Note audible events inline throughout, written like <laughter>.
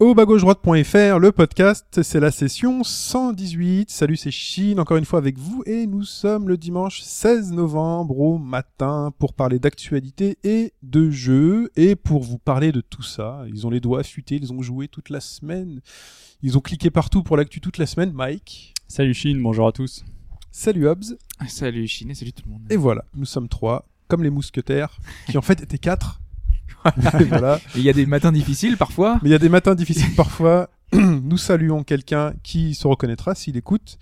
Au bas gauche droite.fr, le podcast, c'est la session 118. Salut, c'est Chine, encore une fois avec vous, et nous sommes le dimanche 16 novembre au matin pour parler d'actualité et de jeux, et pour vous parler de tout ça. Ils ont les doigts affûtés, ils ont joué toute la semaine, ils ont cliqué partout pour l'actu toute la semaine. Mike, Salut Chine, bonjour à tous. salut Hobbs, Salut Chine et salut tout le monde. et voilà, nous sommes trois, comme les mousquetaires, qui en fait étaient quatre. <laughs> Voilà. Et Il y a des matins difficiles parfois. Mais il y a des matins difficiles parfois. <clears throat> nous saluons quelqu'un qui se reconnaîtra s'il écoute.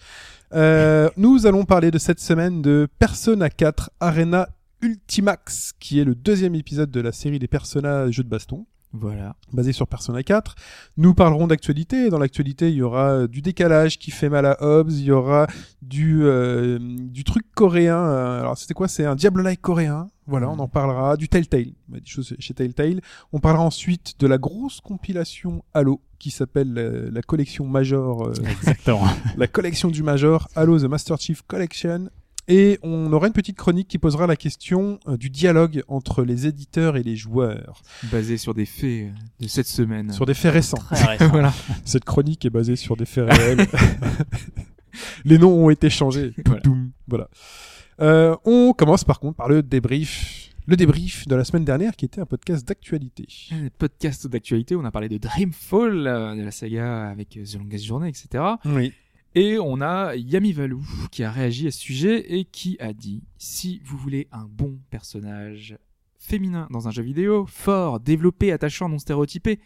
Euh, nous allons parler de cette semaine de Persona 4 Arena Ultimax, qui est le deuxième épisode de la série des Persona jeux de baston, Voilà. basé sur Persona 4. Nous parlerons d'actualité. Dans l'actualité, il y aura du décalage qui fait mal à Hobbs, il y aura du, euh, du truc coréen. euh, alors, c'était quoi? C'est un Diablo-like coréen. Voilà, on en parlera. Du Telltale, des choses chez Telltale. On parlera ensuite de la grosse compilation Halo qui s'appelle euh, la collection Major, euh, Exactement. <laughs> la collection du Major, Halo The Master Chief Collection. Et on aura une petite chronique qui posera la question euh, du dialogue entre les éditeurs et les joueurs Basé sur des faits de cette semaine. sur des faits récents. <laughs> voilà. Cette chronique est basée sur des faits réels. <laughs> Les noms ont été changés. Voilà. Voilà. Euh, on commence par contre par le débrief. Le débrief de la semaine dernière qui était un podcast d'actualité. Euh, Podcast d'actualité, on a parlé de Dreamfall, euh, de la saga avec euh, The Longest Journey, etc. Oui. Et on a Yami Valou qui a réagi à ce sujet et qui a dit si vous voulez un bon personnage féminin dans un jeu vidéo, fort, développé, attachant, non stéréotypé,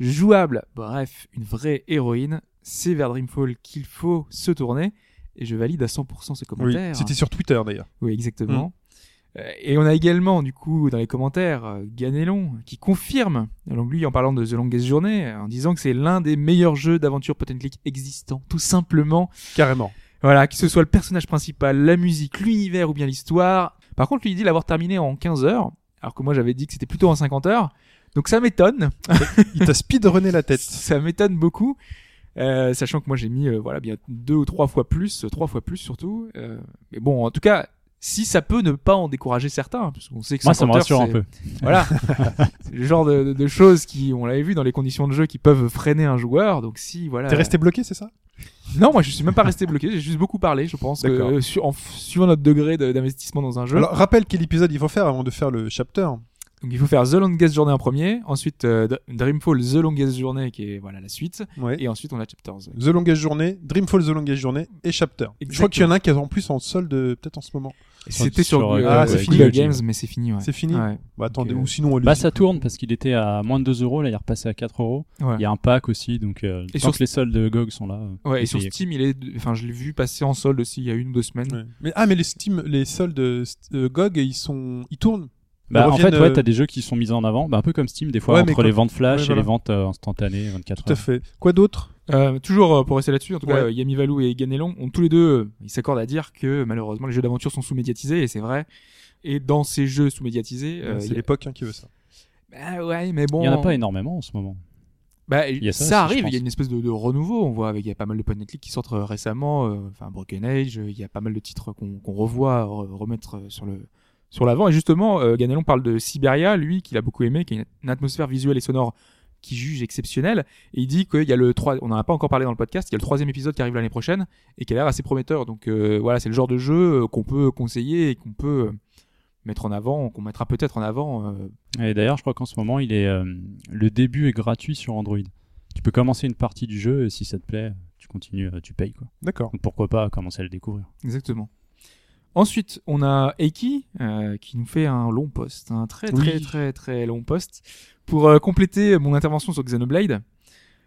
jouable, bref, une vraie héroïne, c'est vers Dreamfall qu'il faut se tourner. Et je valide à 100% ce Oui. commentaire. C'était sur Twitter d'ailleurs. Oui, exactement. Euh, et on a également, du coup, dans les commentaires, euh, Ganelon qui confirme, donc lui en parlant de The Longest Journey, en disant que c'est l'un des meilleurs jeux d'aventure point and click existants, tout simplement. Carrément. Voilà, que ce soit le personnage principal, la musique, l'univers ou bien l'histoire. Par contre, lui il dit l'avoir terminé en 15 heures, alors que moi j'avais dit que c'était plutôt en 50 heures. Donc ça m'étonne, <laughs> Il t'a speedrunné la tête. ça m'étonne beaucoup. Euh, sachant que moi j'ai mis euh, voilà bien deux ou trois fois plus, euh, trois fois plus surtout. Euh, mais bon, en tout cas, si ça peut ne pas en décourager certains, hein, parce qu'on sait que Moi, ça 50 me heures, rassure un c'est- peu. <laughs> Voilà, c'est le genre de, de choses qui, on l'avait vu dans les conditions de jeu, qui peuvent freiner un joueur. Donc si voilà. T'es resté bloqué, c'est ça? Non, moi je suis même pas resté bloqué. J'ai juste beaucoup parlé. Je pense que euh, en suivant notre degré de- d'investissement dans un jeu. Alors, rappelle quel épisode il faut faire avant de faire le chapter. Donc il faut faire The Longest Journey en premier, ensuite euh, Dr- Dreamfall The Longest Journey qui est voilà la suite, Ouais. et ensuite on a Chapters. The Longest Journey, Dreamfall The Longest Journey et Chapter. Je crois qu'il y en a un qui est en plus en solde euh, peut-être en ce moment. C'était sur, sur, euh, ah, euh, c'est Google fini. Games, mais c'est fini. Ouais. C'est fini Ouais. Bah attendez, Donc, euh, ou sinon on Bah ça tourne parce qu'il était à moins de 2 euros, là il est repassé à 4 euros. Ouais. Il y a un pack aussi, donc euh, Et tant sur- que les soldes de GOG sont là. euh, Ouais, et sur. Steam, il est, enfin, je l'ai vu passer en solde aussi il y a une ou deux semaines. Ouais. Mais, ah mais les Steam, les soldes euh, GOG, ils sont, ils tournent. Bah, en fait, reviennent, ouais, euh, t'as des jeux qui sont mis en avant, bah, un peu comme Steam, des fois, Ouais, entre comme- les ventes flash ouais, et les ventes euh, instantanées, 24 Tout à heures. fait. Quoi d'autre? Euh, toujours euh, pour rester là-dessus, en tout cas, Ouais. euh, Yami Valou et Ganelon ont tous les deux, ils s'accordent à dire que malheureusement les jeux d'aventure sont sous-médiatisés et c'est vrai. Et dans ces jeux sous-médiatisés, euh, C'est a- l'époque hein, qui veut ça. bah ouais, mais bon, Il y en a pas énormément en ce moment. Bah, ça arrive, il y a une espèce de, de renouveau. On voit avec il y a pas mal de point and click qui sortent récemment, euh, enfin Broken Age, il y a pas mal de titres qu'on qu'on revoit re- remettre sur le sur l'avant. Et justement, euh, Ganelon parle de Siberia, lui, qu'il a beaucoup aimé, qui a une, une atmosphère visuelle et sonore qui juge exceptionnelle. Et il dit qu'il y a le 3, on n'en a pas encore parlé dans le podcast, il y a le troisième épisode qui arrive l'année prochaine et qui a l'air assez prometteur. Donc euh, voilà, c'est le genre de jeu euh, qu'on peut conseiller et qu'on peut euh, mettre en avant, qu'on mettra peut-être en avant. euh, Et d'ailleurs, je crois qu'en ce moment, il est, euh, le début est gratuit sur Android. Tu peux commencer une partie du jeu et si ça te plaît, tu continues, tu payes quoi. D'accord. Donc pourquoi pas commencer à le découvrir. Exactement. Ensuite, on a Eiki euh, qui nous fait un long post, un très très Oui. très très long post pour euh, compléter mon intervention sur Xenoblade.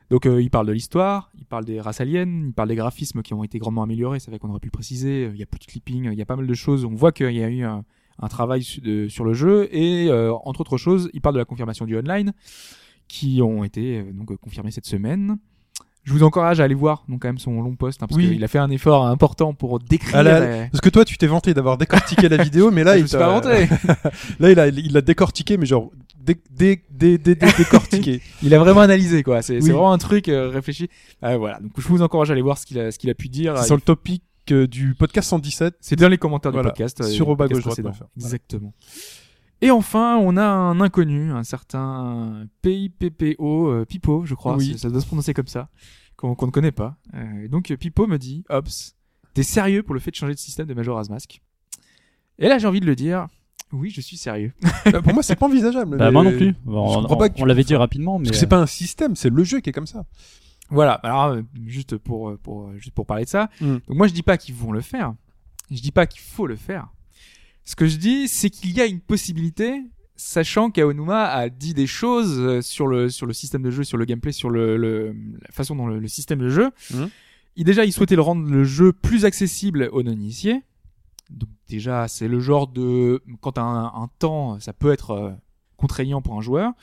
Donc euh, il parle de l'histoire, il parle des races aliens, il parle des graphismes qui ont été grandement améliorés, c'est vrai qu'on aurait pu le préciser, euh, il y a plus de clipping, il y a pas mal de choses, on voit qu'il y a eu un, un travail sur le jeu et euh, entre autres choses, il parle de la confirmation du online qui ont été euh, donc confirmées cette semaine. Je vous encourage à aller voir donc quand même son long post hein, parce Oui. qu'il a fait un effort important pour décrire. Euh, Parce que toi, tu t'es vanté d'avoir décortiqué la vidéo, mais là, <laughs> je il pas inventé. <laughs> Là, il a, il a décortiqué, mais genre dé, dé, dé, dé, dé- décortiqué. <laughs> Il a vraiment analysé quoi. C'est Oui. vraiment un truc euh, réfléchi. Euh, voilà. Donc je vous encourage à aller voir ce qu'il a ce qu'il a pu dire. Sur le topic euh, du podcast 117. C'est dans les commentaires Voilà. du podcast. Sur au bas gauche droite. Exactement. Et enfin, on a un inconnu, un certain PIPPO, euh, Pipo, je crois. Oui. Ça doit se prononcer comme ça, qu'on ne connaît pas. Euh, et donc euh, Pipo me dit, Ops, t'es sérieux pour le fait de changer de système de Majora's Mask? Et là, j'ai envie de le dire. Oui, je suis sérieux. Euh, Pour moi, c'est pas envisageable. Bah, moi non plus. On, on- on l'avait dit rapidement, mais Parce que c'est pas un système, c'est le jeu qui est comme ça. Voilà. Alors, euh, juste pour, euh, pour, euh, juste pour parler de ça. Mm. Donc, moi, je dis pas qu'ils vont le faire. Je dis pas qu'il faut le faire. Ce que je dis, c'est qu'il y a une possibilité, sachant qu'Aonuma a dit des choses euh, sur le, sur le système de jeu, sur le gameplay, sur le, le- la façon dont le, le système de jeu. Mhm. Il, déjà, il souhaitait le rendre le jeu plus accessible aux non-initiés. Donc, déjà, c'est le genre de, quand t'as un, un temps, ça peut être euh, contraignant pour un joueur.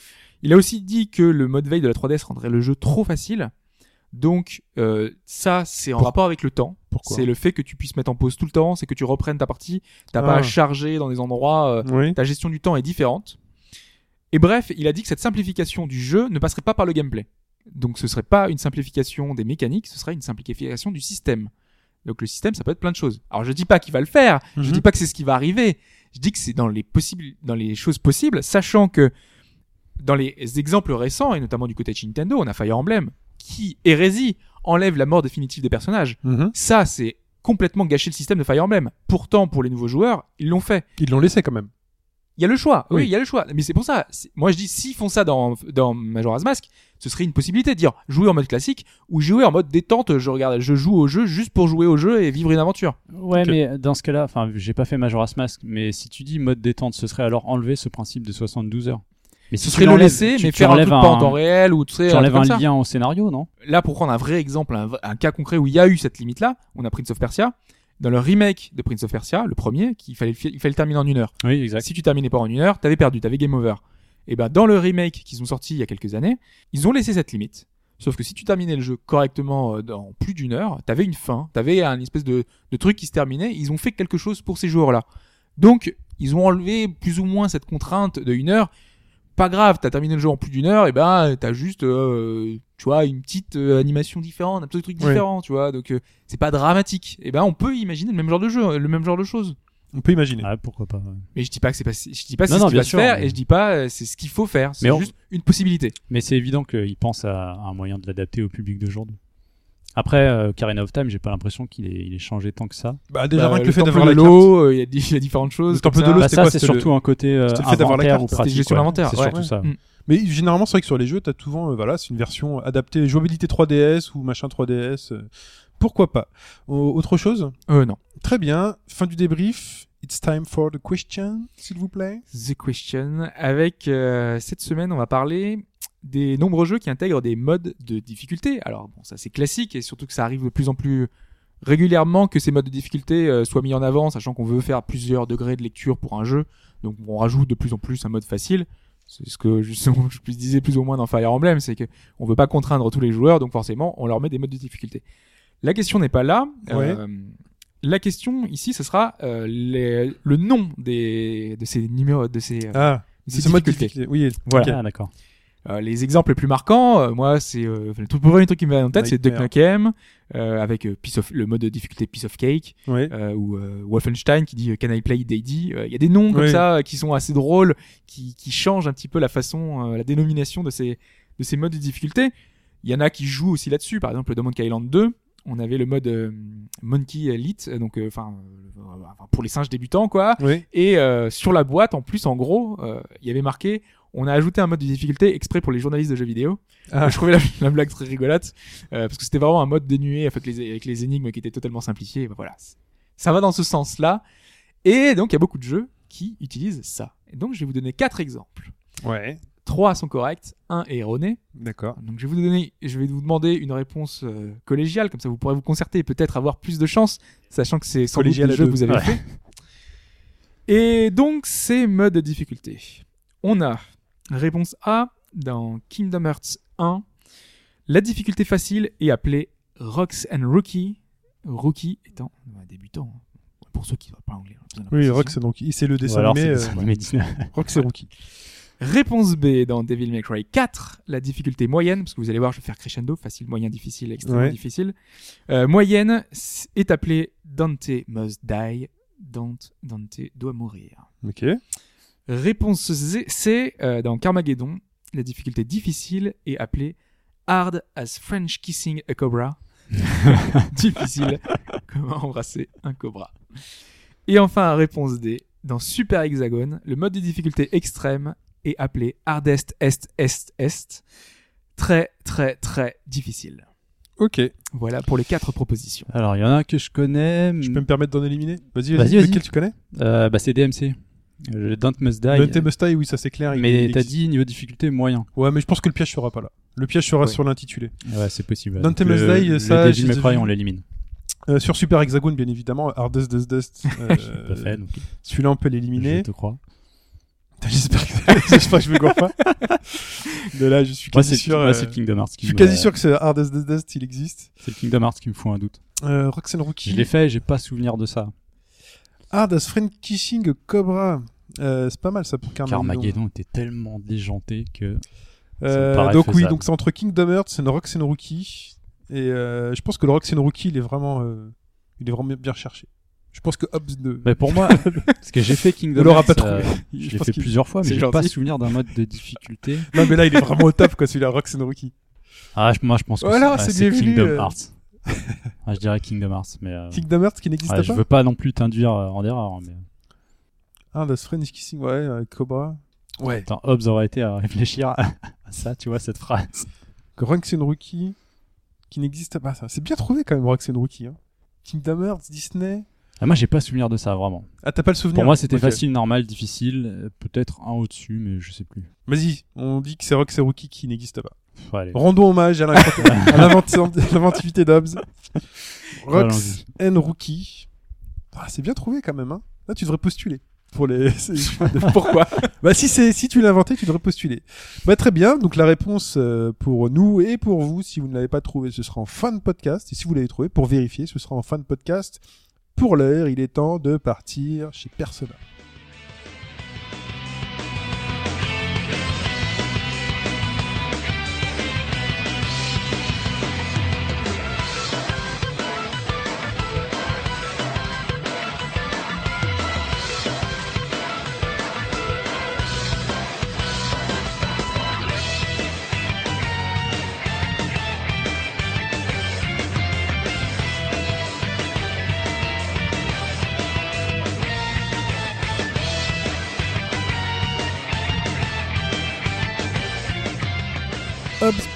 Il a aussi dit que le mode veille de la 3DS rendrait le jeu trop facile. Donc euh, ça, c'est en rapport avec le temps. Pourquoi C'est le fait que tu puisses mettre en pause tout le temps, c'est que tu reprennes ta partie. T'as pas Ah. à charger dans des endroits. euh, Oui. ta gestion du temps est différente. Et bref, il a dit que cette simplification du jeu ne passerait pas par le gameplay. Donc ce serait pas une simplification des mécaniques, ce serait une simplification du système. Donc le système, ça peut être plein de choses. Alors je dis pas qu'il va le faire, je Mhm. dis pas que c'est ce qui va arriver. Je dis que c'est dans les possibles, dans les choses possibles, sachant que dans les exemples récents et notamment du côté de Nintendo, on a Fire Emblem qui hérésie enlève la mort définitive des personnages. Mhm. Ça, c'est complètement gâcher le système de Fire Emblem. Pourtant, pour les nouveaux joueurs, ils l'ont fait. Ils l'ont laissé quand même. Il y a le choix. Oui, Oui. il y a le choix. Mais c'est pour ça. Moi, je dis, s'ils font ça dans, dans Majora's Mask, ce serait une possibilité de dire jouer en mode classique ou jouer en mode détente. Je regarde, je joue au jeu juste pour jouer au jeu et vivre une aventure. Ouais, mais dans ce cas-là, enfin, j'ai pas fait Majora's Mask, mais si tu dis mode détente, ce serait alors enlever ce principe de 72 heures. Mais si Ce serait le laisser, mais faire un truc pas en temps réel ou tu sais, Tu enlèves un lien au scénario, non? Là, pour prendre un vrai exemple, un, cas concret où il y a eu cette limite-là, on a Prince of Persia. Dans le remake de Prince of Persia, le premier, qu'il fallait, il fallait le terminer en une heure. Oui, exact. Si tu terminais pas en une heure, t'avais perdu, t'avais game over. Et ben dans le remake qu'ils ont sorti il y a quelques années, ils ont laissé cette limite. Sauf que si tu terminais le jeu correctement euh, dans plus d'une heure, t'avais une fin, t'avais un espèce de, de truc qui se terminait. Ils ont fait quelque chose pour ces joueurs-là. Donc ils ont enlevé plus ou moins cette contrainte de une heure. Pas grave, t'as terminé le jeu en plus d'une heure, et ben t'as juste, euh, tu vois, une petite euh, animation différente, un petit truc Ouais. différent, tu vois. Donc euh, c'est pas dramatique. Et ben on peut imaginer le même genre de jeu, le même genre de choses. On peut imaginer. Ah, pourquoi pas. ouais. Mais je dis pas que c'est pas, je dis pas que Non, c'est non, ce qui bien va se sûr, faire mais- et je dis pas euh, c'est ce qu'il faut faire. C'est Mais on- juste une possibilité. Mais c'est évident qu'ils pensent à un moyen de l'adapter au public d'aujourd'hui. Après, euh, Karina of Time, j'ai pas l'impression qu'il est, il est changé tant que ça. Bah, déjà, Bah, rien que le fait d'avoir la carte. l'eau, euh, il y, a di- il y a différentes choses. Le temple de l'eau, Bah, c'était ça, quoi c'est C'était surtout un côté euh, c'était le fait d'avoir la inventaire carte, ou c'était pratique. gestion ouais. d'inventaire, C'est ouais. surtout ça. Mm. Mais généralement, c'est vrai que sur les jeux, t'as souvent, euh, voilà, c'est une version adaptée, jouabilité 3DS ou machin 3DS. euh, pourquoi pas Au- Autre chose? Euh, non. Très bien. Fin du débrief. It's time for the question, s'il vous plaît. The Question. Avec euh, cette semaine, on va parler des nombreux jeux qui intègrent des modes de difficulté. Alors bon, ça c'est classique et surtout que ça arrive de plus en plus régulièrement que ces modes de difficulté euh, soient mis en avant, sachant qu'on veut faire plusieurs degrés de lecture pour un jeu. Donc on rajoute de plus en plus un mode facile. C'est ce que justement <laughs> je disais plus ou moins dans Fire Emblem, c'est que on veut pas contraindre tous les joueurs, donc forcément on leur met des modes de difficulté. La question n'est pas là. Ouais. Euh, la question ici, ce sera euh, les- le nom des, de ces numéros, de ces, Ah, de c'est ces ce mode difficultés. difficulté. Oui, Voilà. Ah, d'accord. Euh, les exemples les plus marquants, euh, moi, c'est euh, le tout- le premier truc qui me vient en tête, c'est Duck. Nukem euh, avec piece of, le mode de difficulté Piece of Cake ou Wolfenstein qui dit Can I play Daddy? Il y a des noms comme Oui. ça qui sont assez drôles, qui, qui changent un petit peu la façon, la dénomination de ces de ces modes de difficulté. Il y en a qui jouent aussi là-dessus. Par exemple, dans Monkey Island 2, on avait le mode Monkey Elite, donc enfin pour les singes débutants quoi. Oui. Et sur la boîte, en plus, en gros, il y avait marqué on a ajouté un mode de difficulté exprès pour les journalistes de jeux vidéo. Ah. Je trouvais la, <laughs> la blague très rigolote euh, parce que c'était vraiment un mode dénué avec les, avec les énigmes qui étaient totalement simplifiées. Ben voilà, ça va dans ce sens-là. Et donc il y a beaucoup de jeux qui utilisent ça. Et donc je vais vous donner quatre exemples. Ouais. Trois sont corrects, un est erroné. D'accord. Donc je vais vous donner, je vais vous demander une réponse euh, collégiale, comme ça vous pourrez vous concerter et peut-être avoir plus de chance, sachant que c'est sans doute Collégial le jeu que vous avez Ouais. fait. Et donc ces modes de difficulté. On a réponse A dans Kingdom Hearts 1, La difficulté facile est appelée Rocks and Rookie. Rookie étant ouais, débutant. hein. Pour ceux qui ne parlent pas anglais. Oui. Rock, c'est donc c'est le Ou dessin alors c'est animé. le euh, dessin animé. Rock, c'est Rookie. Réponse B dans Devil May Cry 4, la difficulté moyenne, parce que vous allez voir, je vais faire crescendo, facile, moyen, difficile, extrêmement Ouais. difficile. Euh, moyenne est appelée Dante must die, Dante, Dante doit mourir. Ok. Réponse C euh, dans Carmageddon, la difficulté difficile est appelée Hard as French kissing a cobra. <laughs> difficile, comment embrasser un cobra. Et enfin, réponse D, dans Super Hexagone, le mode de difficulté extrême est appelé Hardest Est Est Est. Très très très difficile. Ok. Voilà pour les quatre propositions. Alors, il y en a un que je connais. Je peux me permettre d'en éliminer? Vas-y, Vas-y, vas-y. Lequel tu connais? Euh, bah, c'est DMC. Euh, Le Don't Must Die. Dante Must Die, oui, ça c'est clair. il- Mais il t'as existe. dit niveau difficulté moyen. Ouais, mais je pense que le piège sera pas là. Le piège sera Ouais. sur l'intitulé. Ouais, c'est possible. Dante Must le- Die, le ça, Devil je May les ai Cry, vus. on l'élimine. Euh, sur Super Hexagone, bien évidemment, Hardest Dust Dust. <laughs> euh, à fait. Donc, Celui-là, on peut je l'éliminer. te crois. <laughs> J'espère que, <laughs> j'espère que je me gourre pas. De là, je suis Moi, quasi c'est sûr. moi, euh, c'est le Kingdom Hearts. je qui suis me- quasi sûr que c'est Hardest Dust Dust, il existe. C'est le Kingdom Hearts qui me fout un doute. Euh, Roxanne Rookie. Je l'ai fait j'ai pas souvenir de ça. Hard as Friend Kissing Cobra. Euh, c'est pas mal ça pour Carmageddon. Carmageddon était tellement déjanté que. Euh, donc oui, donc c'est entre Kingdom Hearts et Roxanne Rookie. Et euh, je pense que le Roxanne Rookie, il est vraiment, euh, il est vraiment bien recherché. Je pense que Hobbs ne. Mais pour moi, <laughs> parce que j'ai fait Kingdom Hearts, pas trouvé. je Je l'ai fait plusieurs fois, mais j'ai pas souvenir d'un mode de difficulté. Non, mais là, il est vraiment au top, quoi, celui-là, Roxanne Rookie. Ah, moi, je pense que Voilà, c'est, ah, Kingdom euh. Hearts. <laughs> Ah, je dirais Kingdom Hearts, mais euh, Kingdom Hearts qui n'existe ouais, je pas. veux pas non plus t'induire euh, en erreur. hein, Mais... Hard as Friend Kissing, ouais, avec Cobra. Ouais. Attends, Hobbs aurait été à réfléchir à ça, tu vois, cette phrase. Roxanne Rookie qui n'existe pas. Ça, c'est bien trouvé quand même, Roxanne Rookie. Hein. Kingdom Hearts, Disney. Ah, moi, j'ai pas souvenir de ça, vraiment. Ah, t'as pas le souvenir Pour moi, c'était facile, normal, difficile, euh, peut-être un au-dessus, mais je sais plus. Vas-y, on dit que c'est Roxanne Rookie qui n'existe pas. Allez. Rendons hommage à l'invent- <laughs> à l'inventi- à l'inventivité d'Hobbs. Rox and Rookie. Ah, c'est bien trouvé quand même. Hein. Là, tu devrais postuler. Pour les... <laughs> <laughs> Pourquoi? Bah si c'est si tu l'as inventé, tu devrais postuler. Bah très bien. Donc la réponse euh, pour nous et pour vous, si vous ne l'avez pas trouvé, ce sera en fin de podcast. Et si vous l'avez trouvé, pour vérifier, ce sera en fin de podcast. Pour l'heure, il est temps de partir chez Persona.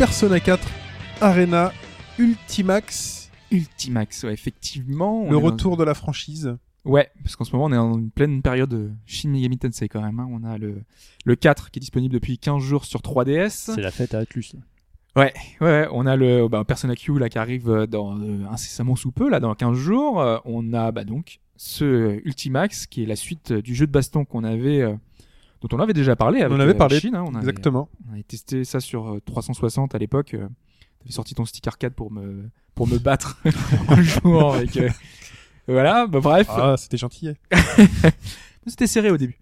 Persona 4 Arena Ultimax, Ultimax, ouais, effectivement. le dans- retour de la franchise. Ouais, parce qu'en ce moment on est en une pleine période de Shin Megami Tensei quand même. hein. On a le, le 4 qui est disponible depuis 15 jours sur 3DS. C'est la fête à Atlus. là. Ouais, ouais, on a le bah, Persona Q là qui arrive euh, dans euh, incessamment sous peu là dans 15 jours. Euh, on a bah donc ce Ultimax qui est la suite euh, du jeu de baston qu'on avait euh, dont on avait déjà parlé avec en avait euh, parlé, Shin, hein. on avait, Exactement. on avait testé ça sur euh, 360 à l'époque. Euh, T'avais sorti ton stick arcade pour me pour me battre <laughs> en jouant avec euh, voilà, bah bref. Ah, c'était gentil. <laughs> C'était serré au début.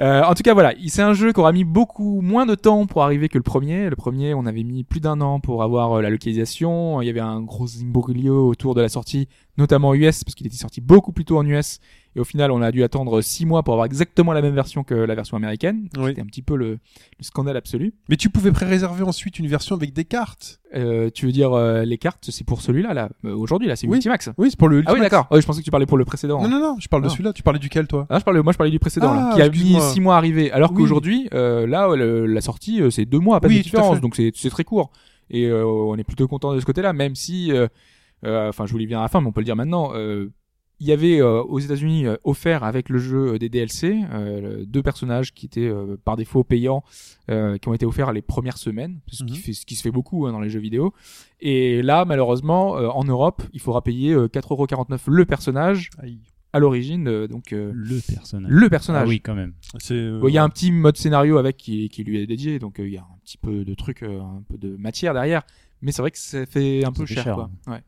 Euh, en tout cas, voilà, c'est un jeu qui aura mis beaucoup moins de temps pour arriver que le premier. Le premier, on avait mis plus d'un an pour avoir euh, la localisation. Il y avait un gros imbroglio autour de la sortie, notamment US, parce qu'il était sorti beaucoup plus tôt en US. Et au final, on a dû attendre six mois pour avoir exactement la même version que la version américaine. Oui. C'était un petit peu le, le scandale absolu. Mais tu pouvais pré-réserver ensuite une version avec des cartes. Euh, tu veux dire euh, les cartes, c'est pour celui-là, là. Euh, Aujourd'hui, là, c'est Oui. Ultimax. Oui, c'est pour le Ah oui, Ultimax. d'accord. Ouais, je pensais que tu parlais pour le précédent. Non, non, non, je parle de Non. celui-là. Tu parlais duquel, toi Ah, je parlais, moi je parlais du précédent Ah, là, qui a mis excuse-moi. six mois à arriver, alors Oui. qu'aujourd'hui, euh, là, le- la sortie, euh, c'est deux mois à peine Oui, de différence, donc c'est très court. Et euh, on est plutôt content de ce côté-là, même si, enfin, je vous l'ai bien à la fin, mais on peut le dire maintenant. euh, il y avait euh, aux États-Unis euh, offert avec le jeu euh, des DLC euh, deux personnages qui étaient euh, par défaut payants, euh, qui ont été offerts les premières semaines, ce, qui, Mhm. fait, ce qui se fait beaucoup hein, dans les jeux vidéo. Et là, malheureusement, euh, en Europe, il faudra payer euh, 4,49€ le personnage Aïe. à l'origine, euh, donc euh, Le personnage. le personnage. Ah oui, quand même. Euh, Il y a un petit mode scénario avec qui, qui lui est dédié, donc euh, il y a un petit peu de trucs, euh, un peu de matière derrière. mais c'est vrai que ça fait un peu fait cher, cher, quoi. Ouais.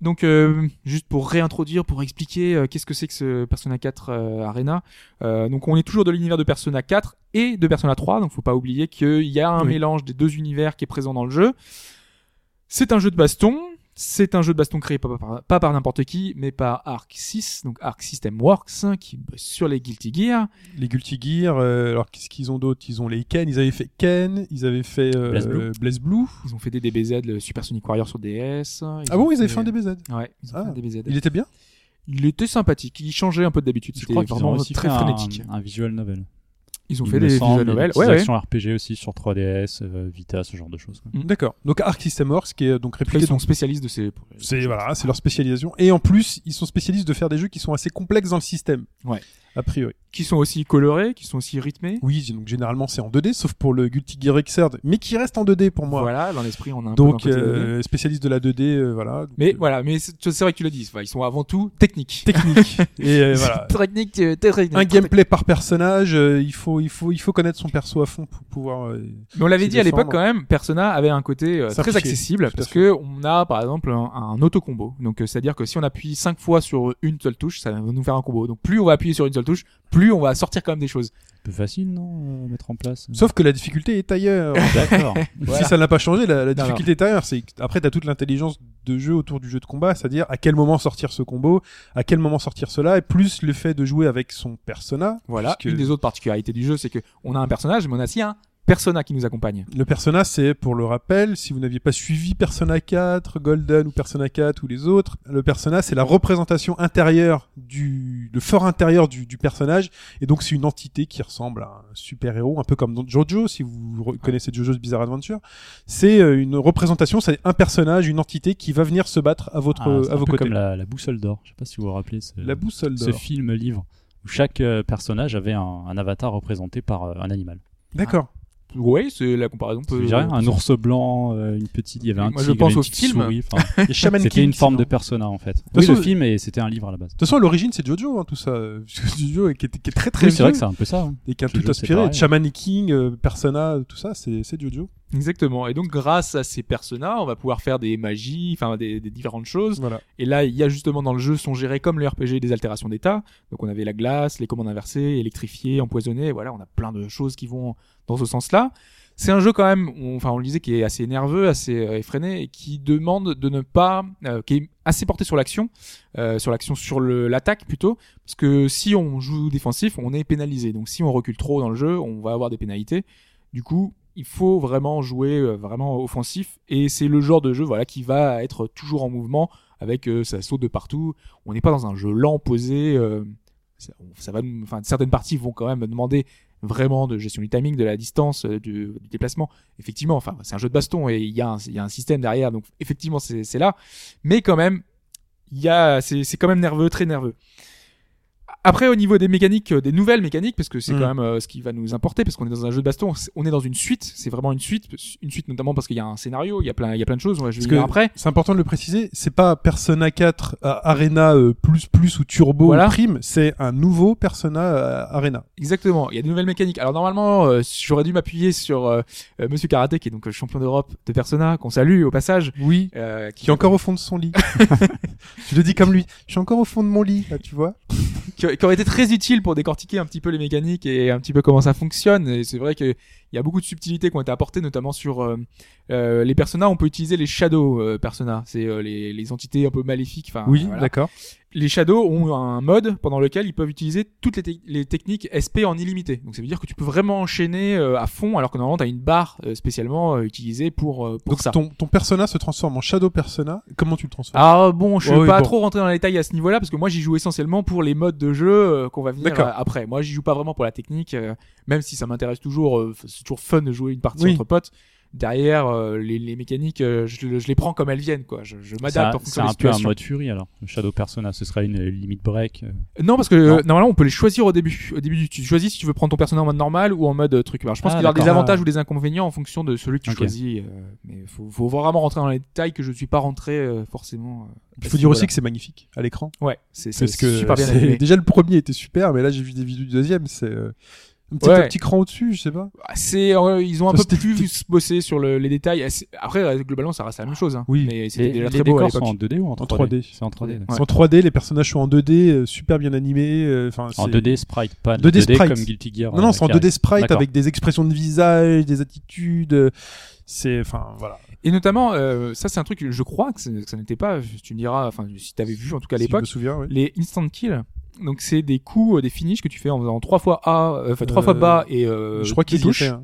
Donc, euh, juste pour réintroduire, pour expliquer euh, qu'est-ce que c'est que ce Persona 4 euh, Arena. Euh, donc, on est toujours de l'univers de Persona 4 et de Persona 3. Donc, faut pas oublier qu'il y a un Oui. mélange des deux univers qui est présent dans le jeu. C'est un jeu de baston. C'est un jeu de baston créé pas par, pas par n'importe qui, mais par Arc 6, donc Arc System Works, hein, qui bosse sur les Guilty Gear. Les Guilty Gear, euh, alors qu'est-ce qu'ils ont d'autre? Ils ont les Ken, ils avaient fait Ken, ils avaient fait euh, Blaze Blue. Blaze Blue. Ils ont fait des DBZ, le Super Sonic Warrior sur DS. Ah bon, ils avaient fait un DBZ Ouais, ils ont Ah. fait un DBZ. Il était bien? Il était sympathique, il changeait un peu d'habitude, Je c'était crois qu'ils ont vraiment aussi très fait un- frénétique. Un, visual novel. Ils ont Il fait des visual novels. Ouais, ouais. actions RPG aussi sur 3DS, euh, Vita, ce genre de choses. Mm. D'accord. Donc Arc System Works, qui est donc réputé ils sont donc, spécialistes de ces. c'est voilà, c'est leur spécialisation. Et en plus, ils sont spécialistes de faire des jeux qui sont assez complexes dans le système. Ouais. A priori. Qui sont aussi colorés, qui sont aussi rythmés. Oui, donc généralement c'est en 2D, sauf pour le Guilty Gear Xrd, mais qui reste en 2D pour moi. Voilà, dans l'esprit, on a un peu Donc donné. euh, spécialiste de la 2D, euh, voilà. Donc, Mais euh, voilà, mais c'est c'est vrai que tu le dis. Enfin, ils sont avant tout techniques. technique. <laughs> Et euh, voilà. Technique, euh, technique. Un gameplay par personnage, euh, il faut il faut il faut connaître son perso à fond pour pouvoir. euh, Mais on l'avait dit à l'époque quand même, Persona avait un côté euh, très accessible à parce que on a par exemple un, un auto-combo. Donc euh, c'est-à-dire que si on appuie cinq fois sur une seule touche, ça va nous faire un combo. Donc plus on va appuyer sur une seule touche, plus on va sortir quand même des choses. Un peu facile, non, à mettre en place. Sauf que la difficulté est ailleurs. <laughs> D'accord. Voilà. Si ça n'a pas changé, la, la Non, difficulté est ailleurs. C'est après t'as toute l'intelligence de jeu autour du jeu de combat, c'est-à-dire à quel moment sortir ce combo, à quel moment sortir cela, et plus le fait de jouer avec son persona. Voilà. puisque Une des autres particularités du jeu, c'est que on a un personnage, mais on a aussi un persona qui nous accompagne. Le persona, c'est pour le rappel, si vous n'aviez pas suivi Persona 4, Golden ou Persona 4 ou les autres, le persona, c'est la représentation intérieure du, le fort intérieur du, du personnage, et donc c'est une entité qui ressemble à un super héros, un peu comme dans Jojo, si vous connaissez Jojo's Bizarre Adventure. C'est euh, une représentation, c'est un personnage, une entité qui va venir se battre à votre, Ah, c'est à un vos peu côtés. comme la, la boussole d'or. Je sais pas si vous vous rappelez ce, La boussole ce d'or. film livre où chaque euh, personnage avait un, un avatar représenté par euh, un animal. D'accord. Oui, c'est la comparaison. Je Peut... dirais un ours blanc, euh, une petite, il y avait un Moi, je tigre, pense une au film. <laughs> C'était une forme sinon. de persona en fait. toute Oui, façon, le film et c'était un livre à la base. De toute façon, à l'origine, c'est Jojo, hein, tout ça. <laughs> Jojo, qui est, qui est très très Oui, c'est vrai que c'est un peu ça. hein. et qui a Jojo, tout inspiré. Shaman King, euh, Persona, tout ça, c'est c'est Jojo. Exactement. Et donc, grâce à ces personas, on va pouvoir faire des magies, enfin des, des différentes choses. Voilà. Et là, il y a justement dans le jeu sont gérés comme le RPG des altérations d'état. Donc, on avait la glace, les commandes inversées, électrifiées, empoisonnées. Voilà, on a plein de choses qui vont dans ce sens-là. C'est un jeu quand même, on- enfin on le disait, qui est assez nerveux, assez euh, effréné et qui demande de ne pas, euh, qui est assez porté sur l'action, euh, sur l'action sur l'attaque plutôt, parce que si on joue défensif, on est pénalisé. Donc si on recule trop dans le jeu, on va avoir des pénalités. Du coup, il faut vraiment jouer euh, vraiment offensif et c'est le genre de jeu voilà qui va être toujours en mouvement avec euh, ça saute de partout. On n'est pas dans un jeu lent posé. euh, certaines parties vont quand même demander vraiment de gestion du timing, de la distance, du, déplacement. Effectivement, c'est un jeu de baston et il y, a un- y système derrière, donc effectivement c'est là. Mais quand même, il y a c'est quand même nerveux, très nerveux. Après, au niveau des mécaniques, euh, des nouvelles mécaniques, parce que c'est Mm. quand même euh, ce qui va nous importer, parce qu'on est dans un jeu de baston, on est dans une suite, c'est vraiment une suite, une suite notamment parce qu'il y a un scénario, il y a plein, il y a plein de choses, y venir que après. c'est important de le préciser, c'est pas Persona 4 euh, Arena plus plus ou Turbo Voilà. ou Prime, c'est un nouveau Persona Arena. Exactement, il y a des nouvelles mécaniques. Alors normalement, euh, j'aurais dû m'appuyer sur euh, Monsieur Karaté, qui est donc champion d'Europe de Persona, qu'on salue au passage, Oui. euh, Qui est encore au fond de son lit. <laughs> Je le dis comme lui. Je suis encore au fond de mon lit, là, tu vois. Qui, qui été très utile pour décortiquer un petit peu les mécaniques et un petit peu comment ça fonctionne. Et c'est vrai qu'il y a beaucoup de subtilités qui ont été apportées, notamment sur euh, euh, les personas. On peut utiliser les shadow euh, personas, c'est euh, les, les entités un peu maléfiques. Enfin, oui, voilà. d'accord. Les shadows ont un mode pendant lequel ils peuvent utiliser toutes les, te- les techniques SP en illimité. Donc ça veut dire que tu peux vraiment enchaîner euh, à fond, alors que normalement tu as une barre euh, spécialement euh, utilisée pour, euh, pour Donc ça. ton, ton Persona se transforme en Shadow Persona. Comment tu le transformes? Ah bon, je veux oui, pas bon. trop rentrer dans les détails à ce niveau-là parce que moi j'y joue essentiellement pour les modes de jeu euh, qu'on va venir après. Moi j'y joue pas vraiment pour la technique, euh, même si ça m'intéresse toujours. euh, c'est toujours fun de jouer une partie Oui. entre potes. Derrière euh, les, les mécaniques, euh, je, je les prends comme elles viennent quoi. Je, je m'adapte en fonction c'est un peu un mode Fury alors. Shadow Persona, ce serait une limite break. euh. Non parce que Non. euh, normalement on peut les choisir au début. Au début tu choisis si tu veux prendre ton personnage en mode normal ou en mode euh, truc. Alors, je pense Ah, qu'il y aura des avantages ou des inconvénients en fonction de celui que tu choisis. euh, mais faut, faut vraiment rentrer dans les détails que je suis pas rentré euh, forcément. euh, Il faut dire aussi que c'est magnifique à l'écran. ouais, c'est c'est Parce que super bien <laughs> déjà le premier était super, mais là j'ai vu des vidéos du deuxième, c'est euh, Un petit, Ouais. un petit cran au-dessus, je sais pas. Ah, C'est, euh, ils ont un Ça, peu plus bossé sur le- les détails. C'est- Après, euh, globalement, ça reste la même chose. Hein. Oui. Mais Les, c'était déjà les très beau décors sont en 2D ou en 3D, 3D. C'est en 3D. d'accord. C'est en 3D, les personnages sont en 2D, euh, super bien animés. euh, Enfin, En c'est- 2D sprite, pas 2D 2D, sprite. comme Guilty Gear. Non, non, euh, c'est en carré. 2D sprite avec des expressions de visage, des attitudes. euh, C'est, enfin, voilà. Et notamment, euh, ça, c'est un truc, je crois que, ça n'était pas, tu me diras, enfin, si t'avais vu, en tout cas à Si l'époque, souviens, oui. les instant kill. Donc, c'est des coups, euh, des finishes que tu fais en faisant trois fois A, euh, enfin, trois Euh, fois bas et, euh, je crois étaient. hein.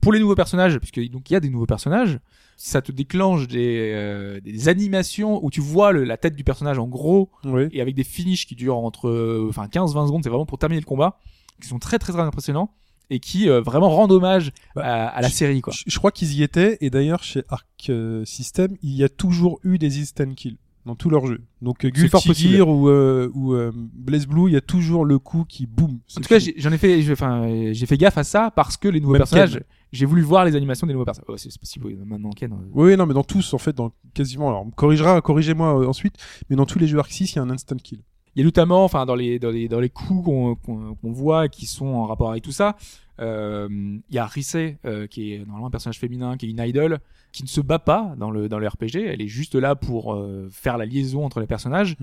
pour les nouveaux personnages, puisque donc il y a des nouveaux personnages, ça te déclenche des, euh, des animations où tu vois le- la tête du personnage en gros Oui. et avec des finishes qui durent entre euh, enfin 15-20 secondes, c'est vraiment pour terminer le combat, qui sont très très très impressionnants et qui euh, vraiment rendent hommage Bah, à, à la je- série quoi. Je, je crois qu'ils y étaient, et d'ailleurs, chez Arc euh, System, il y a toujours eu des instant kills dans tous leurs jeux. Donc, euh, C'est fort Guilty possible. Gear ou, euh, ou euh, Blaze Blue, il y a toujours le coup qui boum. En tout cas, j'ai- j'en ai fait, j'ai- enfin, j'ai fait gaffe à ça parce que les nouveaux Même personnages, Ken. j'ai voulu voir les animations des nouveaux personnages. Oh, c'est possible, oui, maintenant Ken. euh, Oui, non, mais dans tous, en fait, dans quasiment. Alors, corrigera, corrigez-moi euh, ensuite, mais dans tous les jeux Arc 6, il y a un instant kill. Il y a notamment, enfin, dans les, dans les, dans les coups qu'on qu'on qu'on voit qui sont en rapport avec tout ça, euh, il y a Risei, euh, qui est normalement un personnage féminin, qui est une idol, qui ne se bat pas dans le, dans le RPG. Elle est juste là pour euh, faire la liaison entre les personnages.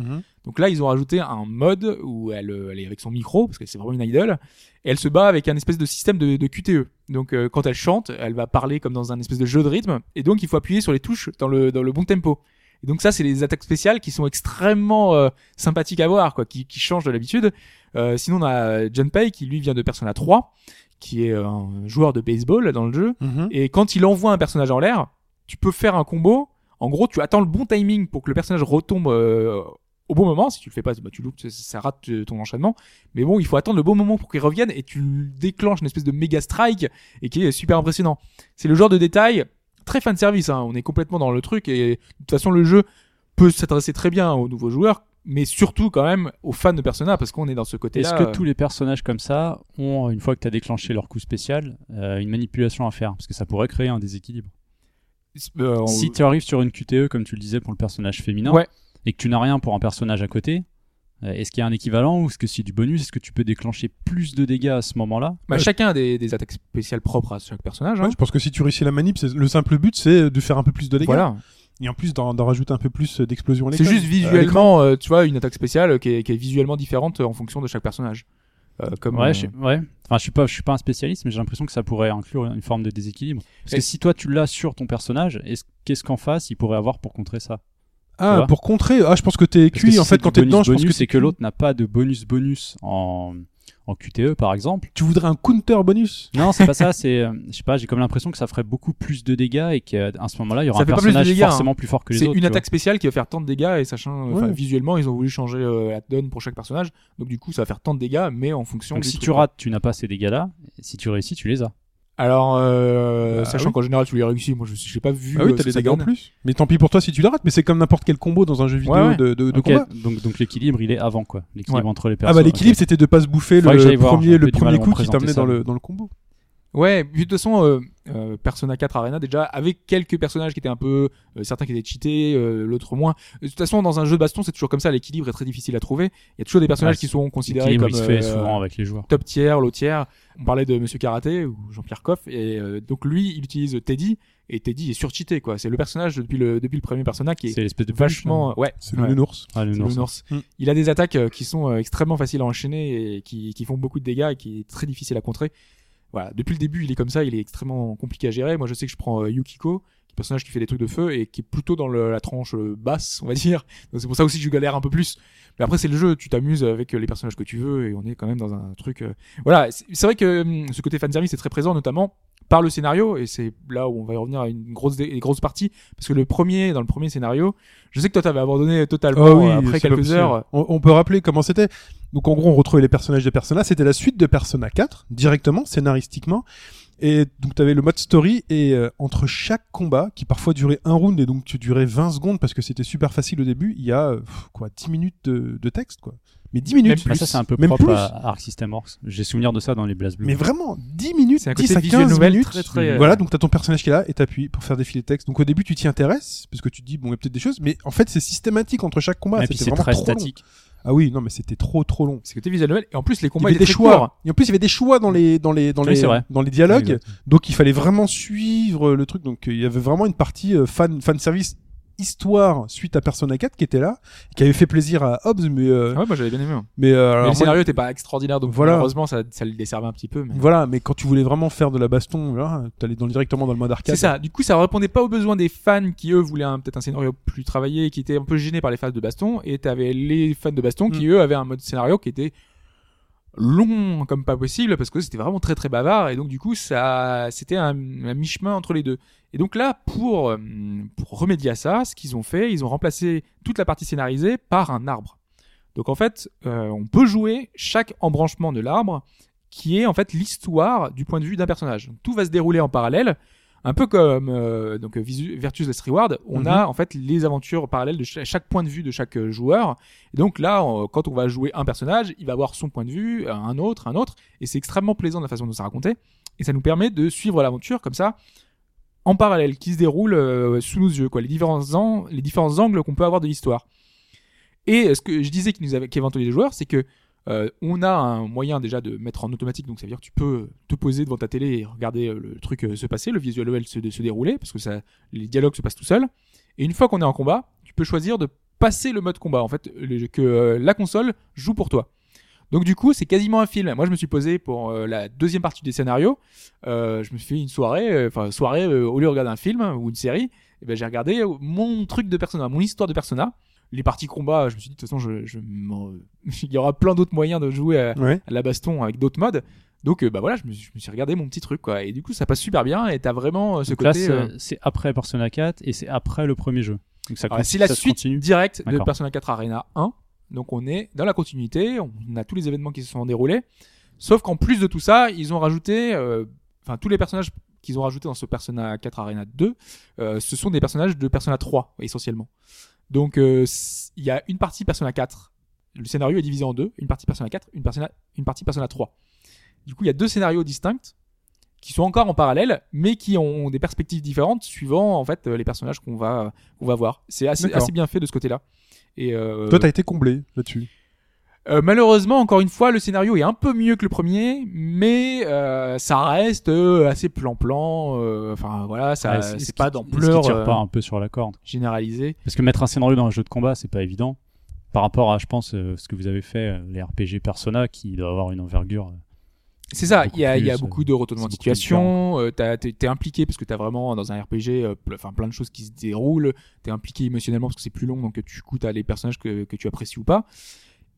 Donc là, ils ont rajouté un mode où elle, euh, elle est avec son micro, parce que c'est vraiment une idol, et elle se bat avec un espèce de système de, de QTE. Donc quand elle chante, elle va parler comme dans un espèce de jeu de rythme, et donc il faut appuyer sur les touches dans le, dans le bon tempo. Et donc ça, c'est les attaques spéciales qui sont extrêmement euh, sympathiques à voir, quoi, qui, qui changent de l'habitude. Euh, sinon, on a Junpei qui lui vient de Persona 3, qui est un joueur de baseball dans le jeu, et quand il envoie un personnage en l'air, tu peux faire un combo. En gros, tu attends le bon timing pour que le personnage retombe euh, au bon moment. Si tu le fais pas, bah, tu loupes, ça, ça rate euh, ton enchaînement. Mais bon, il faut attendre le bon moment pour qu'il revienne et tu déclenches une espèce de méga strike et qui est super impressionnant. C'est le genre de détail très fan service. Hein. On est complètement dans le truc et de toute façon, le jeu peut s'adresser très bien aux nouveaux joueurs, mais surtout quand même aux fans de Persona parce qu'on est dans ce côté-là. Est-ce que tous les personnages comme ça ont, une fois que tu as déclenché leur coup spécial, euh, une manipulation à faire? Parce que ça pourrait créer un déséquilibre. euh, on- Si tu arrives sur une QTE, comme tu le disais pour le personnage féminin, Ouais. et que tu n'as rien pour un personnage à côté, est-ce qu'il y a un équivalent ou est-ce que c'est du bonus? Est-ce que tu peux déclencher plus de dégâts à ce moment-là? Bah, chacun a des, des attaques spéciales propres à chaque personnage. hein. Ouais, je pense que si tu réussis la manip, c'est- le simple but, c'est de faire un peu plus de dégâts. Voilà. Et en plus, d'en rajouter un peu plus d'explosion à C'est juste l'écran. visuellement, euh, tu vois, une attaque spéciale qui est, qui est visuellement différente en fonction de chaque personnage. Euh, comme, Ouais, euh, je, ouais. Enfin, je suis pas, je suis pas un spécialiste, mais j'ai l'impression que ça pourrait inclure une forme de déséquilibre. Parce Et- que si toi tu l'as sur ton personnage, est-ce- qu'est-ce qu'en face il pourrait avoir pour contrer ça? Ah, pour contrer. Ah, je pense que t'es cuit. si en c'est fait, quand t'es dedans, je pense bonus, que c'est que l'autre n'a pas de bonus bonus en en QTE par exemple. Tu voudrais un counter bonus? Non, c'est pas ça. C'est, euh, je sais pas, j'ai comme l'impression que ça ferait beaucoup plus de dégâts et qu'à ce moment-là, il y aura Ça un fait pas plus de personnage dégâts, hein. forcément plus fort que les C'est autres. une tu attaque spéciale qui va faire tant de dégâts et sachant, Ouais. visuellement, ils ont voulu changer euh, la donne pour chaque personnage. Donc du coup, ça va faire tant de dégâts, mais en fonction. Donc du si truc, tu quoi. rates, tu n'as pas ces dégâts-là. Si tu réussis, tu les as. Alors, euh, Bah, sachant oui. qu'en général, tu les réussis. Moi, je j'ai pas vu. Ah oui, euh, t'as des dégâts en plus. Mais tant pis pour toi si tu la rates. Mais c'est comme n'importe quel combo dans un jeu vidéo Ouais, ouais. de, de, de combat. Donc, donc l'équilibre, il est avant quoi. L'équilibre Ouais. entre les Ah personnes. bah l'équilibre, c'était de pas se bouffer Faudrait le premier, le premier coup qui t'amenait dans le, dans le combo. Ouais, puis de toute façon, euh, euh, Persona 4 Arena déjà avec quelques personnages qui étaient un peu, euh, certains qui étaient cheatés, euh, l'autre moins. De toute façon, dans un jeu de baston, c'est toujours comme ça. L'équilibre est très difficile à trouver. Il y a toujours des personnages Ouais, qui sont considérés comme il se fait euh, souvent avec les joueurs. top tier, low tier. On parlait de Monsieur Karaté ou Jean-Pierre Coff et euh, donc lui, il utilise Teddy et Teddy est surcheaté quoi. C'est le personnage depuis le depuis le premier Persona qui est, C'est l'espèce de vachement ouais. C'est ouais. le nounours. Ah, le C'est nounours. le nounours. Mm. Il a des attaques qui sont extrêmement faciles à enchaîner et qui, qui font beaucoup de dégâts et qui est très difficile à contrer. Voilà, depuis le début, il est comme ça, il est extrêmement compliqué à gérer. Moi, je sais que je prends euh, Yukiko, qui est personnage qui fait des trucs de feu et qui est plutôt dans la tranche euh, basse, on va dire. <laughs> Donc c'est pour ça aussi que je galère un peu plus. Mais après, c'est le jeu, tu t'amuses avec euh, les personnages que tu veux et on est quand même dans un truc. euh, Voilà, c'est c'est vrai que hum, ce côté fanservice est très présent, notamment par le scénario et c'est là où on va y revenir à une grosse une grosse partie parce que le premier dans le premier scénario je sais que toi t'avais abandonné totalement Ah oui, euh, après quelques heures On, on peut rappeler comment c'était. Donc en gros, on retrouvait les personnages de Persona. C'était la suite de Persona 4, directement, scénaristiquement. Et donc tu avais le mode story et euh, entre chaque combat, qui parfois durait un round et donc tu durais 20 secondes parce que c'était super facile au début, il y a euh, quoi 10 minutes de, de texte quoi. Mais 10 minutes. Même Ah, ça, c'est un peu Même propre plus. à Arc System Works. J'ai souvenir de ça dans les Blue. Mais vraiment, 10 minutes, C'est un 10 côté à visuel 15 novel minutes. très, très, euh, Voilà, donc t'as ton personnage qui est là et t'appuies pour faire défiler le texte. Donc au début, tu t'y intéresses parce que tu te dis bon, il y a peut-être des choses, mais en fait, c'est systématique entre chaque combat. et puis C'était c'est vraiment très trop long. statique. Ah oui, non, mais c'était trop trop long. C'est côté visual novel. Et en plus, les Il y combats avait étaient des très choix. courts. Et en plus, il y avait des choix dans les dans les dans Oui, les dans les dialogues. Donc il fallait vraiment suivre le truc. Donc il y avait vraiment une partie euh, fan fan service histoire suite à Persona 4 qui était là, qui avait fait plaisir à Hobbs, mais euh, Ah ouais, moi j'avais bien aimé. hein. mais, euh, Mais le moi, scénario était pas extraordinaire, donc Voilà. malheureusement ça, ça le desservait un petit peu. Mais... voilà. Mais quand tu voulais vraiment faire de la baston, là, t'allais dans directement dans le mode arcade. C'est ça. Du coup, ça répondait pas aux besoins des fans qui eux voulaient un- peut-être un scénario plus travaillé, qui étaient un peu gênés par les phases de baston, et t'avais les fans de baston qui Mm. eux avaient un mode scénario qui était long comme pas possible parce que c'était vraiment très très bavard et donc du coup ça c'était un, mi-chemin entre les deux. Et donc là pour euh, pour remédier à ça ce qu'ils ont fait ils ont remplacé toute la partie scénarisée par un arbre. Donc en fait euh, on peut jouer chaque embranchement de l'arbre qui est en fait l'histoire du point de vue d'un personnage. Tout va se dérouler en parallèle un peu comme euh, donc euh, Virtuous Last Reward, on Mhm. a en fait les aventures parallèles de cha- chaque point de vue de chaque euh, joueur. Et donc là, quand on va jouer un personnage, il va avoir son point de vue, euh, un autre, un autre, et c'est extrêmement plaisant de la façon dont c'est raconté. Et ça nous permet de suivre l'aventure comme ça, en parallèle, qui se déroule euh, sous nos yeux, quoi, les différents, an- les différents angles qu'on peut avoir de l'histoire. Et ce que je disais qui nous avait, qui avait les joueurs, c'est que euh, on a un moyen déjà de mettre en automatique, donc ça veut dire que tu peux te poser devant ta télé et regarder euh, le truc euh, se passer, le visual level se, se dérouler, parce que ça, les dialogues se passent tout seuls. Et une fois qu'on est en combat, tu peux choisir de passer le mode combat, en fait, que la console joue pour toi. Donc du coup, c'est quasiment un film. Moi, je me suis posé pour la deuxième partie des scénarios. Je me suis fait une soirée, enfin soirée au lieu de regarder un film ou une série, et ben j'ai regardé mon truc de Persona, mon histoire de Persona. Les parties combat, je me suis dit de toute façon, je, je m'en- <laughs> il y aura plein d'autres moyens de jouer à, Ouais. à la baston avec d'autres modes. Donc euh, bah voilà, je me, suis, je me suis regardé mon petit truc quoi. Et du coup, ça passe super bien et t'as vraiment euh, ce Donc côté. c'est euh, c'est après Persona 4 et c'est après le premier jeu. Donc ça, c'est la ça suite continue. directe de. Persona 4 Arena 1. Donc on est dans la continuité, on a tous les événements qui se sont déroulés. Sauf qu'en plus de tout ça, ils ont rajouté, euh, enfin tous les personnages qu'ils ont rajoutés dans ce Persona 4 Arena 2, euh, ce sont des personnages de Persona 3 essentiellement. Donc euh, il y a une partie Persona 4. Le scénario est divisé en deux, une partie Persona 4, une, Persona, une partie Persona 3. Du coup, il y a deux scénarios distincts qui sont encore en parallèle, mais qui ont des perspectives différentes suivant en fait euh, les personnages qu'on va qu'on va voir. C'est assez, assez bien fait de ce côté-là. Et euh, Toi, t'as été comblé là-dessus. Euh, malheureusement, encore une fois, le scénario est un peu mieux que le premier, mais euh, ça reste euh, assez plan-plan. euh, Enfin voilà, ça Ouais, c'est pas d'ampleur tire euh, pas un peu sur la corde. généralisée. Parce que mettre un scénario dans un jeu de combat, c'est pas évident. Par rapport à, je pense, euh, ce que vous avez fait, les RPG Persona, qui doit avoir une envergure. C'est ça, il y a, il y a beaucoup de retournements de situation, euh, t'as- t'es impliqué parce que t'as vraiment dans un RPG euh, ple- plein de choses qui se déroulent, t'es impliqué émotionnellement parce que c'est plus long donc du coup t'as les personnages que, que tu apprécies ou pas.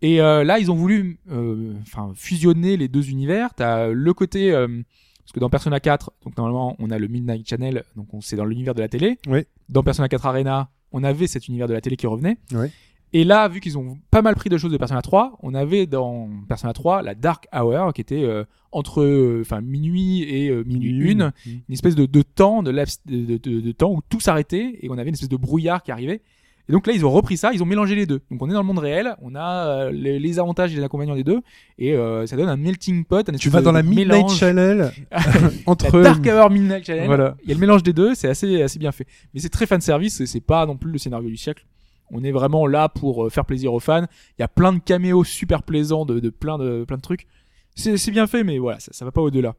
Et euh, là ils ont voulu euh, enfin fusionner les deux univers, t'as le côté euh, parce que dans Persona 4, donc normalement on a le Midnight Channel, donc on c'est dans l'univers de la télé. Oui. Dans Persona 4 Arena, on avait cet univers de la télé qui revenait. Oui. Et là, vu qu'ils ont pas mal pris de choses de Persona 3, on avait dans Persona 3 la Dark Hour qui était euh, entre euh, minuit et euh, minuit Minuit une, une. une espèce de, de temps de, de temps où tout s'arrêtait et on avait une espèce de brouillard qui arrivait. Et donc là, ils ont repris ça, ils ont mélangé les deux. Donc on est dans le monde réel, on a euh, les, les avantages et les inconvénients des deux, et euh, ça donne un melting pot. Un Tu vas dans la Midnight mélange. Channel <laughs> entre. La Dark Hour Midnight Channel. Voilà. Il y a le mélange des deux, c'est assez, assez bien fait. Mais c'est très fan service, c'est pas non plus le scénario du siècle. On est vraiment là pour euh, faire plaisir aux fans. Il y a plein de caméos super plaisants de, de plein de plein de trucs. C'est c'est bien fait, mais voilà, ça, ça va pas au-delà.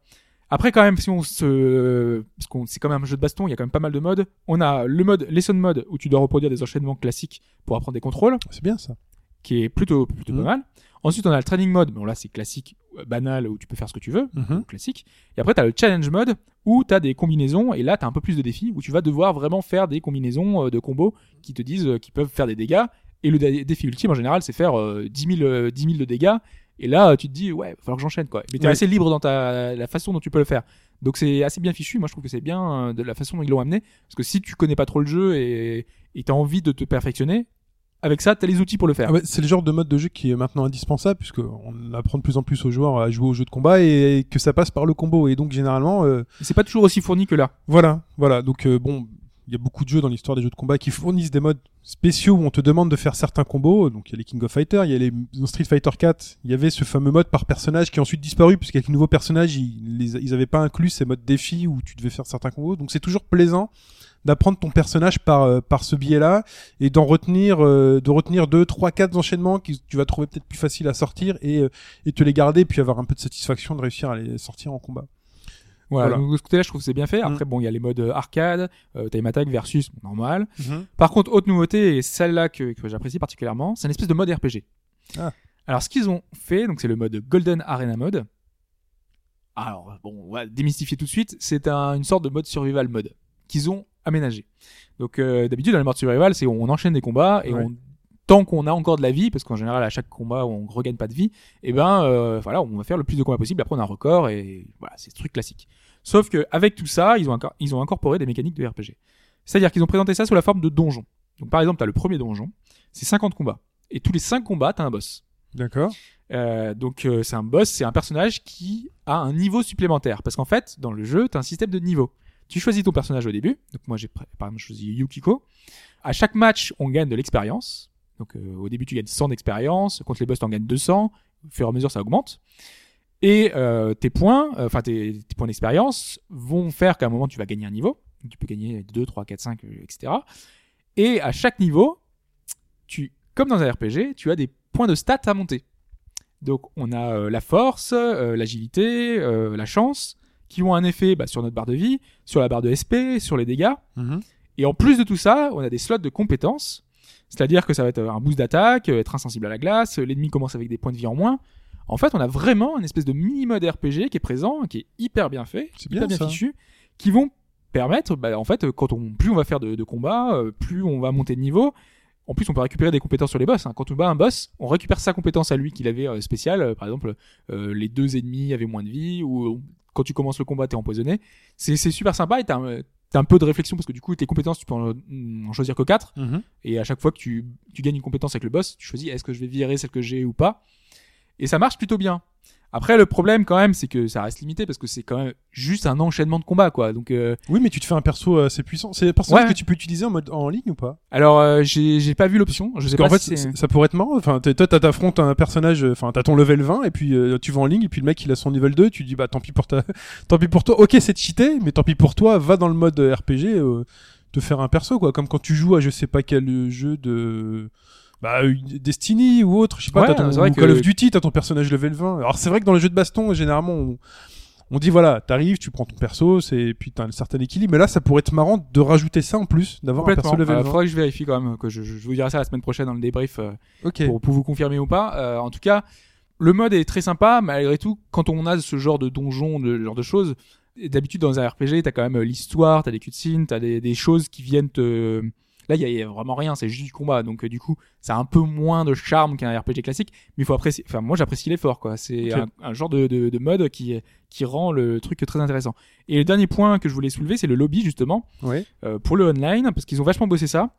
Après, quand même, si on se, parce qu'on c'est quand même un jeu de baston, il y a quand même pas mal de modes. On a le mode lesson mode où tu dois reproduire des enchaînements classiques pour apprendre des contrôles C'est bien ça. qui est plutôt plutôt Mhm. pas mal. Ensuite, on a le training mode. Bon là, c'est classique, euh, banal où tu peux faire ce que tu veux, Mhm. classique. Et après, tu as le challenge mode où tu as des combinaisons et là, tu as un peu plus de défis où tu vas devoir vraiment faire des combinaisons euh, de combos qui te disent euh, qu'ils peuvent faire des dégâts. Et le dé- défi ultime en général, c'est faire euh, 10, 000, euh, 10 000 de dégâts. Et là, tu te dis, ouais, il va falloir que j'enchaîne quoi. Mais tu es Ouais. assez libre dans ta, la façon dont tu peux le faire. Donc c'est assez bien fichu. Moi, je trouve que c'est bien euh, de la façon dont ils l'ont amené. Parce que si tu connais pas trop le jeu et tu as envie de te perfectionner, avec ça, tu as les outils pour le faire. Ah c'est le genre de mode de jeu qui est maintenant indispensable puisque on apprend de plus en plus aux joueurs à jouer aux jeux de combat et que ça passe par le combo et donc généralement euh, C'est pas toujours aussi fourni que là. voilà voilà donc euh, bon il y a beaucoup de jeux dans l'histoire des jeux de combat qui fournissent des modes spéciaux où on te demande de faire certains combos donc il y a les King of Fighter il y a les Street Fighter 4 il y avait ce fameux mode par personnage qui a ensuite disparu puisqu'avec les nouveaux personnages ils les, ils avaient pas inclus ces modes défi où tu devais faire certains combos donc c'est toujours plaisant d'apprendre ton personnage par euh, par ce biais-là et d'en retenir euh, de retenir deux, trois, quatre enchaînements que tu vas trouver peut-être plus facile à sortir et euh, et te les garder puis avoir un peu de satisfaction de réussir à les sortir en combat. Voilà, Voilà. donc de ce côté-là, je trouve que c'est bien fait. Mm. Après, bon, il y a les modes euh, arcade, euh, time attack versus normal. Par contre, autre nouveauté, et celle-là que, que j'apprécie particulièrement, c'est une espèce de mode RPG. Ah. Alors, ce qu'ils ont fait, donc c'est le mode Golden Arena Mode. Alors, bon, on va démystifier tout de suite. C'est un- une sorte de mode survival mode qu'ils ont aménagé. Donc, euh, d'habitude, dans le mode survival, c'est on enchaîne des combats et Ouais. on tant qu'on a encore de la vie, parce qu'en général à chaque combat on regagne pas de vie, et ben euh, voilà, on va faire le plus de combats possible. Après on a un record et voilà, c'est ce truc classique. Sauf que avec tout ça, ils ont encore, ils ont incorporé des mécaniques de RPG. C'est-à-dire qu'ils ont présenté ça sous la forme de donjons. Donc par exemple, tu as le premier donjon, c'est 50 combats. Et tous les 5 combats, tu as un boss. D'accord. Euh, donc euh, c'est un boss, c'est un personnage qui a un niveau supplémentaire. Parce qu'en fait, dans le jeu, tu as un système de niveau. Tu choisis ton personnage au début. Donc moi, j'ai par exemple choisi Yukiko. À chaque match, on gagne de l'expérience. Donc euh, au début, tu gagnes 100 d'expérience. Contre les boss, tu en gagnes 200. Au fur et à mesure, ça augmente. Et euh, tes points, euh, enfin tes, tes points d'expérience vont faire qu'à un moment, tu vas gagner un niveau. Tu peux gagner 2, 3, 4, 5, euh, etc. Et à chaque niveau, tu, comme dans un RPG, tu as des points de stats à monter. Donc on a euh, la force, l'agilité, la chance, qui ont un effet bah, sur notre barre de vie, sur la barre de SP, sur les dégâts. Mhm. Et en plus de tout ça, on a des slots de compétences. C'est-à-dire que ça va être un boost d'attaque, être insensible à la glace, l'ennemi commence avec des points de vie en moins. En fait, on a vraiment une espèce de mini-mode RPG qui est présent, qui est hyper bien fait, hyper bien, fichu, qui vont permettre, bah, en fait, quand on, plus on va faire de, de combats, euh, plus on va monter de niveau. En plus, on peut récupérer des compétences sur les boss. hein. Quand on bat un boss, on récupère sa compétence à lui qu'il avait euh, spéciale. Euh, par exemple, euh, les deux ennemis avaient moins de vie, ou euh, quand tu commences le combat, t'es empoisonné. C'est c'est super sympa et t'as un, peu de réflexion parce que du coup, tes compétences, tu peux en, en choisir que 4. Mhm. Et à chaque fois que tu, tu gagnes une compétence avec le boss, tu choisis est-ce que je vais virer celle que j'ai ou pas? Et ça marche plutôt bien. Après, le problème quand même, c'est que ça reste limité parce que c'est quand même juste un enchaînement de combats, quoi. Donc, euh, Oui, mais tu te fais un perso assez puissant. C'est un personnage Ouais. que tu peux utiliser en mode en ligne ou pas? Alors, euh, j'ai j'ai pas vu l'option. Je sais Parce pas qu'en si fait, ça pourrait être marrant. Enfin, toi, t'affrontes un personnage, enfin, t'as ton level 20, et puis euh, tu vas en ligne, et puis le mec, il a son level 2, tu dis, bah, tant pis pour ta, <laughs> tant pis pour toi. Ok, c'est cheaté, mais tant pis pour toi, va dans le mode euh, RPG, euh, te faire un perso, quoi. Comme quand tu joues à je sais pas quel euh, jeu de, bah, Destiny ou autre, je sais pas, Ouais, ton vrai que- Call of Duty, t'as ton personnage level 20. Alors, c'est vrai que dans le jeu de baston, généralement, on, on dit voilà, t'arrives, tu prends ton perso, c'est, puis t'as un certain équilibre. Mais là, ça pourrait être marrant de rajouter ça en plus, d'avoir un perso level Euh, 20. faudrait que je vérifie quand même, que je, je vous dirai ça la semaine prochaine dans le débrief euh, Ok. pour, pour vous confirmer ou pas. Euh, en tout cas, le mode est très sympa, malgré tout, quand on a ce genre de donjon, de ce genre de choses, d'habitude dans un RPG, t'as quand même euh, l'histoire, t'as des cutscenes, t'as des, des choses qui viennent te... Là, il y, a- vraiment rien, c'est juste du combat, donc euh, du coup, ça a un peu moins de charme qu'un RPG classique, mais il faut apprécier. Enfin, moi, j'apprécie l'effort, quoi. C'est un, un genre de, de, de mode qui qui rend le truc très intéressant. Et le dernier point que je voulais soulever, c'est le lobby justement euh, pour le online parce qu'ils ont vachement bossé ça.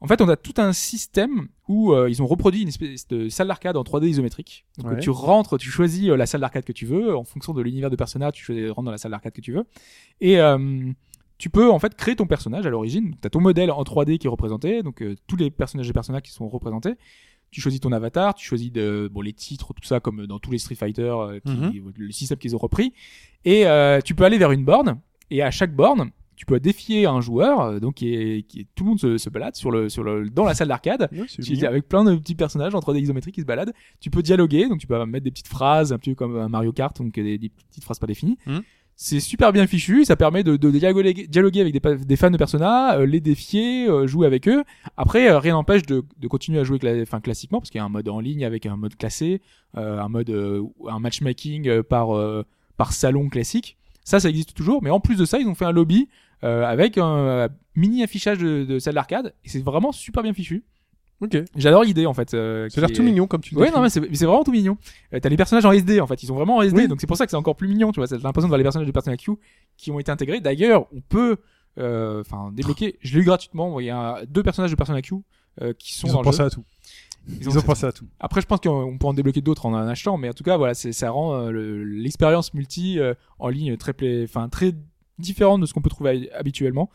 En fait, on a tout un système où euh, ils ont reproduit une espèce de salle d'arcade en 3D isométrique. Donc Ouais. tu rentres, tu choisis euh, la salle d'arcade que tu veux en fonction de l'univers de Persona, tu choisis de rentrer dans la salle d'arcade que tu veux et euh, tu peux en fait créer ton personnage à l'origine. Tu as ton modèle en 3D qui est représenté, donc euh, tous les personnages de Persona qui sont représentés. Tu choisis ton avatar, tu choisis de, bon, les titres, tout ça, comme dans tous les Street Fighter, euh, qui- Mhm. le système qu'ils ont repris. Et euh, tu peux aller vers une borne, et à chaque borne, tu peux défier un joueur, donc qui est, qui est- tout le monde se, se balade sur le, sur le, dans la salle d'arcade, Ouais, avec plein de petits personnages en 3D isométrique qui se baladent. Tu peux dialoguer, donc tu peux mettre des petites phrases, un peu comme un Mario Kart, donc des, des petites phrases pas définies. Mhm. C'est super bien fichu, ça permet de, de dialoguer, dialoguer avec des, des fans de Persona, euh, les défier, euh, jouer avec eux. Après, euh, rien n'empêche de, de continuer à jouer classiquement, parce qu'il y a un mode en ligne avec un mode classé, euh, un mode, euh, un matchmaking par, par salon classique. Ça, ça existe toujours, mais en plus de ça, ils ont fait un lobby avec un mini affichage de, de salle d'arcade, et c'est vraiment super bien fichu. Ok. J'adore l'idée en fait. euh, Ça a l'air tout mignon comme tu le Ouais, non, mais c'est vraiment tout mignon. Euh, T'as les personnages en SD en fait, ils sont vraiment en SD, Oui. donc c'est pour ça que c'est encore plus mignon, tu vois. T'as l'impression de voir les personnages de Persona Q qui ont été intégrés. D'ailleurs, on peut, euh, enfin, débloquer. Je l'ai eu gratuitement. Il y a deux personnages de Persona Q euh, qui sont Ils dans ont le pensé jeu. à tout. Ils Ils ont pensé à tout. Après, je pense qu'on peut en débloquer d'autres en en achetant, mais en tout cas, voilà, ça rend le- l'expérience multi en ligne très, enfin, très différente de ce qu'on peut trouver habituellement.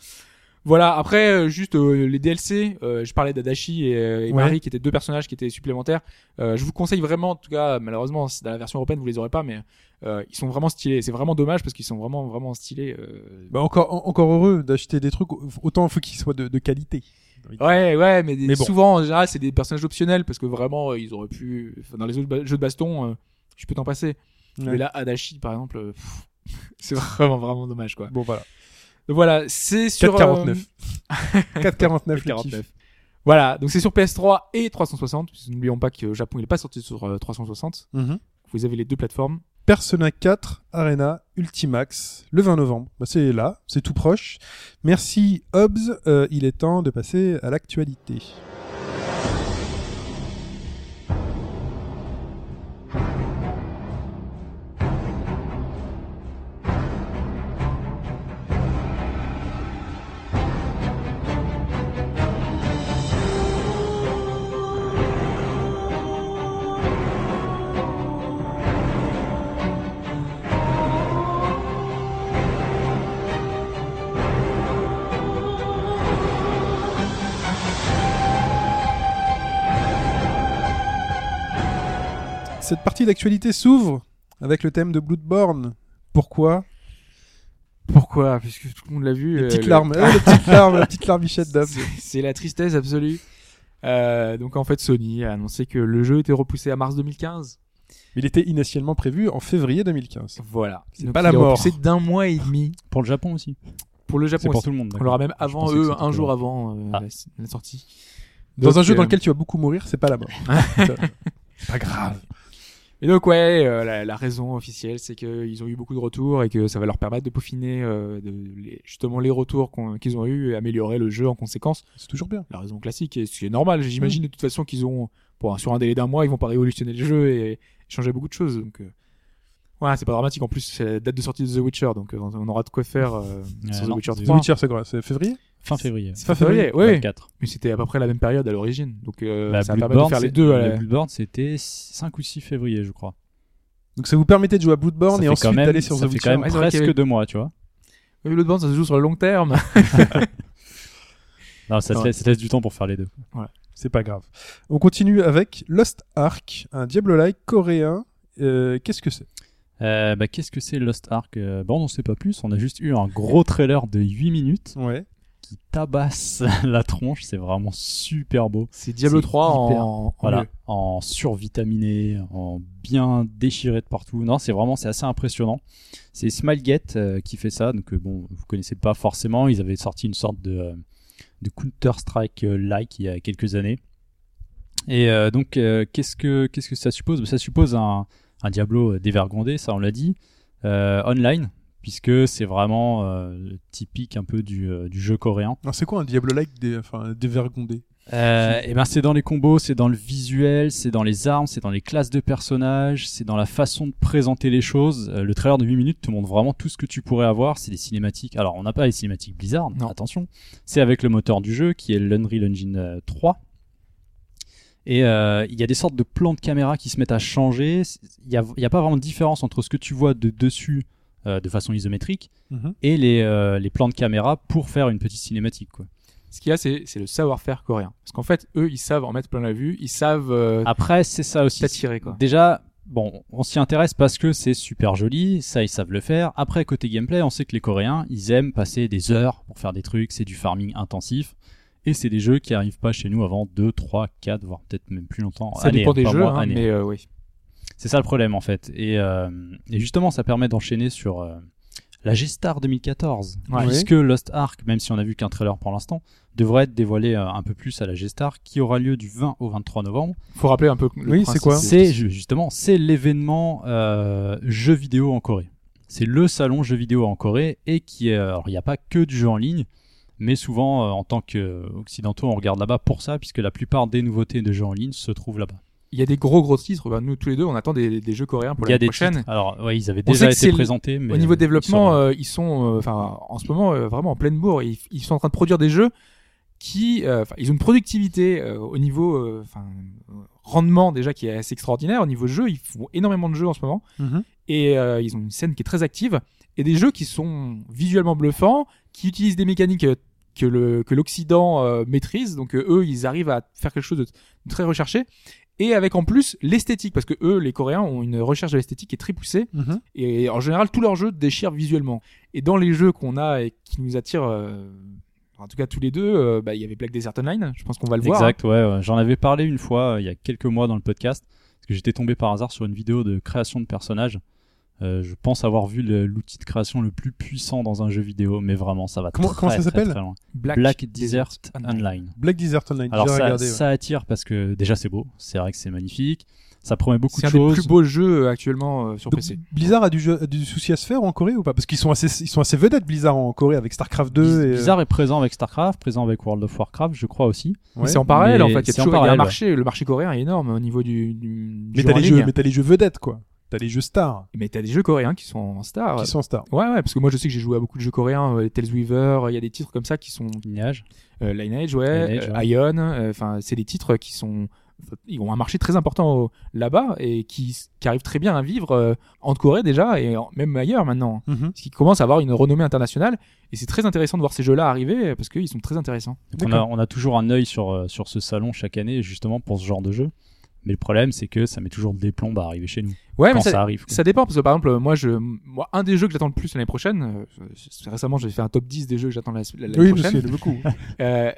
Voilà, après, euh, juste euh, les DLC, euh, je parlais d'Adachi et, euh, et Ouais. Marie qui étaient deux personnages qui étaient supplémentaires. Euh, je vous conseille vraiment, en tout cas, malheureusement, c'est dans la version européenne, vous les aurez pas, mais euh, ils sont vraiment stylés. C'est vraiment dommage parce qu'ils sont vraiment, vraiment stylés. euh. Bah encore, en- encore heureux d'acheter des trucs. Autant faut qu'ils soient de, de qualité. Ouais, ouais, mais, des- Mais bon. souvent, en général, c'est des personnages optionnels parce que vraiment, ils auraient pu. dans les autres jeux de baston, euh, je peux t'en passer. Ouais. Mais là, Adachi, par exemple, <laughs> c'est vraiment, vraiment dommage, quoi. Bon voilà. Donc voilà, c'est sur. 4,49. euh, <laughs> 4,49 le kiff. 49. Voilà, donc c'est sur PS3 et 360. parce que N'oublions pas que Japon, il est pas sorti sur euh, 360. Mhm. Vous avez les deux plateformes. Persona 4 Arena Ultimax le 20 novembre. Bah, c'est là, c'est tout proche. Merci Hobbs, Euh, il est temps de passer à l'actualité. Cette partie d'actualité s'ouvre avec le thème de Bloodborne. Pourquoi? Pourquoi? Puisque tout le monde l'a vu. Les euh, petites le- larmes, euh, les petites larmes, la petite larmichette d'Hobbs. <laughs> C'est- C'est la tristesse absolue. Euh, donc en fait, Sony a annoncé que le jeu était repoussé à mars 2015. Il était initialement prévu en février 2015. Voilà. C'est pas la mort. repoussé d'un mois et demi Pour le Japon aussi. pour le C'est Japon. pour aussi. tout le monde. On l'aura même avant eux, un jour avant euh, Ah. la, sortie. Dans Donc, un jeu dans euh, lequel tu vas beaucoup mourir, c'est pas la mort. <laughs> c'est pas grave. Et donc ouais, euh, la, la raison officielle, c'est qu'ils ont eu beaucoup de retours et que ça va leur permettre de peaufiner euh, de, les- justement les retours qu'ils ont eu et améliorer le jeu en conséquence. C'est toujours bien. La raison classique, et c'est normal. Mm. J'imagine de toute façon qu'ils ont, pour sur un délai d'un mois, ils vont pas révolutionner le jeu et changer beaucoup de choses. Donc euh, voilà, c'est pas dramatique. En plus, c'est la date de sortie de The Witcher, donc euh, on aura de quoi faire euh, sur The Witcher The The 3. Witcher, c'est quoi? C'est février? Fin février. C'est fin février, oui, oui. 24. Mais c'était à peu près la même période à l'origine, donc euh, Bah, ça va permettre de Bloodborne, faire les deux. la- Bloodborne, c'était 5 ou 6 février, je crois. Donc ça vous permettait de jouer à Bloodborne ça et fait ensuite quand même, d'aller sur ça The fait Witcher. quand même Ouais, c'est vrai qu'il y presque avait- deux mois, tu vois. Oui, Bloodborne, ça se joue sur le long terme. <laughs> <laughs> Non, ça, te Ouais. laisse, ça te laisse du temps pour faire les deux. C'est pas grave. On continue avec Lost Ark, un Diablo-like coréen. Euh, Qu'est-ce que c'est? Euh, bah, Qu'est-ce que c'est Lost Ark Euh, Bon, on n'en sait pas plus. On a juste eu un gros trailer de 8 minutes Ouais. qui tabasse <laughs> la tronche. C'est vraiment super beau. C'est Diablo C'est 3 en, hyper- en Voilà, mieux. en survitaminé, en bien déchiré de partout. Non, c'est vraiment, c'est assez impressionnant. C'est Smilegate euh, qui fait ça. Donc, euh, bon, vous connaissez pas forcément. Ils avaient sorti une sorte de, euh, de Counter-Strike-like il y a quelques années. Et euh, donc, euh, qu'est-ce que qu'est-ce que ça suppose? Ça suppose un, un Diablo dévergondé, ça on l'a dit, euh, online, puisque c'est vraiment euh, typique un peu du, euh, du jeu coréen. Alors c'est quoi un Diablo-like des, enfin, dévergondé? Euh, et ben c'est dans les combos, c'est dans le visuel, c'est dans les armes, c'est dans les classes de personnages, c'est dans la façon de présenter les choses. Euh, le trailer de 8 minutes te montre vraiment tout ce que tu pourrais avoir. C'est des cinématiques. Alors on n'a pas les cinématiques Blizzard, Non. attention. C'est avec le moteur du jeu qui est l'Unreal Engine euh, 3. Et euh, il y a des sortes de plans de caméra qui se mettent à changer. Il n'y a, il y a pas vraiment de différence entre ce que tu vois de dessus euh, de façon isométrique Mhm. et les, euh, les plans de caméra pour faire une petite cinématique. Quoi. Ce qu'il y a, c'est c'est le savoir-faire coréen. Parce qu'en fait, eux, ils savent en mettre plein la vue, ils savent euh, Après, c'est ça aussi. t'attirer, quoi. Déjà, bon, on s'y intéresse parce que c'est super joli, ça ils savent le faire. Après, côté gameplay, on sait que les Coréens, ils aiment passer des heures pour faire des trucs, c'est du farming intensif. Et c'est des jeux qui arrivent pas chez nous avant 2, 3, 4, voire peut-être même plus longtemps. Ça dépend des jeux, mois, hein, mais euh, oui. C'est ça le problème en fait. Et, euh, et justement, ça permet d'enchaîner sur euh, la G-Star 2014. Ouais. Puisque Lost Ark, même si on a vu qu'un trailer pour l'instant, devrait être dévoilé euh, un peu plus à la G-Star qui aura lieu du 20 au 23 novembre. Faut rappeler un peu. le Oui, c'est quoi C'est ju- justement c'est l'événement euh, jeux vidéo en Corée. C'est le salon jeux vidéo en Corée et qui est alors il n'y a pas que du jeu en ligne, mais souvent euh, en tant qu'occidentaux on regarde là-bas pour ça puisque la plupart des nouveautés de jeux en ligne se trouvent là-bas. Il y a des gros gros titres. Bah, nous tous les deux, on attend des, des jeux coréens pour Il y a l'année des prochaine. titres. Alors ouais, ils avaient On déjà été présentés, mais Au niveau euh, développement, ils sont- euh, ils sont, euh, enfin, en ce moment euh, vraiment en pleine bourre. Ils, ils sont en train de produire des jeux qui, euh, ils ont une productivité euh, au niveau, enfin, rendement déjà qui est assez extraordinaire. Au niveau jeu, ils font énormément de jeux en ce moment Mhm. et euh, ils ont une scène qui est très active et des jeux qui sont visuellement bluffants, qui utilisent des mécaniques euh, que le que l'Occident euh, maîtrise. Donc euh, eux, ils arrivent à faire quelque chose de, de très recherché et avec en plus l'esthétique parce que eux, les Coréens, ont une recherche de l'esthétique qui est très poussée Mhm. et en général tous leurs jeux déchirent visuellement. Et dans les jeux qu'on a et qui nous attirent, euh, en tout cas tous les deux, euh, bah, il y avait Black Desert Online. Je pense qu'on va le voir. hein. Exact, ouais, ouais. J'en avais parlé une fois euh, il y a quelques mois dans le podcast parce que j'étais tombé par hasard sur une vidéo de création de personnages. Euh, je pense avoir vu l'outil de création le plus puissant dans un jeu vidéo, mais vraiment ça va Comment- très, comment ça très, s'appelle. Black, Black Desert Online. Black Desert Online. Alors ça, regardé. ouais. ça attire parce que déjà c'est beau, c'est vrai que c'est magnifique, ça promet beaucoup C'est de un des choses. plus beaux jeux euh, actuellement euh, sur Donc, PC. Blizzard a du, jeu- a du souci à se faire en Corée ou pas? Parce qu'ils sont assez, ils sont assez vedettes Blizzard en Corée avec Starcraft 2 et. euh, Blizzard est présent avec Starcraft, présent avec World of Warcraft, je crois aussi. ouais. C'est en parallèle Mais en fait. Il y a c'est en toujours il y a un parallèle, marché. Le marché coréen est énorme au niveau du. du t'as les jeux, mais t'as les jeux vedettes quoi. T'as les jeux stars Mais t'as des jeux coréens qui sont en star. qui sont en star. Ouais, ouais, parce que moi je sais que j'ai joué à beaucoup de jeux coréens, euh, Tales Weaver, il y a des titres comme ça qui sont Lignage. euh, Lineage, ouais, Lineage, euh, ouais. Ion, euh, enfin c'est des titres qui sont ils ont un marché très important là-bas et qui, qui arrivent très bien à vivre euh, en Corée déjà et en- même ailleurs maintenant. Mhm. Qui commencent à avoir une renommée internationale et c'est très intéressant de voir ces jeux-là arriver parce qu'ils sont très intéressants. On a, on a toujours un œil sur, sur ce salon chaque année justement pour ce genre de jeu. Mais le problème c'est que ça met toujours des plombes à arriver chez nous. Ouais, quand mais ça, ça, arrive. quoi. ça dépend parce que par exemple moi je moi un des jeux que j'attends le plus l'année prochaine euh, récemment j'ai fait un top 10 des jeux que j'attends la- l'année Oui, prochaine. a beaucoup. Euh,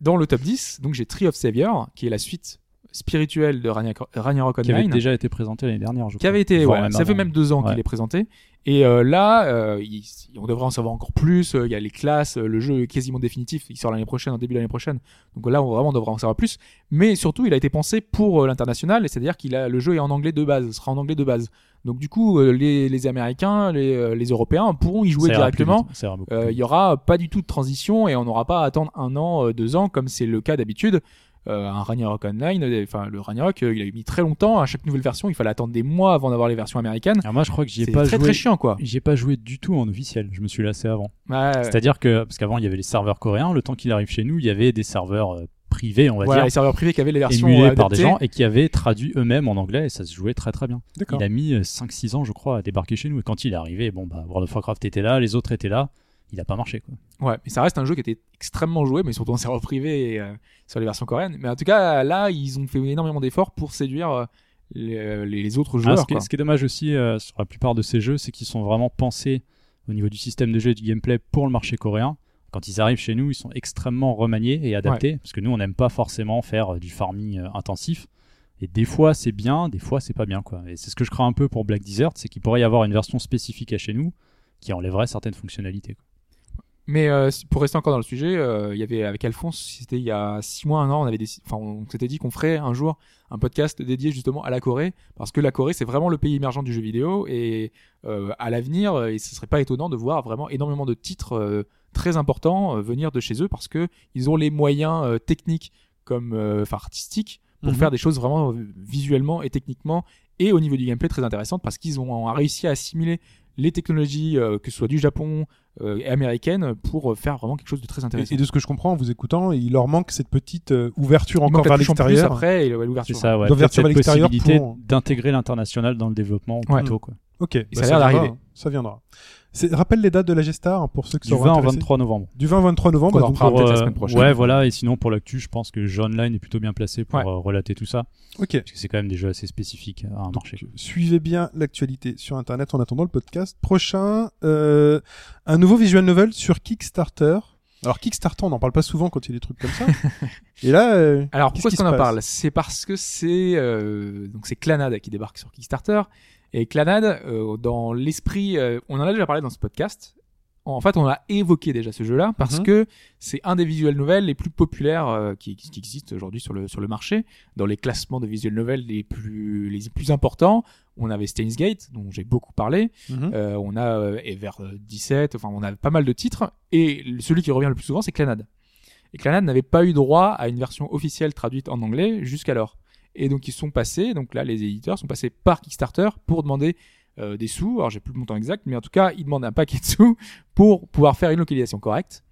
dans le top 10, donc j'ai Tree of Savior, qui est la suite spirituelle de Ragnarok Ragnarok Qui avait Online, déjà été présenté l'année dernière, je qui crois. avait été, ouais, ça fait même deux ans Ouais. qu'il est présenté. Et euh, là, euh, il- on devrait en savoir encore plus. Euh, Il y a les classes, le jeu est quasiment définitif. Il sort l'année prochaine, en début de l'année prochaine. Donc là, on vraiment devrait en savoir plus. Mais surtout, il a été pensé pour l'international, c'est-à-dire qu'il a le jeu est en anglais de base, sera en anglais de base. Donc du coup, les, les Américains, les, les Européens pourront y jouer directement. Euh, il vite. y aura pas du tout de transition et on n'aura pas à attendre un an, deux ans comme c'est le cas d'habitude. Euh, un Ragnarok Online, euh, enfin le Ragnarok, euh, il a mis très longtemps à chaque nouvelle version. Il fallait attendre des mois avant d'avoir les versions américaines. Alors moi je crois que j'y ai C'est pas très joué. très chiant quoi. J'y ai pas joué du tout en officiel. Je me suis lassé avant. Ouais. C'est-à-dire que parce qu'avant il y avait les serveurs coréens, le temps qu'il arrive chez nous, il y avait des serveurs euh, privés, on va Voilà, dire, les serveurs privés qui avaient les versions émulés euh, par des gens et qui avaient traduit eux-mêmes en anglais et ça se jouait très très bien. Il a mis euh, 5-6 ans, je crois, à débarquer chez nous. Et quand il est arrivé, bon, bah, World of Warcraft était là, les autres étaient là. Il a pas marché, quoi. Ouais, mais ça reste un jeu qui était extrêmement joué, mais surtout en serveur privé et euh, sur les versions coréennes. Mais en tout cas, là, ils ont fait énormément d'efforts pour séduire euh, les, les- autres Ah, joueurs. ce, qui est, quoi. ce qui est dommage aussi euh, sur la plupart de ces jeux, c'est qu'ils sont vraiment pensés au niveau du système de jeu et du gameplay pour le marché coréen. Quand ils arrivent chez nous, ils sont extrêmement remaniés et adaptés. Parce que nous, on n'aime pas forcément faire euh, du farming euh, intensif. Et des fois, c'est bien, des fois, c'est pas bien, quoi. Et c'est ce que je crains un peu pour Black Desert, c'est qu'il pourrait y avoir une version spécifique à chez nous qui enlèverait certaines fonctionnalités. quoi. Mais euh, pour rester encore dans le sujet, euh, il y avait avec Alphonse, c'était il y a six mois, un an, on avait décidé, enfin, on s'était dit qu'on ferait un jour un podcast dédié justement à la Corée, parce que la Corée c'est vraiment le pays émergent du jeu vidéo et euh, à l'avenir, et ce serait pas étonnant de voir vraiment énormément de titres très importants venir de chez eux parce que ils ont les moyens techniques comme enfin artistiques pour Mhm. faire des choses vraiment visuellement et techniquement et au niveau du gameplay très intéressantes parce qu'ils ont réussi à assimiler les technologies euh, que ce soit du Japon euh, et américaines pour euh, faire vraiment quelque chose de très intéressant. Et, et de ce que je comprends en vous écoutant, il leur manque cette petite euh, ouverture Il encore vers en l'extérieur. après et ouais, C'est l'ouverture. ça, ouais. À cette l'extérieur possibilité pour- d'intégrer l'international dans le développement Ouais. plus tôt, quoi. Ok, bah, ça a l'air viendra, d'arriver. Ça viendra. C'est- Rappelle les dates de la Gestar hein, pour ceux qui Du sont 20 au intéressés. 23 novembre. Du 20 au 23 novembre. Qu'on en donc, pour, peut-être la semaine prochaine. Ouais, voilà. Et sinon, pour l'actu, je pense que Jeu Online est plutôt bien placé pour Ouais. euh, relater tout ça. Ok. Parce que c'est quand même des jeux assez spécifiques à un marché. Suivez bien l'actualité sur Internet en attendant le podcast. Prochain, euh, un nouveau visual novel sur Kickstarter. Alors Kickstarter, on n'en parle pas souvent quand il y a des trucs comme ça. <laughs> Et là, euh, Alors pourquoi est-ce qu'on en parle? C'est parce que c'est euh, donc c'est Clanad qui débarque sur Kickstarter et Clanad euh, dans l'esprit, euh, on en a déjà parlé dans ce podcast. En fait, on a évoqué déjà ce jeu-là parce Mhm. que c'est un des visual novels les plus populaires euh, qui, qui existent aujourd'hui sur le sur le marché. Dans les classements de visual novels les plus les plus importants, on avait Steins Gate dont j'ai beaucoup parlé. mhm. On a Ever 17, enfin on a pas mal de titres, et celui qui revient le plus souvent c'est Clanad. Et Clanad n'avait pas eu droit à une version officielle traduite en anglais jusqu'alors. Et donc ils sont passés, donc là les éditeurs sont passés par Kickstarter pour demander euh, des sous, alors j'ai plus le montant exact, mais en tout cas ils demandent un paquet de sous pour pouvoir faire une localisation correcte.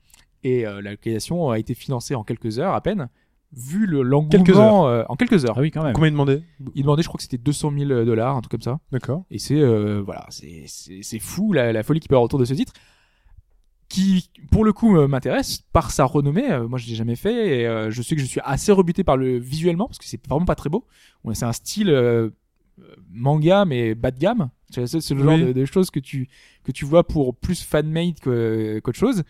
Et euh, la localisation a été financée en quelques heures à peine, vu le Quelques l'engouement euh, en quelques heures. Ah oui, quand même. Combien demandé Ils demandaient, je crois que c'était 200 000 dollars, un truc comme ça. D'accord. Et c'est euh, voilà, c'est c'est c'est fou la, la folie qui peut y avoir autour de ce titre. Qui pour le coup euh, m'intéresse par sa renommée. Euh, moi, je l'ai jamais fait et euh, je sais que je suis assez rebuté par le visuellement parce que c'est vraiment pas très beau. C'est un style manga mais bas de gamme. C'est le genre Oui. de, de choses que tu que tu vois pour plus fan-made qu'autre chose.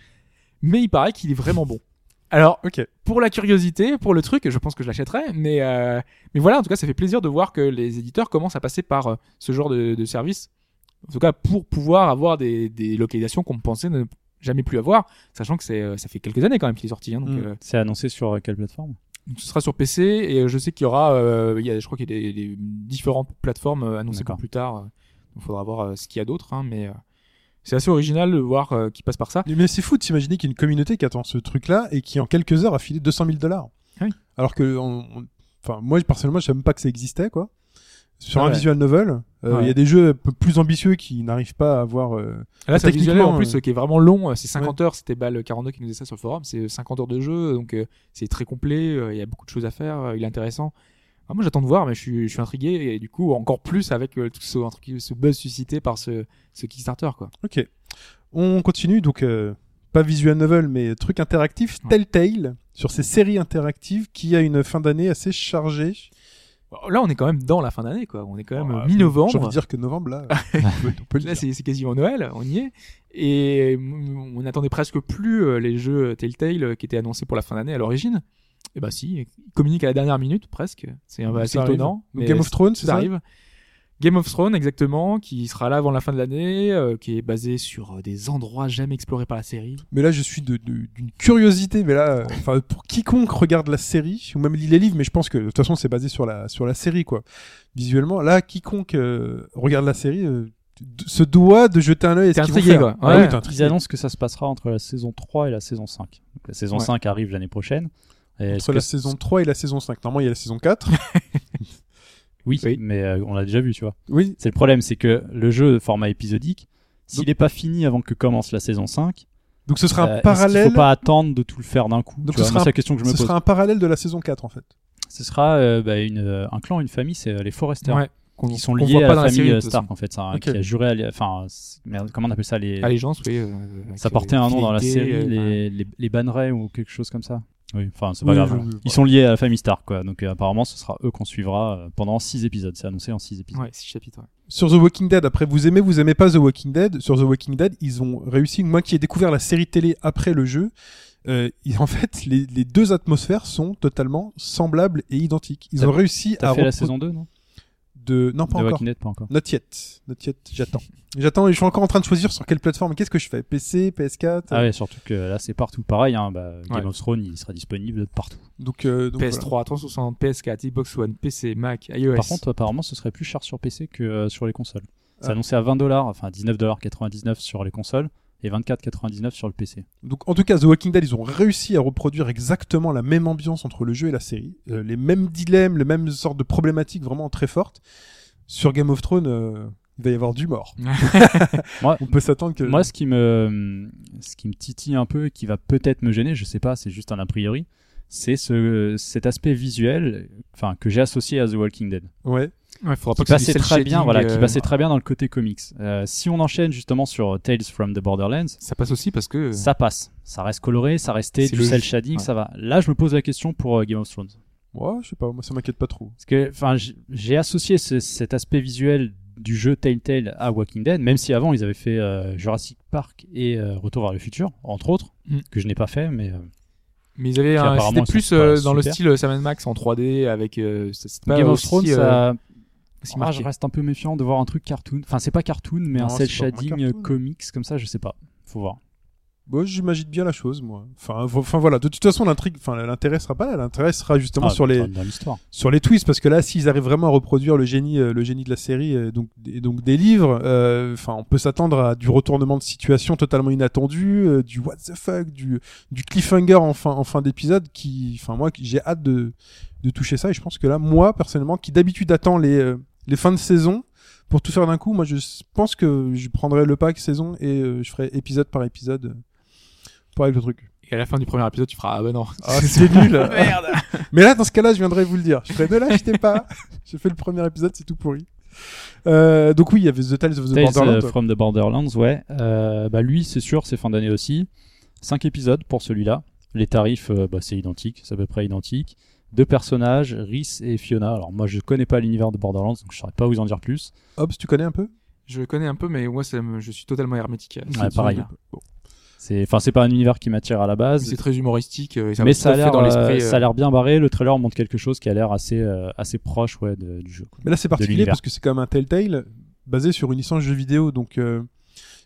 Mais il paraît qu'il est vraiment bon. <laughs> Alors, Ok. pour la curiosité, pour le truc, je pense que je l'achèterai. Mais euh, mais voilà, en tout cas, ça fait plaisir de voir que les éditeurs commencent à passer par ce genre de, de service. En tout cas, pour pouvoir avoir des, des localisations qu'on pensait ne jamais plus avoir, sachant que c'est, euh, ça fait quelques années quand même qu'il est sorti. Hein, donc, Mm. euh, C'est annoncé sur euh, quelle plateforme? donc ce sera sur PC et je sais qu'il y aura, euh, il y a, je crois qu'il y a des, des différentes plateformes annoncées pour plus tard. il faudra voir euh, ce qu'il y a d'autre, hein, mais euh, c'est assez original de voir euh, qu'il passe par ça. Mais c'est fou de s'imaginer qu'il y a une communauté qui attend ce truc-là et qui en quelques heures a filé 200 000 dollars. Oui. Alors que, on- on- enfin, moi personnellement, je savais même pas que ça existait, quoi. Sur Ah un ouais. visual novel, euh, il Ouais. y a des jeux un peu plus ambitieux qui n'arrivent pas à avoir. euh, Là, c'est visuel en plus euh, euh, qui est vraiment long. euh, C'est 50 heures. C'était Bal 42 qui nous disait ça sur le forum. C'est 50 heures de jeu, donc euh, c'est très complet. euh, Il y a beaucoup de choses à faire. euh, Il est intéressant. Ah, moi, j'attends de voir, mais je suis, je suis intrigué et du coup encore plus avec euh, tout ce, buzz suscité par ce, ce Kickstarter, quoi. Ok. On continue donc euh, pas visual novel mais truc interactif, Ouais. Telltale sur ces séries interactives qui a une fin d'année assez chargée. Là, on est quand même dans la fin d'année, quoi. On est quand même Ah, euh, J'ai envie mi-novembre. de dire que novembre là, <laughs> on peut, on peut le Là, dire. c'est quasiment Noël, on y est. Et on n'attendait presque plus euh, les jeux Telltale euh, qui étaient annoncés pour la fin d'année à l'origine. Et bah si, ils communiquent à la dernière minute presque. C'est assez Ça étonnant. Donc, Game of Thrones, c'est ça ça? arrive. Game of Thrones, exactement, qui sera là avant la fin de l'année, euh, qui est basé sur euh, des endroits jamais explorés par la série. Mais là, je suis de- de- d'une curiosité. Mais là, euh, enfin, pour quiconque regarde la série ou même lit les livres, mais je pense que de toute façon, c'est basé sur la sur la série, quoi. Visuellement, là, quiconque euh, regarde la série euh, se doit de jeter un œil à ce qu'ils vont intrigué, faire. quoi. Ah Ouais. oui, t'es intrigué. Ils annoncent que ça se passera entre la saison 3 et la saison 5. Donc, la saison Ouais. 5 arrive l'année prochaine. Et Entre que la saison 3 et la saison 5. Normalement, il y a la saison 4. <laughs> Oui, Oui. mais euh, on l'a déjà vu, tu vois. oui. C'est le problème, c'est que le jeu format épisodique, s'il n'est pas fini avant que commence la saison 5, Donc ce sera euh, un qu'il parallèle. faut pas attendre de tout le faire d'un coup Donc tu ce vois, sera un- la question que je me Ce pose. sera un parallèle de la saison 4 en fait. Ce sera euh, bah, une, euh, un clan, une famille, c'est euh, les Foresters. Ouais. Qui sont liés voit à pas la famille série, euh, Stark en fait, c'est un- Ok. qui a juré, enfin, merde, comment on appelle ça les, Allégeance, oui. euh, Ça portait euh, un nom dans la série, euh, les, les, les bannerets ou quelque chose comme ça. Oui, enfin, c'est pas Oui, grave. oui, voilà. oui, Ils sont liés à la famille Stark, quoi. Donc, euh, apparemment, ce sera eux qu'on suivra euh, pendant 6 épisodes. C'est annoncé en 6 épisodes. Ouais, six chapitres. ouais. Sur The Walking Dead, après vous aimez, vous aimez pas The Walking Dead? Sur The Walking Dead, ils ont réussi. Moi qui ai découvert la série télé après le jeu, euh, ils- <laughs> en fait, les, les deux atmosphères sont totalement semblables et identiques. Ils ont réussi à T'as fait la saison 2, non? De non pas De encore. Dead, pas encore. Not yet, not yet. J'attends. J'attends. et Je suis encore en train de choisir sur quelle plateforme. Qu'est-ce que je fais? PC, PS4. Ah ouais, surtout que là, c'est partout pareil. Hein, bah, Game Ouais. of Thrones, il sera disponible partout. Donc, euh, donc voilà. PS3, 360, PS4, Xbox One, PC, Mac, iOS. Par contre, apparemment, ce serait plus cher sur PC que euh, sur les consoles. C'est Ah. annoncé à 20 dollars, enfin 19,99$ sur les consoles et 24,99$ sur le PC. Donc en tout cas, The Walking Dead, ils ont réussi à reproduire exactement la même ambiance entre le jeu et la série, Euh, les mêmes dilemmes, les mêmes sortes de problématiques vraiment très fortes. Sur Game of Thrones, euh, il va y avoir du mort. <laughs> <laughs> Moi, On peut s'attendre que. Moi, ce qui me, ce qui me titille un peu et qui va peut-être me gêner, je sais pas, c'est juste un a priori, c'est ce, cet aspect visuel, enfin, que j'ai associé à The Walking Dead. ouais. Ouais, faudra Qui pas passait très bien, voilà, qui euh, passait très bien dans le côté comics. Euh, si on enchaîne justement sur Tales from the Borderlands, Ça passe aussi parce que. ça passe. Ça reste coloré, ça restait du cel shading, Ouais. ça va. Là, je me pose la question pour euh, Game of Thrones. Ouais, je sais pas, moi ça m'inquiète pas trop. Parce que, enfin, j'ai associé ce- cet aspect visuel du jeu Telltale à Walking Dead, même si avant ils avaient fait euh, Jurassic Park et euh, Retour vers le futur, entre autres, Mm. que je n'ai pas fait, mais euh, Mais ils avaient un, c'était plus euh, dans le style Sam Max en 3D avec. Euh, Game of Thrones, euh, ça, Ah, marqué. je reste un peu méfiant de voir un truc cartoon. Enfin, c'est pas cartoon, mais Non, un cel shading euh, comics comme ça, je sais pas. Faut voir. Bon, j'imagine bien la chose, moi. Enfin, enfin voilà. De toute façon, l'intrigue, enfin, l'intérêt sera pas là. L'intérêt sera justement Ah, sur les, sur les twists parce que là s'ils arrivent vraiment à reproduire le génie euh, le génie de la série euh, donc et donc des livres euh, enfin on peut s'attendre à du retournement de situation totalement inattendu euh, du what the fuck du du cliffhanger en fin en fin d'épisode qui enfin moi j'ai hâte de de toucher ça et je pense que là moi personnellement qui d'habitude attend les euh, les fins de saison pour tout faire d'un coup moi je pense que je prendrai le pack saison et je ferai épisode par épisode euh, avec le truc Et à la fin du premier épisode, tu feras Ah bah non. ah, c'est nul <laughs> Merde. <laughs> mais là dans ce cas-là je viendrai vous le dire je ferai ne l'achetez pas j'ai fait le premier épisode c'est tout pourri Euh, donc oui, il y avait The Tales of the Tales Borderlands. euh, from the Borderlands, ouais. Euh, bah lui, c'est sûr, c'est fin d'année aussi. 5 épisodes pour celui-là. Les tarifs, euh, bah, c'est identique, c'est à peu près identique. Deux personnages, Rhys et Fiona. Alors moi, je connais pas l'univers de Borderlands, donc je saurais pas vous en dire plus. Hobbs, tu connais un peu? Je connais un peu, mais moi, ça me- je suis totalement hermétique. à Ouais, pareil. C'est, enfin, c'est pas un univers qui m'attire à la base. C'est très humoristique. euh, et ça mais ça a l'air, dans l'esprit. euh, euh, ça a l'air bien barré. Le trailer montre quelque chose qui a l'air assez, euh, assez proche, ouais, de- du jeu. quoi. Mais là, c'est particulier parce que c'est quand même un Telltale basé sur une licence jeu vidéo. Donc, euh,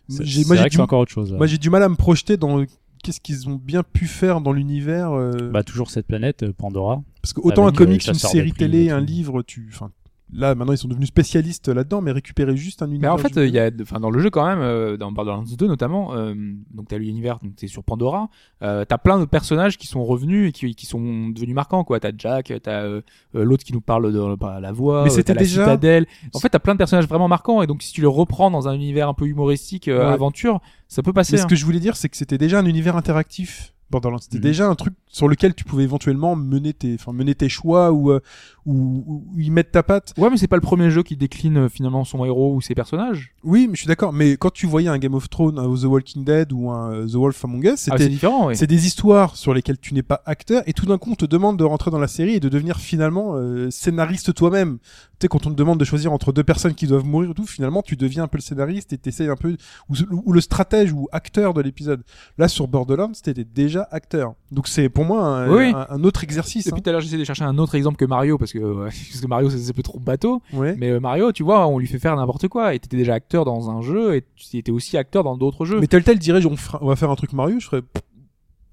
C'est, j'ai- moi, j'ai vrai que du, c'est encore autre chose. ouais. moi, j'ai du mal à me projeter dans qu'est-ce qu'ils ont bien pu faire dans l'univers. euh, Bah, toujours cette planète, Pandora. parce que autant un avec, comics, une série télé, un livre, tu, enfin, là, maintenant, ils sont devenus spécialistes là-dedans, mais récupérer juste un Mais univers. en fait, il y a, enfin, dans le jeu quand même, euh, dans Borderlands 2 notamment, euh, donc t'as l'univers, donc t'es sur Pandora, euh, t'as plein de personnages qui sont revenus et qui, qui sont devenus marquants quoi. T'as Jack, t'as euh, euh, l'autre qui nous parle de par la voix, Mais c'était la déjà- citadelle. En fait, t'as plein de personnages vraiment marquants et donc si tu les reprends dans un univers un peu humoristique, euh, Ouais. aventure, ça peut passer. Mais ce hein. que je voulais dire, c'est que c'était déjà un univers interactif. Borderlands, c'était Mhm. déjà un truc sur lequel tu pouvais éventuellement mener tes, enfin, mener tes choix ou, euh, ou, ou y mettre ta patte. Ouais, mais c'est pas le premier jeu qui décline euh, finalement son héros ou ses personnages. Oui, mais je suis d'accord. Mais quand tu voyais un Game of Thrones, un The Walking Dead ou un euh, The Wolf Among Us, Ah, c'était c'est différent. C'est des histoires sur lesquelles tu n'es pas acteur et tout d'un coup on te demande de rentrer dans la série et de devenir finalement euh, scénariste toi-même. Tu sais quand on te demande de choisir entre deux personnes qui doivent mourir et tout, finalement tu deviens un peu le scénariste et t'essayes un peu ou, ou le stratège ou acteur de l'épisode. Là sur Borderlands, t'étais déjà acteur. Donc c'est pour moi un, Oui. un, un autre exercice. Depuis hein. tout à l'heure, j'essaie de chercher un autre exemple que Mario parce que, ouais, <laughs> parce que Mario c'est un peu trop bateau. Ouais. Mais euh, Mario, tu vois, on lui fait faire n'importe quoi. Et t'étais déjà acteur dans un jeu et tu étais aussi acteur dans d'autres jeux. Mais tel tel dirait on, va faire un truc Mario, je ferais pff,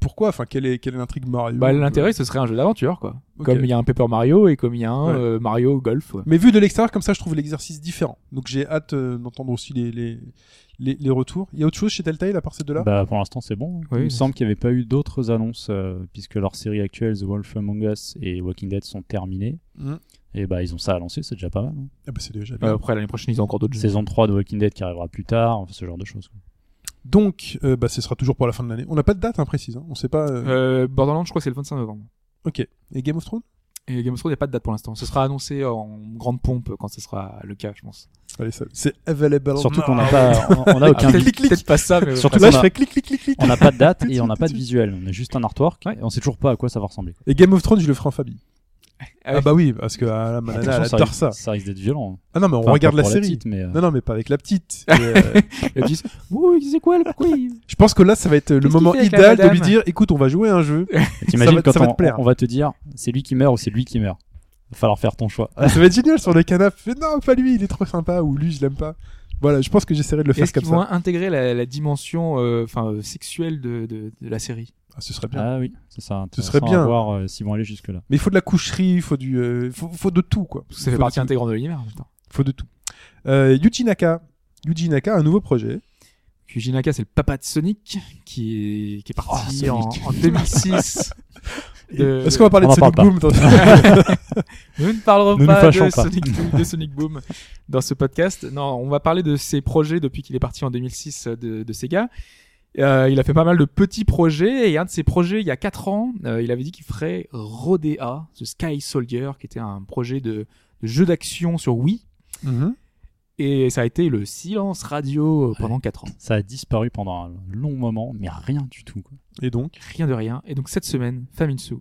pourquoi? Enfin quelle est quelle est l'intrigue Mario? Bah, l'intérêt, ce serait un jeu d'aventure, quoi. Comme il y a un Paper Mario et comme il y a un Ouais. euh, Mario Golf. ouais. Mais vu de l'extérieur, comme ça, je trouve l'exercice différent. Donc j'ai hâte euh, d'entendre aussi les, les, les, les retours. Il y a autre chose chez Telltale à part ces deux-là? Bah, pour l'instant, c'est bon. Oui, Il me semble qu'il n'y avait pas eu d'autres annonces, euh, puisque leurs séries actuelles, The Wolf Among Us et Walking Dead, sont terminées. Mhm. Et bah, ils ont ça à lancer, c'est déjà pas mal. hein. Ah bah Euh, après, l'année prochaine, ils ont encore d'autres jeux. Saison 3 de Walking Dead qui arrivera plus tard, enfin, ce genre de choses. quoi. Donc, euh, bah, ce sera toujours pour la fin de l'année. On n'a pas de date hein, précise. Hein. On sait pas. euh, Euh, Borderlands, je crois que c'est le 25 novembre. Ok. Et Game of Thrones? Et Game of Thrones, il n'y a pas de date pour l'instant. Ce sera annoncé en grande pompe quand ce sera le cas, je pense. Allez, c'est available. Surtout qu'on n'a pas, on, on a aucun, clic, clic. pas ça, mais Surtout Là, je a- ferai clic, clic, clic, clic. on n'a pas de date et on n'a pas de visuel. On a juste un artwork. Ouais. et on sait toujours pas à quoi ça va ressembler. Et Game of Thrones, je le ferai en famille. Ah Ah, bah oui, parce que ah, la manana, elle adore ça. ça risque d'être violent. Ah non, mais on Enfin, regarde la série. petite, mais, euh, Non, non, mais pas avec la petite. <laughs> Et, euh, Ils disent, oui, c'est quoi, le- pourquoi il- je pense que là, ça va être le moment idéal de lui dire, écoute, on va jouer à un jeu. <laughs> T'imagines quand ça va te on, plaire. on va te dire c'est lui qui meurt ou c'est lui qui meurt. Va falloir faire ton choix. Ah, ça va être génial sur le canapé. Non, pas lui, il est trop sympa. Ou lui, je l'aime pas. Voilà, je pense que j'essaierai de le faire Est-ce comme qu'ils ça. vont intégrer la, la dimension euh, enfin euh, sexuelle de, de, de la série? Ah, ce serait bien. Ah oui, c'est ça. Ce serait bien. à voir euh, s'ils vont aller jusque là. Mais il faut de la coucherie, il faut du, euh, faut, faut de tout quoi. Parce que ça Il fait partie intégrante de l'univers temps. Faut de tout. Euh, Yuji Naka, Yuji Naka, un nouveau projet. Yuji Naka, c'est le papa de Sonic qui est, qui est parti Oh, en 2006. <laughs> de- Est-ce qu'on va parler On de Sonic parle Boom dans- <laughs> Nous ne parlerons nous pas de pas. Sonic, Boom, de Sonic Boom dans ce podcast. Non, on va parler de ses projets depuis qu'il est parti en 2006 de, de Sega. Euh, il a fait pas mal de petits projets et un de ses projets il y a 4 ans, euh, il avait dit qu'il ferait Rodea, The Sky Soldier, qui était un projet de, de jeu d'action sur Wii. Mhm. Et ça a été le silence radio pendant 4 ans. Ça a disparu pendant un long moment, mais rien du tout. quoi. Et donc, Rien de rien. Et donc cette semaine, Famitsu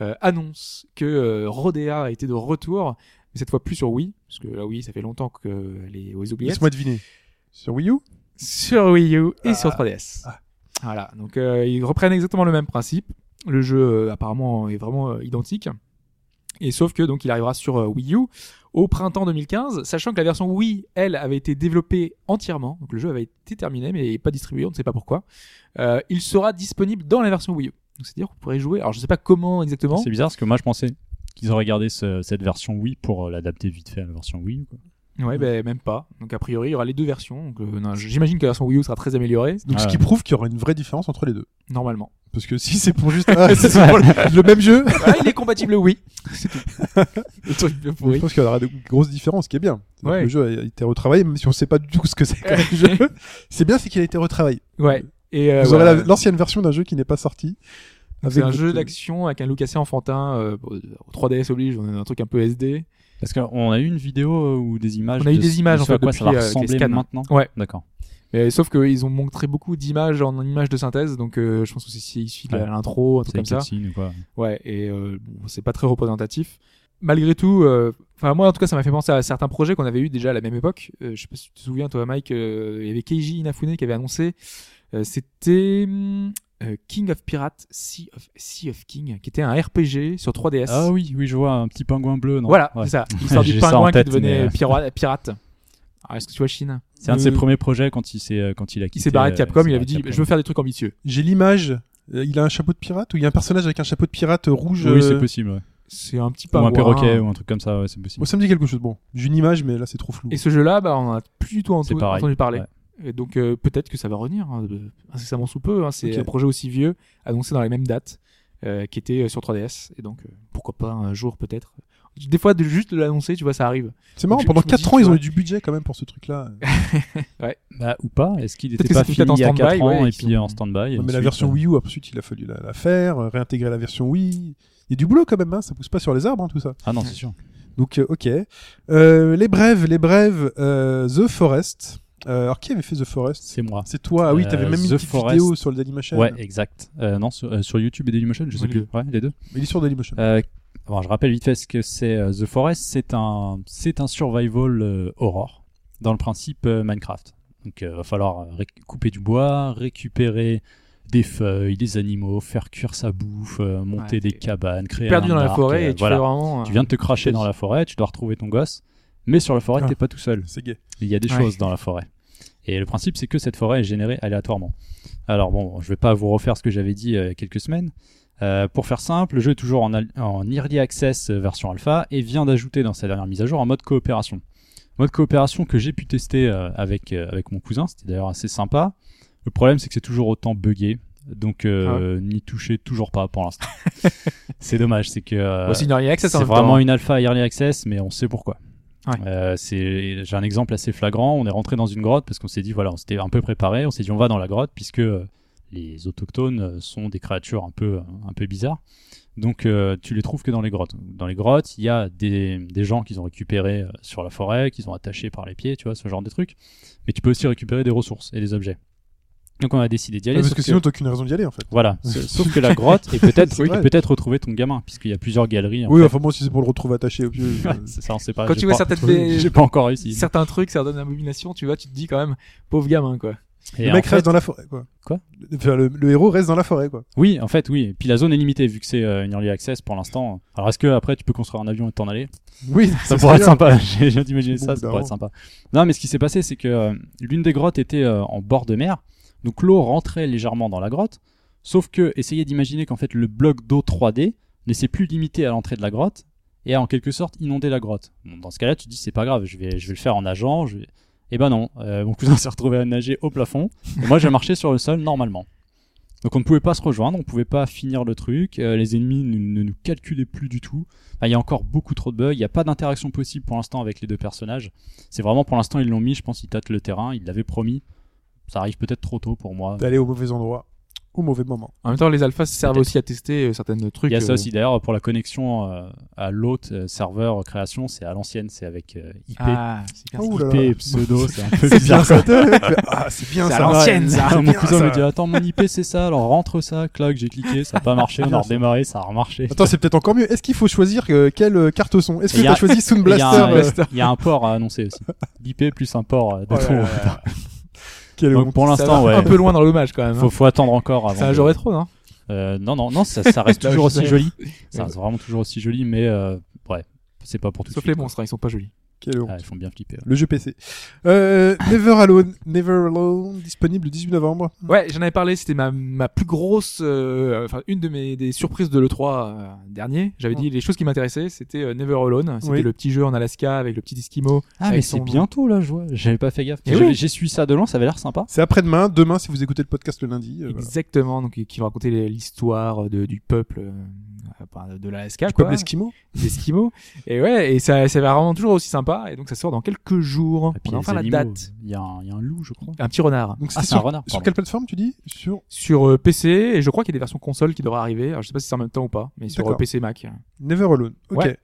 euh, annonce que euh, Rodea a été de retour, mais cette fois plus sur Wii, parce que la Wii, ça fait longtemps qu'elle est aux oubliettes. laisse-moi deviner. Sur Wii U? Sur Wii U et Ah. sur 3DS. Ah. Voilà, donc euh, ils reprennent exactement le même principe. Le jeu euh, apparemment est vraiment euh, identique. Et sauf que donc il arrivera sur euh, Wii U au printemps 2015, sachant que la version Wii, elle, avait été développée entièrement. Donc le jeu avait été terminé, mais pas distribué, on ne sait pas pourquoi. Euh, il sera disponible dans la version Wii U. C'est-à-dire que vous pourrez jouer. Alors je sais pas comment exactement. C'est bizarre parce que moi je pensais qu'ils auraient gardé ce- cette version Wii pour euh, l'adapter vite fait à la version Wii. Quoi. Ouais, ben même pas. Donc a priori il y aura les deux versions. Donc euh, non, j'imagine que la version Wii U sera très améliorée Donc, Ah ce qui prouve qu'il y aura une vraie différence entre les deux. normalement. Parce que si c'est pour juste ah, <laughs> c'est pour le, le même jeu, <laughs> Ah, il est compatible Wii. <laughs> C'est tout. Le truc je pense qu'il y aura de grosses différences, ce qui est bien. Ouais. que Le jeu a été retravaillé, même si on sait pas du tout ce que c'est comme jeu. C'est bien, c'est qu'il a été retravaillé. Ouais. Et euh, Vous aurez l'ancienne version d'un jeu qui n'est pas sorti. C'est un jeu d'action avec un look assez enfantin. Euh, bon, au 3DS oblige, on a un truc un peu SD. Parce qu'on a eu une vidéo euh, ou des images. On a eu de des images, de en fait, quoi ça va euh, ressembler scans. maintenant. Ouais. D'accord. Mais sauf qu'ils ont montré beaucoup d'images en images de synthèse, donc euh, je pense que c'est issu de Ouais. l'intro, un truc comme ça. ou quoi. Ouais, et euh, bon, c'est pas très représentatif. Malgré tout, euh, enfin moi en tout cas, ça m'a fait penser à certains projets qu'on avait eu déjà à la même époque. Euh, je sais pas si tu te souviens, toi, Mike, euh, il y avait Keiji Inafune qui avait annoncé. euh, C'était euh, King of Pirates, Sea of, sea of King, qui était un RPG sur 3DS. Ah oui, oui, je vois un petit pingouin bleu. Non Voilà, Ouais. c'est ça. <laughs> L'histoire du J'ai ça en pingouin qui devenait mais- pira- pirate. Alors, est-ce que tu vois Chine? C'est un de ses Euh, premiers projets quand il s'est euh, quand il a quitté. Il s'est barré de euh, Capcom, il avait dit Capcom. Je veux faire des trucs ambitieux. J'ai l'image. euh, Il a un chapeau de pirate ou il y a un personnage avec un chapeau de pirate rouge Oui, c'est euh, possible. Ouais. C'est un petit Ou pingouin. un perroquet ou un truc comme ça, ouais, c'est possible. Bon, ça me dit quelque chose. Bon, j'ai une image, mais là c'est trop flou. Et ce jeu-là, bah, on en a plus du tout entendu, parler. Ouais. Et donc euh, peut-être que ça va revenir hein, de- incessamment sous peu. hein. C'est un projet aussi vieux, annoncé dans les mêmes dates, euh, qui était euh, sur 3DS. Et donc euh, pourquoi pas un jour peut-être. Des fois, de juste de l'annoncer, tu vois, ça arrive. C'est marrant, pendant je me 4 dis, ans, ils ont eu du budget quand même pour ce truc-là. <laughs> Bah, ou pas Est-ce qu'il Peut-être était que pas fini il y a en 4 stand-by, ans ouais, et puis en stand-by mais la version euh, Wii U, ensuite, il a fallu la, la faire, euh, réintégrer la version Wii. Il y a du boulot quand même, hein, ça pousse pas sur les arbres, hein, tout ça. Ah non, c'est sûr. Donc, euh, ok. Euh, les brèves, les brèves, euh, The Forest. Euh, alors, qui avait fait The Forest C'est moi. C'est toi, ah oui, Euh, t'avais même mis The une petite Forest. vidéo sur le Dailymotion. Ouais, exact. Euh, non, sur, euh, sur YouTube et Dailymotion, je sais Ouais, plus. les Ouais, les deux. Il est sur Dailymotion. Euh, bon, je rappelle vite fait ce que c'est euh, The Forest. C'est un, c'est un survival euh, horror dans le principe euh, Minecraft. Donc, il va falloir couper du bois, récupérer des feuilles, des animaux, faire cuire sa bouffe, euh, monter Ouais, des cabanes, créer Perdu un dans la forêt euh, et tu voilà. vraiment. Tu viens de te cracher dans la forêt, tu dois retrouver ton gosse, mais sur la forêt, Ah. t'es pas tout seul. C'est gay. Il y a des Ouais. choses dans la forêt. Et le principe, c'est que cette forêt est générée aléatoirement. Alors bon, je vais pas vous refaire ce que j'avais dit euh, il y a quelques semaines. Euh, pour faire simple, le jeu est toujours en, en early access euh, version alpha et vient d'ajouter dans sa dernière mise à jour un mode coopération. Mode coopération que j'ai pu tester euh, avec, avec mon cousin, c'était d'ailleurs assez sympa. Le problème, c'est que c'est toujours autant buggé. Donc, euh, n'y touchez toujours pas pour l'instant. <laughs> c'est dommage, c'est que Bon, c'est une early access en c'est temps, vraiment hein. une alpha early access, mais on sait pourquoi. Euh, c'est, j'ai un exemple assez flagrant. On est rentré dans une grotte parce qu'on s'est dit voilà, on s'était un peu préparé. On s'est dit on va dans la grotte puisque euh, les autochtones euh, sont des créatures un peu un peu bizarres. Donc euh, tu les trouves que dans les grottes. Dans les grottes, il y a des, des gens qu'ils ont récupérés euh, sur la forêt, qu'ils ont attachés par les pieds, tu vois, ce genre de trucs. Mais tu peux aussi récupérer des ressources et des objets. Donc on a décidé d'y aller. Ouais, parce sauf que sinon, t'as aucune raison d'y aller, en fait. voilà, <laughs> sauf que la grotte et peut-être oui, peut-être retrouver ton gamin puisqu'il y a plusieurs galeries. en Oui, fait. enfin, moi, si c'est pour le retrouver attaché au <laughs> Ouais, c'est ça, on sait pas. Quand tu vois pas- certaines des- j'ai pas encore réussi. certains trucs, certaines abominations, tu vois, tu te dis quand même, pauvre gamin, quoi. Et le mec fait- reste dans la forêt, quoi. Quoi? Enfin, le, le héros reste dans la forêt, quoi. Oui, en fait, oui. Et puis la zone est limitée vu que c'est euh, une early access pour l'instant. Alors est-ce que après tu peux construire un avion et t'en aller? Oui, <laughs> Ça pourrait être sympa. J'ai Bon, ça, ça pourrait être sympa. Non, mais ce qui s'est passé, c'est que euh, l'une des grottes était euh, en bord de mer, donc l'eau rentrait légèrement dans la grotte. Sauf que essayez d'imaginer qu'en fait le bloc d'eau 3D ne s'est plus limité à l'entrée de la grotte et a en quelque sorte inondé la grotte. Dans ce cas-là, tu te dis c'est pas grave, je vais, je vais le faire en nageant. Je. Eh ben non, euh, mon <laughs> cousin s'est retrouvé à nager au plafond et moi j'ai marché sur le sol normalement. Donc on ne pouvait pas se rejoindre, on pouvait pas finir le truc, euh, les ennemis ne, ne nous calculaient plus du tout. Il y a encore beaucoup trop de bugs, il n'y a pas d'interaction possible pour l'instant avec les deux personnages. C'est vraiment pour l'instant ils l'ont mis, je pense qu'ils tâtent le terrain, ils l'avaient promis. Ça arrive peut-être trop tôt pour moi. D'aller au mauvais endroit, au mauvais moment. En même temps, les alphas servent aussi à tester euh, certaines trucs. Il y a ça euh, aussi d'ailleurs pour la connexion euh, à l'autre euh, serveur création, c'est à l'ancienne, c'est avec euh, IP. Ah, c'est bien ça. Oh là IP là. et pseudo, c'est un <laughs> peu C'est bien bizarre. ça. <laughs> Ah, c'est bien C'est à ça. l'ancienne, ça. Mon bien, cousin ça. me dit attends mon IP c'est ça, alors rentre ça, clac, j'ai cliqué, ça n'a pas marché, on a redémarré, ça a remarché. Attends, c'est peut-être encore mieux. Est-ce qu'il faut choisir euh, quelle carte son? Est-ce que t'as choisi Sound Et Il y, a <laughs> Blaster? un- il y a un port à annoncer aussi. IP plus un port de Donc honte. pour l'instant, ouais. un peu loin dans l'hommage quand même. hein. Faut, faut attendre encore avant. C'est un de- jeu rétro, non? Euh, non, non, non, ça, ça reste Non, <laughs> toujours aussi joli. Ça reste vraiment toujours aussi joli, mais euh, ouais, c'est pas pour tout de Sauf suite. les monstres, hein, ils sont pas jolis. Quelle honte. Ah, ils font bien flipper. ouais. Le jeu PC. Euh, Never Alone, Never Alone, disponible le 18 novembre. Ouais, j'en avais parlé, c'était ma, ma plus grosse, euh, enfin une de mes des surprises de l'E3 euh, dernier. J'avais dit les choses qui m'intéressaient, c'était euh, Never Alone, c'était Oui. le petit jeu en Alaska avec le petit Eskimo. Ah, mais c'est son- bientôt là, je vois. J'avais pas fait gaffe. Eh J'ai oui. j'ai suivi ça de loin, ça avait l'air sympa. C'est après-demain, demain si vous écoutez le podcast le lundi. euh, voilà. Exactement, donc qui va raconter l'histoire de, du peuple euh, de l'Alaska, Du quoi, peuple esquimau. <laughs> des Eskimos. Et ouais, et ça, ça va vraiment toujours aussi sympa. et donc ça sort dans quelques jours. Et puis On la date. Il y, a un- il y a un loup, je crois. Un petit renard. Donc Ah, c'est un sur, renard, sur pardon. quelle plateforme tu dis? Sur Sur euh, PC, et je crois qu'il y a des versions console qui devraient arriver. Alors je sais pas si c'est en même temps ou pas, mais sur euh, PC Mac. Never Alone. Ok. Ouais.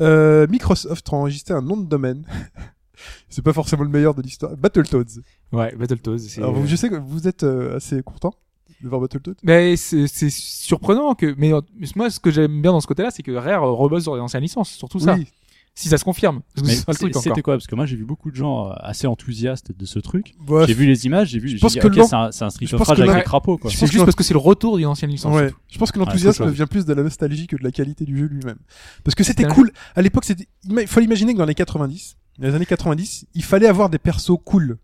Euh, Microsoft a enregistré un nom de domaine. <laughs> c'est pas forcément le meilleur de l'histoire. Battletoads. Ouais, Battletoads. c'est- Alors vous- je sais que vous êtes euh, assez content de voir Battletoads. Mais c'est c'est surprenant que. Mais moi, ce que j'aime bien dans ce côté-là, c'est que Rare rebosse sur les anciennes licences, surtout ça. Oui. Si ça se confirme. C'était quoi? Parce que moi j'ai vu beaucoup de gens euh, assez enthousiastes de ce truc. J'ai vu les images, j'ai vu. je pense dit, que ok, l'an- c'est un, c'est un Street je of pense Rage que avec des crapauds quoi. je C'est pense juste parce que c'est le retour d'une ancienne licence. Ouais. Je pense que l'enthousiasme vient plus de la nostalgie que de la qualité du jeu lui-même. Parce que c'était cool. À l'époque, c'était, il faut l'imaginer que dans les 90, dans les années 90, il fallait avoir des persos cool.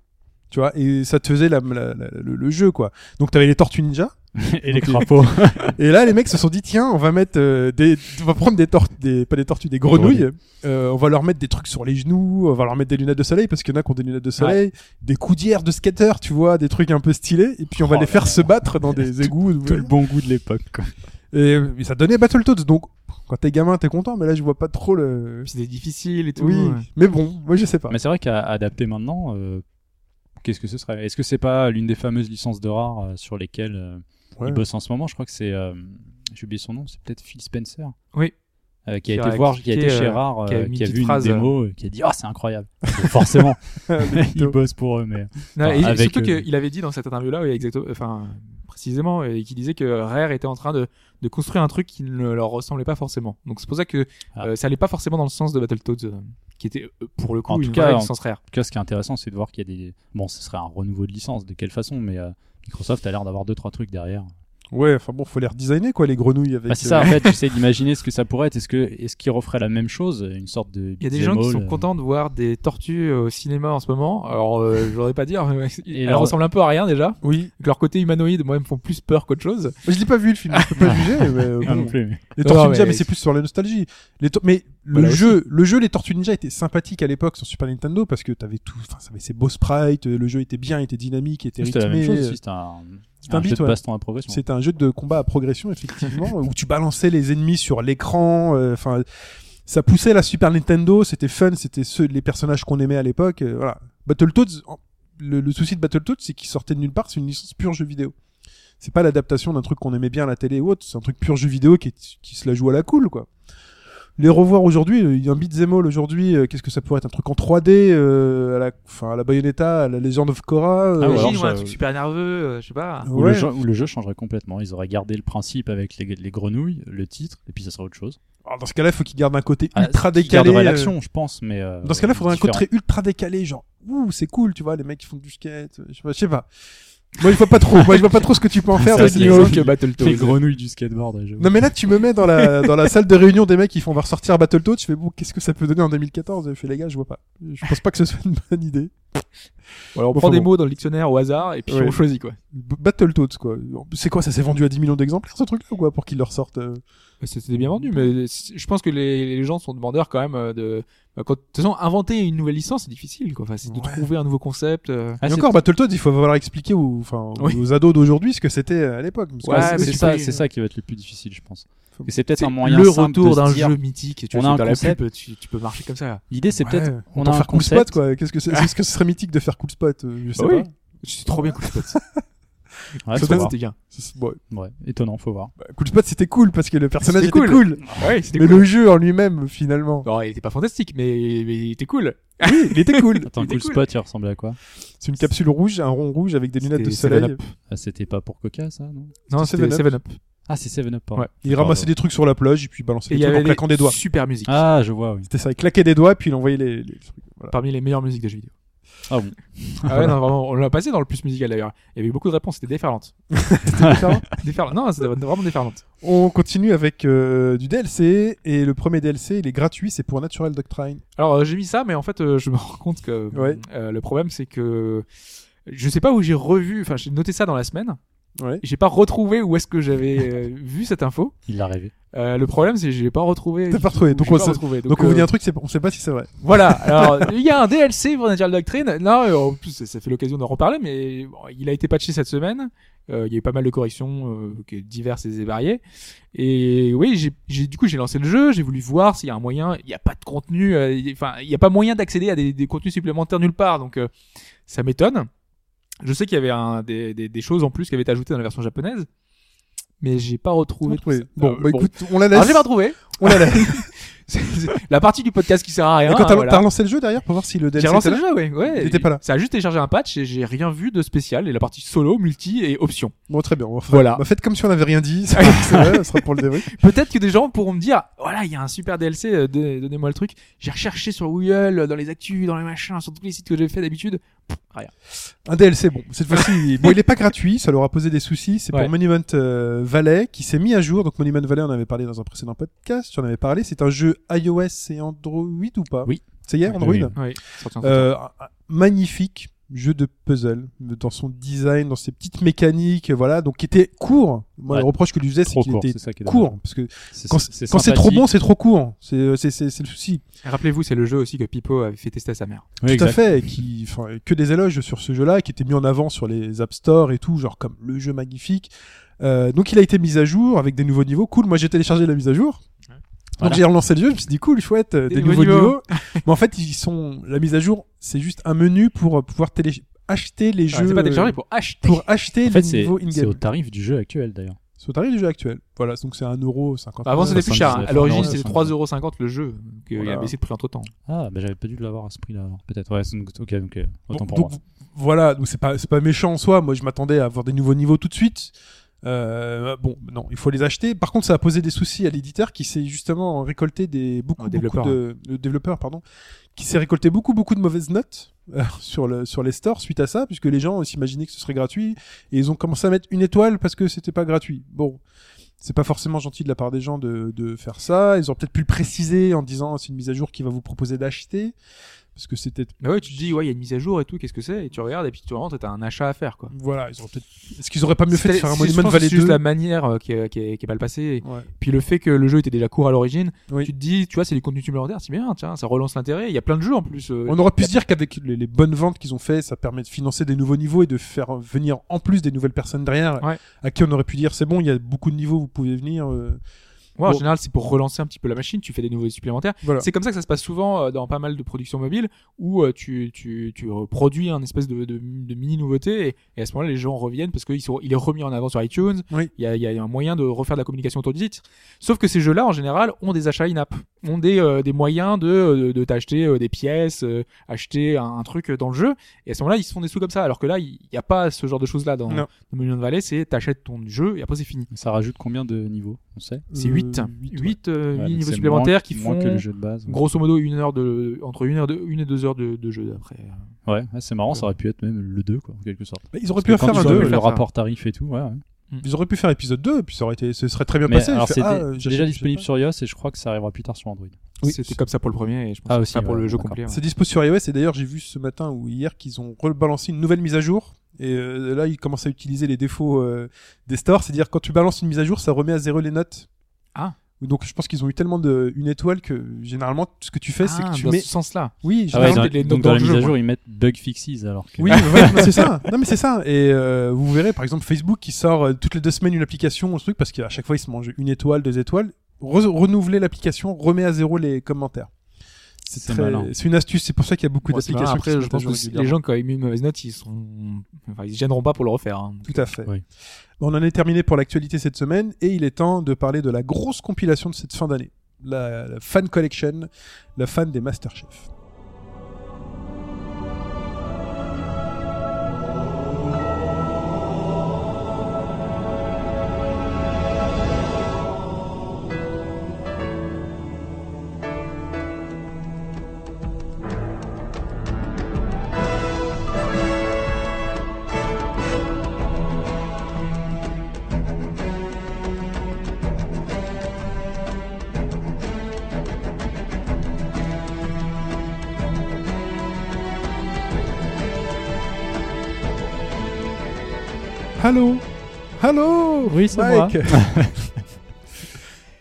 Tu vois, et ça te faisait la, la- la- le, le jeu, quoi. Donc t'avais les Tortues Ninja. <laughs> Et les crapauds. <laughs> Et là, les mecs se sont dit, tiens, on va mettre euh, des, on va prendre des tortues, des, pas des tortues, des grenouilles. Euh, on va leur mettre des trucs sur les genoux, on va leur mettre des lunettes de soleil parce qu'il y en a qui ont des lunettes de soleil, des coudières de skater, tu vois, des trucs un peu stylés. Et puis on va Oh les faire là. se battre dans des <laughs> égouts. Tout le bon goût de l'époque. quoi. Et, et ça donnait Battletoads. Donc, quand t'es gamin, t'es content, mais là, je vois pas trop le. C'était difficile et tout. Oui, ouais. mais bon, moi je sais pas. Mais c'est vrai qu'à adapter maintenant, euh, qu'est-ce que ce serait? Est-ce que c'est pas l'une des fameuses licences de rare euh, sur lesquelles euh, Ouais. il bosse en ce moment? Je crois que c'est. euh, J'ai oublié son nom, c'est peut-être Phil Spencer. Oui. Euh, qui a Qui été voir, qui a été chez euh, Rare, qui a qui une vu une phrase, démo, euh, qui a dit Ah, c'est incroyable. Forcément, <laughs> Les <laughs> il bosse pour eux, mais. Non, Enfin, et avec, surtout qu'il avait dit dans cette interview-là, oui, exactement, enfin, précisément, et qu'il disait que Rare était en train de, de construire un truc qui ne leur ressemblait pas forcément. Donc c'est pour ça que Ah. euh, ça allait pas forcément dans le sens de Battletoads, euh, qui était euh, pour le coup En tout cas, en- licence Rare. En tout cas, ce qui est intéressant, c'est de voir qu'il y a des. Bon, ce serait un renouveau de licence, de quelle façon, mais euh, Microsoft a l'air d'avoir deux trois trucs derrière. Ouais, enfin bon, faut les redesigner quoi, les grenouilles avec. Bah, c'est euh, ça, en fait, <laughs> j'essaie d'imaginer ce que ça pourrait être. Est-ce que est-ce qu'ils referaient la même chose, une sorte de. Il y a des gens qui sont euh, contents de voir des tortues au cinéma en ce moment. Alors, euh, je voudrais pas dire, mais <laughs> Et elles ressemblent un peu à rien déjà. Oui. Que leur côté humanoïde, moi, me font plus peur qu'autre chose. Je l'ai pas vu le film, je peux pas juger. Mais, euh, bon. non plus. mais- Les Tortues non, mais- mais c'est plus sur la nostalgie. Les tor- mais le Voilà, jeu, le jeu, les Tortues Ninja était sympathique à l'époque sur Super Nintendo parce que t'avais tout, enfin, ça avait ses beaux sprites, euh, le jeu était bien, était dynamique, était C'était la rythmé. même chose, aussi, c'était un, C'était un un jeu beat, de ouais. baston à progression. C'était un jeu de combat à progression, effectivement, <laughs> où tu balançais les ennemis sur l'écran. euh, Enfin, ça poussait la Super Nintendo. C'était fun. C'était ceux, les personnages qu'on aimait à l'époque. euh, voilà. Battletoads. Le, le souci de Battletoads, c'est qu'il sortait de nulle part. C'est une licence pure jeu vidéo. C'est pas l'adaptation d'un truc qu'on aimait bien à la télé ou autre. C'est un truc pur jeu vidéo qui, est- qui se la joue à la cool, quoi. Les revoir aujourd'hui, euh, il y a un beat'em all aujourd'hui. euh, Qu'est-ce que ça pourrait être un truc en 3D euh, à la, enfin à la Bayonetta, à la Legend of Korra. euh, Ah, ou alors, ouais, un truc super nerveux, euh, je sais pas. Où, ouais. le jeu, le jeu changerait complètement. Ils auraient gardé le principe avec les, les grenouilles, le titre, et puis ça serait autre chose. Alors, dans ce cas-là, il faut qu'il garde un côté Ah, ultra décalé. euh, l'action, je pense, mais. euh, Dans ce cas-là, il faudrait un côté ultra décalé, genre, ouh, c'est cool, tu vois, les mecs qui font du skate, euh, je sais pas, je sais pas. Moi, je vois pas trop, moi, je vois pas trop ce que tu peux en <laughs> faire de c'est Nioh. les- que Battletoads. Les grenouilles du skateboard. j'avoue. Non, mais là, tu me mets dans la, dans la salle de réunion des mecs qui font, on va ressortir Battletoads, je fais, bon, qu'est-ce que ça peut donner en 2014? Je fais, les gars, je vois pas. Je pense pas que ce soit une bonne idée. Alors on Bon, prend des bon. mots dans le dictionnaire au hasard et puis Ouais. on choisit quoi. Battletoads, quoi. C'est quoi, ça s'est vendu à 10 millions d'exemplaires, ce truc-là, ou quoi, pour qu'ils le ressortent, euh C'était bien vendu, mais je pense que les, les gens sont demandeurs quand même euh, de. bah, quand- De toute façon, inventer une nouvelle licence, c'est difficile, quoi. Enfin, c'est de Ouais. trouver un nouveau concept. euh. Ah, Et encore, Battletoads, il faut falloir expliquer aux, enfin, Oui. aux ados d'aujourd'hui ce que c'était à l'époque. Ouais, c'est ça, peux- c'est ça qui va être le plus difficile, je pense. Faut- Et c'est peut-être un moyen le retour d'un jeu mythique. Tu on vois, a un dans la concept. pub, tu, tu peux marcher comme ça. L'idée, c'est peut-être, on peut a un faire cool concept. spot, quoi. Qu'est-ce que c'est, <laughs> est-ce que ce serait mythique de faire cool spot? euh, Je sais Bah oui. C'est trop bien Cool Spot. <laughs> Ouais, voir. C'était bien. C'est- bon, Ouais, étonnant, faut voir. bah, cool spot, c'était cool parce que le personnage était cool. cool. Ouais, c'était Mais cool. le jeu en lui-même, finalement. Non, il était pas fantastique, mais, mais il était cool. Oui, il était cool. <laughs> Attends, était Cool il ressemblait à quoi C'est une capsule rouge, un rond rouge avec des lunettes de soleil. 7-Up. ah, C'était pas pour Coca, ça, non Non, C'était c'était 7-Up. 7-Up. Ah, c'est 7-Up, pardon. Ouais. Il ramassait des trucs sur la plage et puis il balançait Et il des y trucs en avait claquant des doigts. super musique. Ah, je vois, oui. C'était ça, il claquait des doigts puis il envoyait les, les trucs. Voilà. Parmi les meilleures musiques de jeux vidéo. Ah bon. Ah ouais, non, vraiment, on l'a passé dans le plus musical d'ailleurs. Il y avait eu beaucoup de réponses, c'était déferlante. <laughs> Différent. Déferlante. Non, c'était vraiment déferlante. On continue avec euh, du DLC et le premier DLC, il est gratuit, c'est pour Natural Doctrine. Alors euh, j'ai mis ça, mais en fait euh, je me <laughs> rends compte que Ouais. euh, le problème c'est que je sais pas où j'ai revu, enfin j'ai noté ça dans la semaine. Ouais. J'ai pas retrouvé où est-ce que j'avais euh, <laughs> vu cette info. Il l'a rêvé. Euh, le problème, c'est que je l'ai pas retrouvé. T'as pas retrouvé, donc on pas retrouvé. Donc, on euh, vous dit un truc, c'est- on sait pas si c'est vrai. Voilà. <laughs> Alors, il y a un DLC pour Natural Doctrine. Non, euh, en plus, ça- ça fait l'occasion d'en reparler, mais bon, il a été patché cette semaine. Euh, il y a eu pas mal de corrections euh, diverses et variées. Et oui, j'ai, j'ai- du coup, j'ai lancé le jeu. J'ai voulu voir s'il y a un moyen. Il n'y a pas de contenu. euh, il- Enfin, il n'y a pas moyen d'accéder à des, des contenus supplémentaires nulle part. Donc, euh, ça m'étonne. Je sais qu'il y avait un, des, des, des choses en plus qui avaient été ajoutées dans la version japonaise, mais j'ai pas retrouvé. tout Oui. ça. Bon, Euh, bah écoute, on la laisse. J'ai pas retrouvé. On la laisse. C'est- c'est la partie du podcast qui sert à rien. Et quand t'as hein, voilà. t'as relancé le jeu derrière pour voir si le DLC J'ai relancé le jeu, ouais. ouais. Il était pas là. Ça a juste téléchargé un patch et j'ai rien vu de spécial. Et la partie solo, multi et option. Bon, très bien. On va faire- Voilà. Bah, faites comme si on n'avait rien dit. C'est <laughs> vrai, ça sera pour le débrief. Peut-être que des gens pourront me dire, voilà, il y a un super DLC, euh, donnez- donnez-moi le truc. J'ai recherché sur Google, dans les actus, dans les machins, sur tous les sites que j'ai fait d'habitude. Pff, Rien. Un DLC, bon, cette fois-ci, <laughs> bon, il est pas gratuit, ça leur a posé des soucis. C'est Ouais. pour Monument euh, Valley qui s'est mis à jour. Donc Monument Valley, on avait parlé dans un précédent podcast, tu en avais parlé. C'est un jeu iOS et Android ou pas Oui. C'est hier, Android Oui. Oui. Euh, magnifique jeu de puzzle dans son design, dans ses petites mécaniques, voilà, donc qui était court. Moi, Ouais. le reproche que je lui faisais, c'est qu'il était c'est ça qui est court, parce que quand c'est trop bon, c'est trop court. C'est c'est le souci. Rappelez-vous, c'est le jeu aussi que Pipo avait fait tester à sa mère. Oui, tout à fait, et qui, enfin, que des éloges sur ce jeu-là, qui était mis en avant sur les App Store et tout, genre comme le jeu magnifique. Euh, donc il a été mis à jour avec des nouveaux niveaux. Cool. Moi j'ai téléchargé la mise à jour. Donc Voilà. j'ai relancé le jeu, je me suis dit cool, chouette, euh, des, Des nouveaux nouveaux niveaux. niveaux. <laughs> Mais en fait, ils sont la mise à jour, c'est juste un menu pour euh, pouvoir télé acheter les jeux c'est pas téléchargé euh, pour acheter. pour acheter En fait, les c'est niveaux c'est in-game. au tarif du jeu actuel d'ailleurs. C'est au tarif du jeu actuel. Voilà, donc c'est 1,50€. Bah, avant, c'était plus cher. hein. 79, À l'origine, c'était 79. 3,50€ le jeu. Donc, euh, Il Voilà. a baissé de prix entre temps. Ah, bah j'avais pas dû l'avoir à ce prix-là. Peut-être. Ouais, c'est- ok, donc autant Donc, pour donc, moi. voilà, donc c'est pas c'est pas méchant en soi. Moi, je m'attendais à avoir des nouveaux niveaux tout de suite. Euh, bon, non, il faut les acheter. Par contre, ça a posé des soucis à l'éditeur qui s'est justement récolté des beaucoup, Au beaucoup de le développeur, pardon, qui s'est récolté beaucoup beaucoup de mauvaises notes euh, <laughs> sur le sur les stores suite à ça, puisque les gens s'imaginaient que ce serait gratuit et ils ont commencé à mettre une étoile parce que c'était pas gratuit. Bon. C'est pas forcément gentil de la part des gens de, de faire ça. Ils ont peut-être pu le préciser en disant c'est une mise à jour qui va vous proposer d'acheter. Parce que c'était Mais ouais, tu te dis, ouais, il y a une mise à jour et tout, qu'est-ce que c'est? Et tu regardes et puis tu rentres et t'as un achat à faire, quoi. Voilà, ils auraient peut-être. Est-ce qu'ils auraient pas mieux fait de C'est- faire un Monument Valley C'est juste 2 la manière euh, qui est, qui est, qui est mal passée. Ouais. Puis le fait que le jeu était déjà court à l'origine, Oui. tu te dis, tu vois, c'est des contenus supplémentaires, c'est bien, tiens, ça relance l'intérêt. Il y a plein de jeux en plus. euh, On aurait pu se dire qu'avec les, les bonnes ventes qu'ils ont fait, ça permet de financer des nouveaux niveaux et de faire venir en plus des nouvelles personnes derrière, Ouais. à qui on aurait pu dire c'est bon, il y a beaucoup de niveaux, vous pouvez venir. euh, Ouais, en Bon. général, c'est pour relancer un petit peu la machine, tu fais des nouveaux supplémentaires. Voilà. C'est comme ça que ça se passe souvent euh, dans pas mal de productions mobiles où euh, tu, tu, tu produis un espèce de, de, de mini nouveauté et, et à ce moment-là, les gens reviennent parce qu'il il est remis en avant sur iTunes. Oui. Il y, a, il y a un moyen de refaire de la communication autour du titre. Sauf que ces jeux-là, en général, ont des achats in-app, ont des, euh, des moyens de, de, de t'acheter euh, des pièces, euh, acheter un, un truc dans le jeu. Et à ce moment-là, ils se font des sous comme ça. Alors que là, il n'y a pas ce genre de choses-là dans, dans Million Valley. C'est t'achètes ton jeu et après c'est fini. Ça rajoute combien de niveaux On sait? C'est Euh, 8. huit, 8, ouais. euh, Ouais, niveaux supplémentaires moins- qui moins font que le jeu de base. ouais. grosso modo une heure de entre une heure de une et deux heures de, de jeu après. Ouais, c'est marrant, ça aurait pu être même le 2, quoi, en quelque sorte. Mais ils auraient Parce pu que faire un tu vois 2. le faire rapport tarif et tout, ouais. ouais. Ils auraient pu faire épisode 2, et puis ça aurait été, ce serait très bien Mais passé. alors c'est ah, déjà disponible sur iOS et je crois que ça arrivera plus tard sur Android. Oui, C'était comme ça pour le premier et je pense Ah, que aussi, c'est ça pour ouais, le jeu complet. ouais. C'est dispo sur iOS et d'ailleurs j'ai vu ce matin ou hier qu'ils ont rebalancé une nouvelle mise à jour et euh, là ils commencent à utiliser les défauts euh, des stores, c'est-à-dire quand tu balances une mise à jour, ça remet à zéro les notes. Ah. Donc je pense qu'ils ont eu tellement de une étoile que généralement tout ce que tu fais c'est Ah, que tu dans mets ce sens-là. oui, Ah ouais, dans- les donc dans dans la le mise jeu, à jour, ils mettent bug fixes alors que. Oui, ouais, <laughs> c'est ça. Non, mais c'est ça. Et euh, vous verrez, par exemple, Facebook qui sort euh, toutes les deux semaines une application, un truc, parce qu'à chaque fois, ils se mangent une étoile, deux étoiles. Re- renouveler l'application, remet à zéro les commentaires. C'est très- malin. c'est une astuce. C'est pour ça qu'il y a beaucoup Bon, d'applications. Après, je pense que les gens qui ont émis une mauvaise note, ils sont, enfin, ils se gêneront pas pour le refaire. hein. Tout à fait. Oui. On en est terminé pour l'actualité cette semaine et il est temps de parler de la grosse compilation de cette fin d'année. La, la Fan Collection, la fan des Masterchef. Allô? Hello Oui, c'est Mike. <laughs>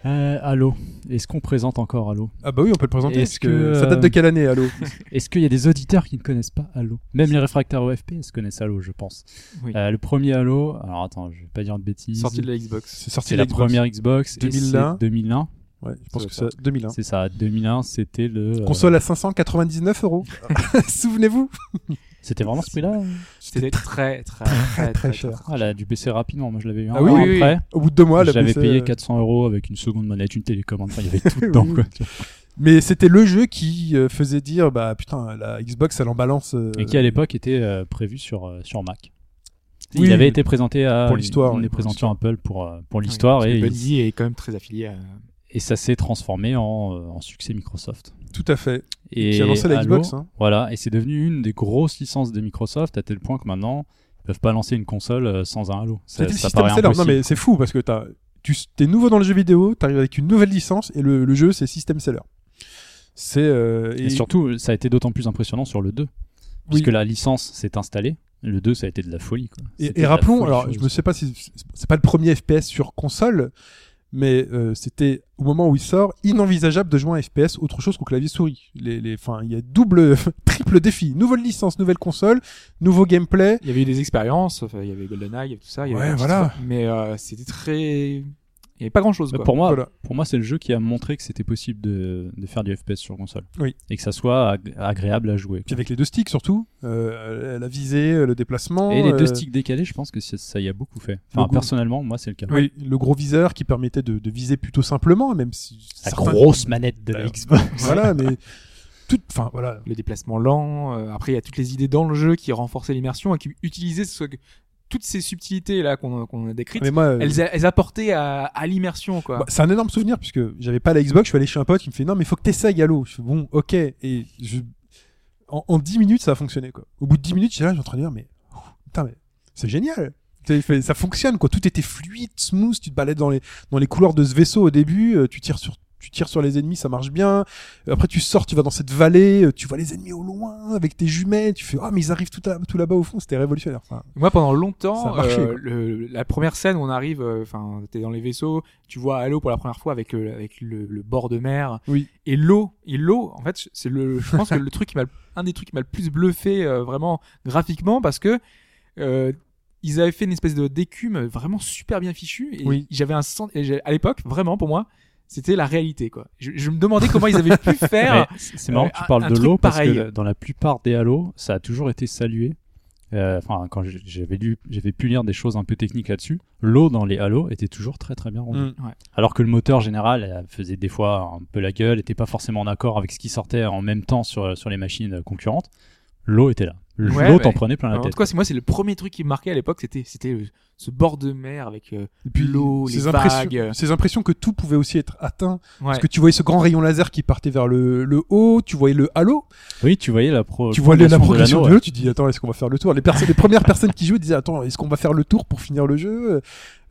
Euh, Halo. Est-ce qu'on présente encore Halo Ah bah oui, on peut le présenter. Est-ce parce que, Ça date de euh, quelle année, Halo Est-ce qu'il y a des auditeurs qui ne connaissent pas Halo Même les réfractaires au FPS connaissent Halo, je pense. Oui. Euh, le premier Halo, alors attends, je vais pas dire de bêtises. Sorti de la Xbox. C'est sorti de la Xbox. première Xbox. et 2001. c'est 2001. Ouais, je pense Ça que c'est 2001. C'est ça, 2001, c'était le. euh, Console à 599 euros. <laughs> <laughs> Souvenez-vous C'était vraiment ce prix-là C'était très, très, très, très cher. Ah, là, du PC rapidement. Moi, je l'avais eu un Ah oui, an oui, oui. après. Au bout de deux mois, J'avais payé euh, 400 euros avec une seconde manette, une télécommande. Enfin, il y avait <laughs> tout dedans, Oui. quoi. Mais c'était le jeu qui euh, faisait dire bah putain la Xbox elle en balance. euh, Et qui, à l'époque, était euh, prévu sur, euh, sur Mac. Oui, il avait oui. été présenté à Pour l'histoire, oui, des pour présentations Apple pour, euh, pour l'histoire Ouais, et, est quand même très affilié à. et ça s'est transformé en, euh, en succès Microsoft. Tout à fait. Et Qui a lancé la Halo, Xbox. Hein. Voilà, et c'est devenu une des grosses licences de Microsoft à tel point que maintenant, ils peuvent pas lancer une console euh, sans un Halo. Ça, ça système paraît seller. Non impossible. mais c'est fou parce que t'as tu t'es nouveau dans le jeu vidéo, t'arrives avec une nouvelle licence et le, le jeu c'est système seller. C'est euh, Et surtout, ça a été d'autant plus impressionnant sur le 2. Puisque Oui. la licence s'est installée. Le 2, ça a été de la folie. Quoi. Et, rappelons, folie alors je ne sais pas si c'est pas le premier FPS sur console, mais euh, c'était au moment où il sort inenvisageable de jouer à un FPS autre chose qu'au clavier souris. Les, les, enfin, il y a double, <laughs> triple défi, nouvelle licence, nouvelle console, nouveau gameplay. Il y avait eu des expériences, il y avait GoldenEye et tout ça. il y Ouais, avait voilà. Mais euh, c'était très. Il n'y avait pas grand chose. Quoi. pour moi, Voilà. pour moi, c'est le jeu qui a montré que c'était possible de, de faire du FPS sur console. Oui. Et que ça soit ag- agréable à jouer. Puis avec les deux sticks surtout, euh, la visée, le déplacement. Et les deux euh, sticks décalés, je pense que ça y a beaucoup fait. Enfin, goût. personnellement, moi, c'est le cas. Oui, le gros viseur qui permettait de, de viser plutôt simplement, même si La certains- grosse manette de la Xbox. <laughs> Voilà, mais tout, enfin voilà. Le déplacement lent. euh, après, il y a toutes les idées dans le jeu qui renforçaient l'immersion et qui utilisaient ce- toutes ces subtilités là qu'on a décrites. Mais moi, euh, Elles, elles apportaient à, à l'immersion quoi. bah, c'est un énorme souvenir puisque j'avais pas la Xbox, je suis allé chez un pote, il me fait non mais faut que t'essayes Halo. Je fais bon, ok, et je en, en 10 minutes ça a fonctionné quoi. Au bout de 10 minutes, j'étais là, j'ai en train de dire mais oh, putain mais c'est génial. Ça fonctionne quoi, tout était fluide, smooth, tu te balades dans les dans les couloirs de ce vaisseau au début, euh, tu tires sur tu tires sur les ennemis, ça marche bien. Euh, Après, tu sors, tu vas dans cette vallée, euh, tu vois les ennemis au loin avec tes jumelles. Tu fais, ah, mais ils arrivent tout, tout là-bas au fond. C'était révolutionnaire. Moi, pendant longtemps, marché, euh, le- la première scène où on arrive, enfin, t'es dans les vaisseaux, tu vois Halo pour la première fois avec le, avec le, le bord de mer Oui. et l'eau. Et l'eau, en fait, c'est le, je pense que le truc qui m'a, un des trucs qui m'a le plus bluffé euh, vraiment graphiquement parce que euh, ils avaient fait une espèce de d'écume vraiment super bien fichue et Oui. j'avais un sens, à l'époque, vraiment pour moi, c'était la réalité quoi. Je, je me demandais comment ils avaient pu <laughs> faire. C'est marrant euh, que tu un- parles un de l'eau parce pareil. que dans la plupart des Halo, ça a toujours été salué. Euh, Enfin, quand j'avais lu, j'avais pu lire des choses un peu techniques là-dessus. L'eau dans les Halo était toujours très très bien rendue. Mm. Ouais. Alors que le moteur général euh, faisait des fois un peu la gueule, était pas forcément en accord avec ce qui sortait en même temps sur sur les machines euh, concurrentes. L'eau était là. L'eau Ouais, t'en mais- prenait plein la en tête. tout cas, c'est moi, c'est le premier truc qui me marquait à l'époque, c'était c'était euh, ce bord de mer avec euh, l'eau, ces les impressions, vagues. ces impressions que tout pouvait aussi être atteint. Ouais. Parce que tu voyais ce grand rayon laser qui partait vers le, le haut, tu voyais le halo, Oui, tu voyais la pro. tu vois la progression de l'eau, tu dis attends, est-ce qu'on va faire le tour? Les, personnes, les premières personnes qui jouaient disaient attends, est-ce qu'on va faire le tour pour finir le jeu?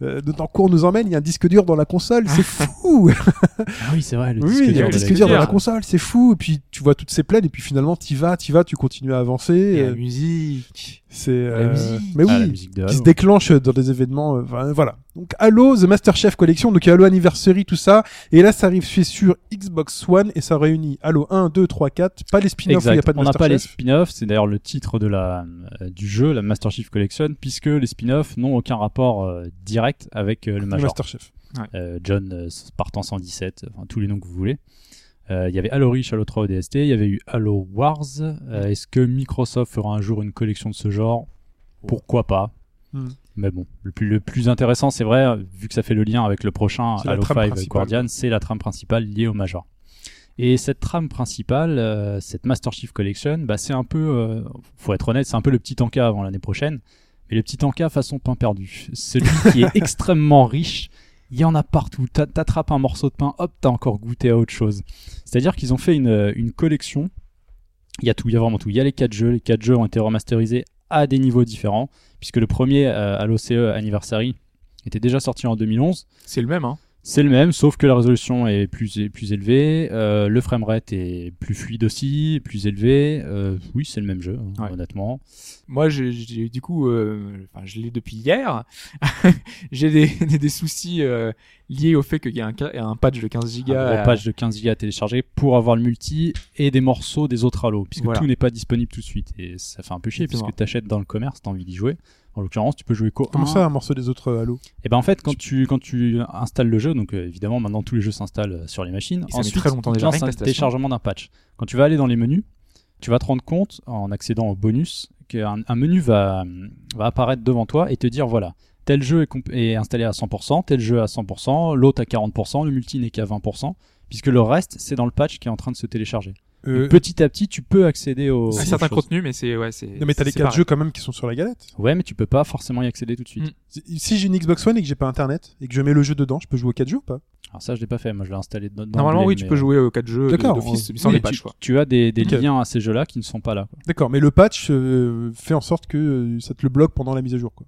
Euh, temps court nous emmène, il y a un disque dur dans la console, c'est <laughs> fou. Ah oui, c'est vrai. Le oui, disque il y a dur un disque la dur dans la console, c'est fou. Et puis tu vois toutes ces plaines et puis finalement t'y vas, t'y vas, tu continues à avancer. Et la euh, musique. C'est euh, musique. mais oui. Ah, la musique de qui se déclenche dans des événements. euh, voilà. Donc Halo, The Master Chef Collection, donc il y a Halo Anniversary, tout ça. Et là, ça arrive sur Xbox One et ça réunit Halo 1, 2, 3, 4. Pas les spin-offs, il n'y a pas de on n'a Master pas les Chef. spin-offs, c'est d'ailleurs le titre de la, euh, du jeu, la Master Chief Collection, puisque les spin-offs n'ont aucun rapport euh, direct avec euh, le Le Major. Master Chef. Euh, John euh, Spartan 117, enfin tous les noms que vous voulez. Euh, Il y avait Halo Reach, Halo 3 ODST, il y avait eu Halo Wars. Euh, Est-ce que Microsoft fera un jour une collection de ce genre? Pourquoi pas? Hmm. Mais bon, le plus, le plus intéressant, c'est vrai, vu que ça fait le lien avec le prochain Halo trame 5 principale. Guardian, c'est la trame principale liée au Major. Et cette trame principale, euh, cette Master Chief Collection, bah, c'est un peu, euh, faut être honnête, c'est un peu le petit tanka avant l'année prochaine. Mais le petit tanka façon pain perdu. Celui <laughs> qui est extrêmement riche, il y en a partout. T'a- T'attrapes un morceau de pain, hop, t'as encore goûté à autre chose. C'est-à-dire qu'ils ont fait une, une collection. Il y a tout, il y a vraiment tout. Il y a les quatre jeux. Les quatre jeux ont été remasterisés à des niveaux différents, puisque le premier, euh, à l'OCE Anniversary, était déjà sorti en 2011. C'est le même, hein. C'est le même, sauf que la résolution est plus, est plus élevée, euh, le framerate est plus fluide aussi, plus élevé. Euh, oui, c'est le même jeu, hein, Ouais. honnêtement. Moi, j'ai- du coup, euh, enfin, je l'ai depuis hier. <laughs> j'ai des soucis liés au fait qu'il y a un, un patch de 15 Un gigas. gros patch de 15 Go à télécharger pour avoir le multi et des morceaux des autres Halo, puisque Voilà. tout n'est pas disponible tout de suite. Et ça fait un peu chier, puisque tu achètes dans le commerce, tu as envie d'y jouer. En l'occurrence, tu peux jouer qu'au Comment un. ça, un morceau des autres Halo Et ben en fait, quand tu, quand tu installes le jeu, donc euh, évidemment maintenant tous les jeux s'installent euh, sur les machines, Et ça ensuite très longtemps il te déjà, lance rien que un téléchargement d'un patch. Quand tu vas aller dans les menus, tu vas te rendre compte en accédant au bonus qu'un un menu va, va apparaître devant toi et te dire voilà, tel jeu est, installé à 100%, tel jeu à 100%, l'autre à 40%, le multi n'est qu'à 20%, puisque le reste c'est dans le patch qui est en train de se télécharger. Euh, petit à petit, tu peux accéder au. à aux certains choses. contenus, mais c'est ouais, c'est. Non mais t'as les c'est quatre pareil. jeux quand même qui sont sur la galette. Ouais, mais tu peux pas forcément y accéder tout de suite. Mm. Si- j'ai une Xbox One et que j'ai pas internet et que je mets le jeu dedans, je peux jouer aux 4 jeux ou pas? Alors ça, je l'ai pas fait. Moi, je l'ai installé dans. Normalement, oui, tu peux jouer aux 4 jeux D'accord, d'office, sans les tu- patchs, quoi. Tu as des, liens à ces jeux-là qui ne sont pas là. D'accord, mais le patch euh, fait en sorte que euh, ça te le bloque pendant la mise à jour quoi.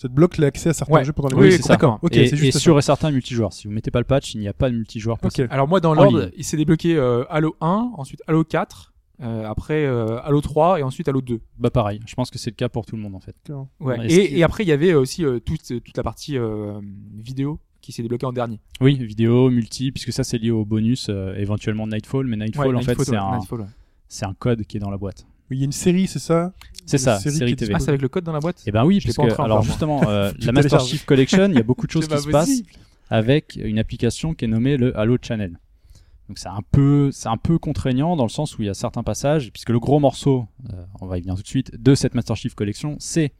Ça te bloque l'accès à certains Ouais. jeux pendant la Oui, c'est. D'accord. Ok, et c'est et juste ça. sûr et certain multijoueur. Si vous mettez pas le patch, il n'y a pas de multijoueur possible. Alors moi, dans l'ordre, il s'est débloqué euh, Halo 1, ensuite Halo 4, euh, après euh, Halo 3 et ensuite Halo 2. Bah pareil. Je pense que c'est le cas pour tout le monde en fait. Ouais. Ouais, Et, après, il y avait aussi euh, toute, toute la partie euh, vidéo qui s'est débloquée en dernier. Oui, vidéo, multi, puisque ça c'est lié au bonus, euh, éventuellement Nightfall. Mais Nightfall Ouais, en fait un, c'est un code qui est dans la boîte. Il y a une série, c'est ça? C'est ça, série série, TV. Ah, c'est avec le code dans la boîte? Et ben oui, parce que alors justement, <laughs> euh, la Master. Chief Collection, il y a beaucoup de <laughs> choses qui pas se passent avec une application qui est nommée le Halo Channel. Donc c'est un peu, c'est un peu contraignant dans le sens où il y a certains passages, puisque le gros morceau, euh, on va y venir tout de suite, de cette Master Chief Collection, c'est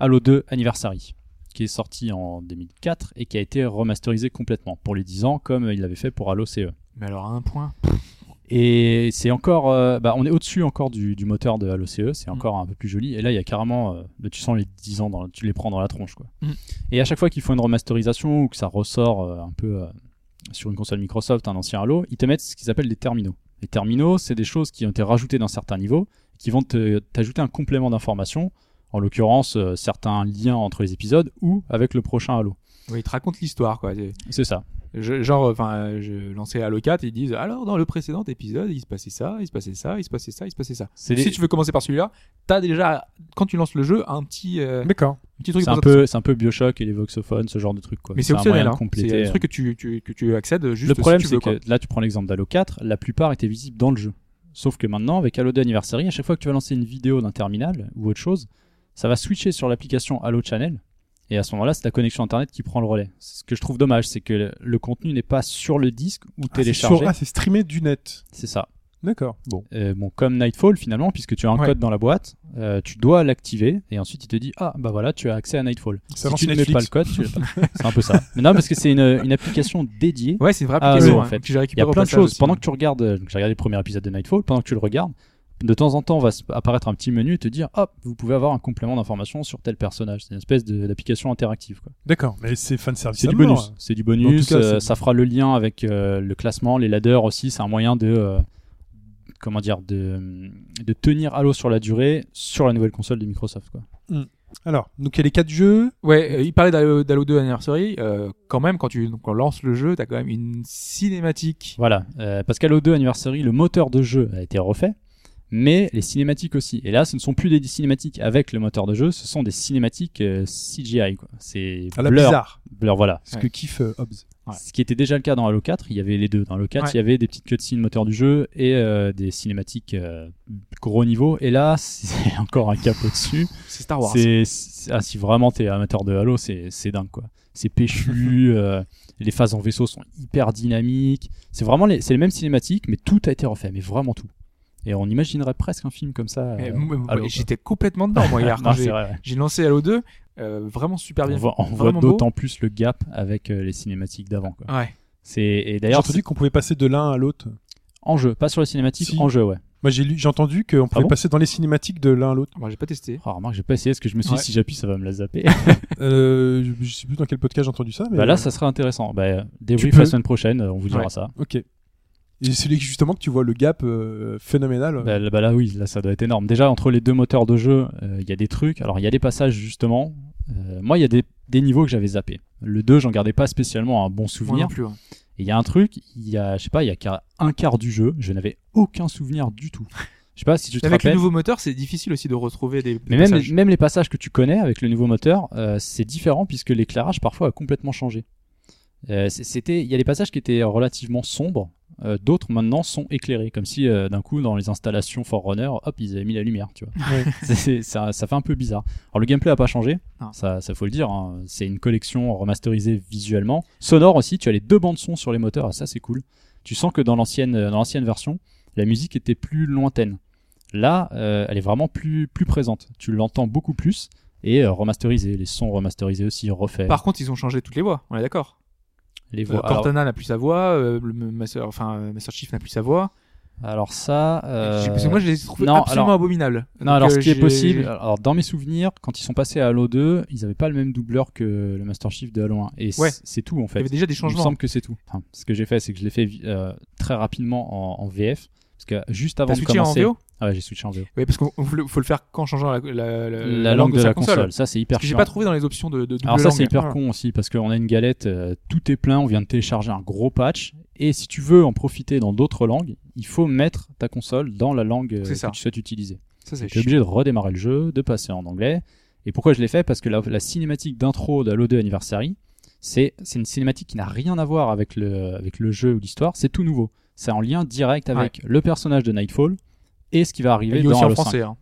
Halo 2 Anniversary, qui est sorti en 2004 et qui a été remasterisé complètement pour les 10 ans, comme il l'avait fait pour Halo CE. Mais alors, à un point? Et c'est encore, euh, bah, on est au-dessus encore du, du moteur de Halo CE, c'est Mm. encore un peu plus joli. Et là, il y a carrément, euh, bah, tu sens les 10 ans, dans, tu les prends dans la tronche, quoi. Mm. Et à chaque fois qu'ils font une remasterisation ou que ça ressort euh, un peu sur une console Microsoft, un ancien Halo, ils te mettent ce qu'ils appellent des terminaux. Les terminaux, c'est des choses qui ont été rajoutées dans certains niveaux, qui vont te- t'ajouter un complément d'information, en l'occurrence certains liens entre les épisodes ou avec le prochain Halo. Ouais, il te raconte l'histoire, quoi. C'est- ça. Je- genre, enfin, je lançais Halo 4 et ils disent alors dans le précédent épisode, il se passait ça, il se passait ça, il se passait ça, il se passait ça. Si des- tu veux commencer par celui-là, t'as déjà, quand tu lances le jeu, un petit, euh, D'accord. un petit truc C'est un peu, c'est un peu Bioshock et les voxophones, ce genre de truc, quoi. Mais c'est optionnel, hein. C'est un euh, truc que tu, tu, que tu accèdes juste Le problème, si c'est que là, tu prends l'exemple d'Halo 4, la plupart étaient visibles dans le jeu. Sauf que maintenant, avec Halo 2 Anniversary, à chaque fois que tu vas lancer une vidéo d'un terminal ou autre chose, ça va switcher sur l'application Halo Channel. Et à ce moment-là, c'est ta connexion internet qui prend le relais. Ce que je trouve dommage, c'est que le, contenu n'est pas sur le disque ou Ah, téléchargé. sur- Ah, c'est streamé du net. c'est ça. D'accord. Bon. Euh, bon, comme Nightfall finalement, puisque tu as un Ouais. code dans la boîte, euh, tu dois l'activer et ensuite il te dit ah bah voilà tu as accès à Nightfall. Ça si tu ne mets pas le code, tu l'as <laughs> c'est un peu ça. Mais non parce que c'est une, une application dédiée Ouais, c'est une vraie Ah, application ouais, hein, en fait. Il y a plein de choses. aussi. Pendant que tu regardes, euh, donc j'ai regardé le premier épisode de Nightfall, pendant que tu le regardes, de temps en temps va se- apparaître un petit menu et te dire hop, vous pouvez avoir un complément d'information sur tel personnage. C'est une espèce d'application interactive. quoi. D'accord. Mais c'est fan service. C'est du bonus. C'est du bonus. cas, euh, ça fera le lien avec euh, le classement, les ladders aussi. C'est un moyen de euh, comment dire de, de tenir Halo sur la durée sur la nouvelle console de Microsoft. Quoi. Alors, donc il y a les quatre jeux. Ouais, euh, il parlait d'Halo d'Halo 2 Anniversary. Euh, quand même, quand tu donc, on lance le jeu, t'as quand même une cinématique. Voilà, euh, parce qu'Halo 2 Anniversary, le moteur de jeu a été refait, mais les cinématiques aussi. Et là, ce ne sont plus des cinématiques avec le moteur de jeu, ce sont des cinématiques euh, CGI. Quoi. C'est blur, bizarre. blur, voilà. Ce Ouais. que kiffe euh, Hobbs. Ouais. Ce qui était déjà le cas dans Halo 4, il y avait les deux. Dans Halo 4, Ouais. il y avait des petites cutscenes moteur du jeu et euh, des cinématiques euh, gros niveau. Et là, <laughs> c'est encore un cap au-dessus. C'est Star Wars. C'est, c'est- ah, si vraiment t'es amateur de Halo, c'est, c'est dingue quoi. C'est péchu, <laughs> euh, les phases en vaisseau sont hyper dynamiques. C'est vraiment les, c'est les mêmes cinématiques, mais tout a été refait, mais vraiment tout. Et on imaginerait presque un film comme ça. Euh. J'étais complètement dedans, moi, hier, <laughs> quand j'ai- lancé Halo 2. euh, vraiment super bien. on voit d'autant plus le gap avec euh, les cinématiques d'avant. Ouais. C'est, et J'ai entendu qu'on pouvait passer de l'un à l'autre. en jeu, pas sur les cinématiques, Si. en jeu, ouais. Moi, j'ai lu, j'ai entendu qu'on pouvait bon passer dans les cinématiques de l'un à l'autre. Moi, j'ai pas testé. Oh, remarque, j'ai pas essayé parce que je me suis dit Ouais. si j'appuie, ça va me la zapper. <laughs> Euh, je, sais plus dans quel podcast j'ai entendu ça. Mais bah là, euh, ça serait intéressant. Bah, débrief peux- la semaine prochaine, on vous dira Ouais. ça. Ok. Et c'est là que, justement que tu vois le gap euh, phénoménal. Bah, là- bah là oui, là ça doit être énorme. Déjà entre les deux moteurs de jeu, euh, il y a des trucs. Alors il y a des passages justement Euh, moi, il y a des, des niveaux que j'avais zappés. Le 2, j'en gardais pas spécialement un bon Moi souvenir. non plus. ouais. Et il y a un truc, il y a, je sais pas, il y a qu'un- un quart du jeu, je n'avais aucun souvenir du tout. Je sais pas si tu te Avec le nouveau moteur, c'est difficile aussi de retrouver des. des Mais même, passages. même les passages que tu connais avec le nouveau moteur, euh, c'est différent puisque l'éclairage parfois a complètement changé. Euh, c'était, il y a des passages qui étaient relativement sombres, euh, d'autres maintenant sont éclairés, comme si euh, d'un coup dans les installations Forerunner, hop, ils avaient mis la lumière, tu vois. Ouais. <laughs> C'est- c'est- ça, ça fait un peu bizarre. Alors le gameplay a pas changé, ça, ça faut le dire. hein. C'est une collection remasterisée visuellement, sonore aussi. Tu as les deux bandes son sur les moteurs, et ça c'est cool. Tu sens que dans l'ancienne, dans l'ancienne version, la musique était plus lointaine. Là, euh, elle est vraiment plus, plus présente. Tu l'entends beaucoup plus et euh, remasterisé. Les sons remasterisés aussi, refaits. Par contre, ils ont changé toutes les voix. On est d'accord. Les Euh. Alors, Cortana n'a plus sa voix. euh, Master, enfin, euh, Master Chief n'a plus sa voix. alors ça. euh, Parce que moi, je les ai trouvés non, absolument alors- abominables. Non, Donc, alors ce qui est possible, alors dans mes souvenirs, quand ils sont passés à Halo 2, ils avaient pas le même doubleur que le Master Chief de Halo 1. Et Ouais. c'est tout en Il fait. y avait déjà des Il me changements. semble que c'est tout. Enfin, ce que j'ai fait, c'est que je l'ai fait euh, très rapidement en, en VF. Parce que juste avant de switché en commencer. VO Ah ouais, j'ai switché en VO. Oui, parce qu'il faut le faire qu'en changeant la, la, la- La, langue de, la console. Ça, c'est hyper que j'ai chiant. pas trouvé dans les options de, de double Alors ça, c'est hyper Ah. con aussi parce qu'on a une galette, euh, tout est plein, on vient de télécharger un gros patch. Et si tu veux en profiter dans d'autres langues, il faut mettre ta console dans la langue euh, que tu souhaites utiliser. Ça, c'est Tu es obligé de redémarrer le jeu, de passer en anglais. Et pourquoi je l'ai fait? Parce que la, la cinématique d'intro d'Halo 2 Anniversary, c'est c'est une cinématique qui n'a rien à voir avec le, avec le jeu ou l'histoire, c'est tout nouveau. C'est en lien direct avec le personnage de Nightfall et ce qui va arriver a dans aussi en français. 5. hein.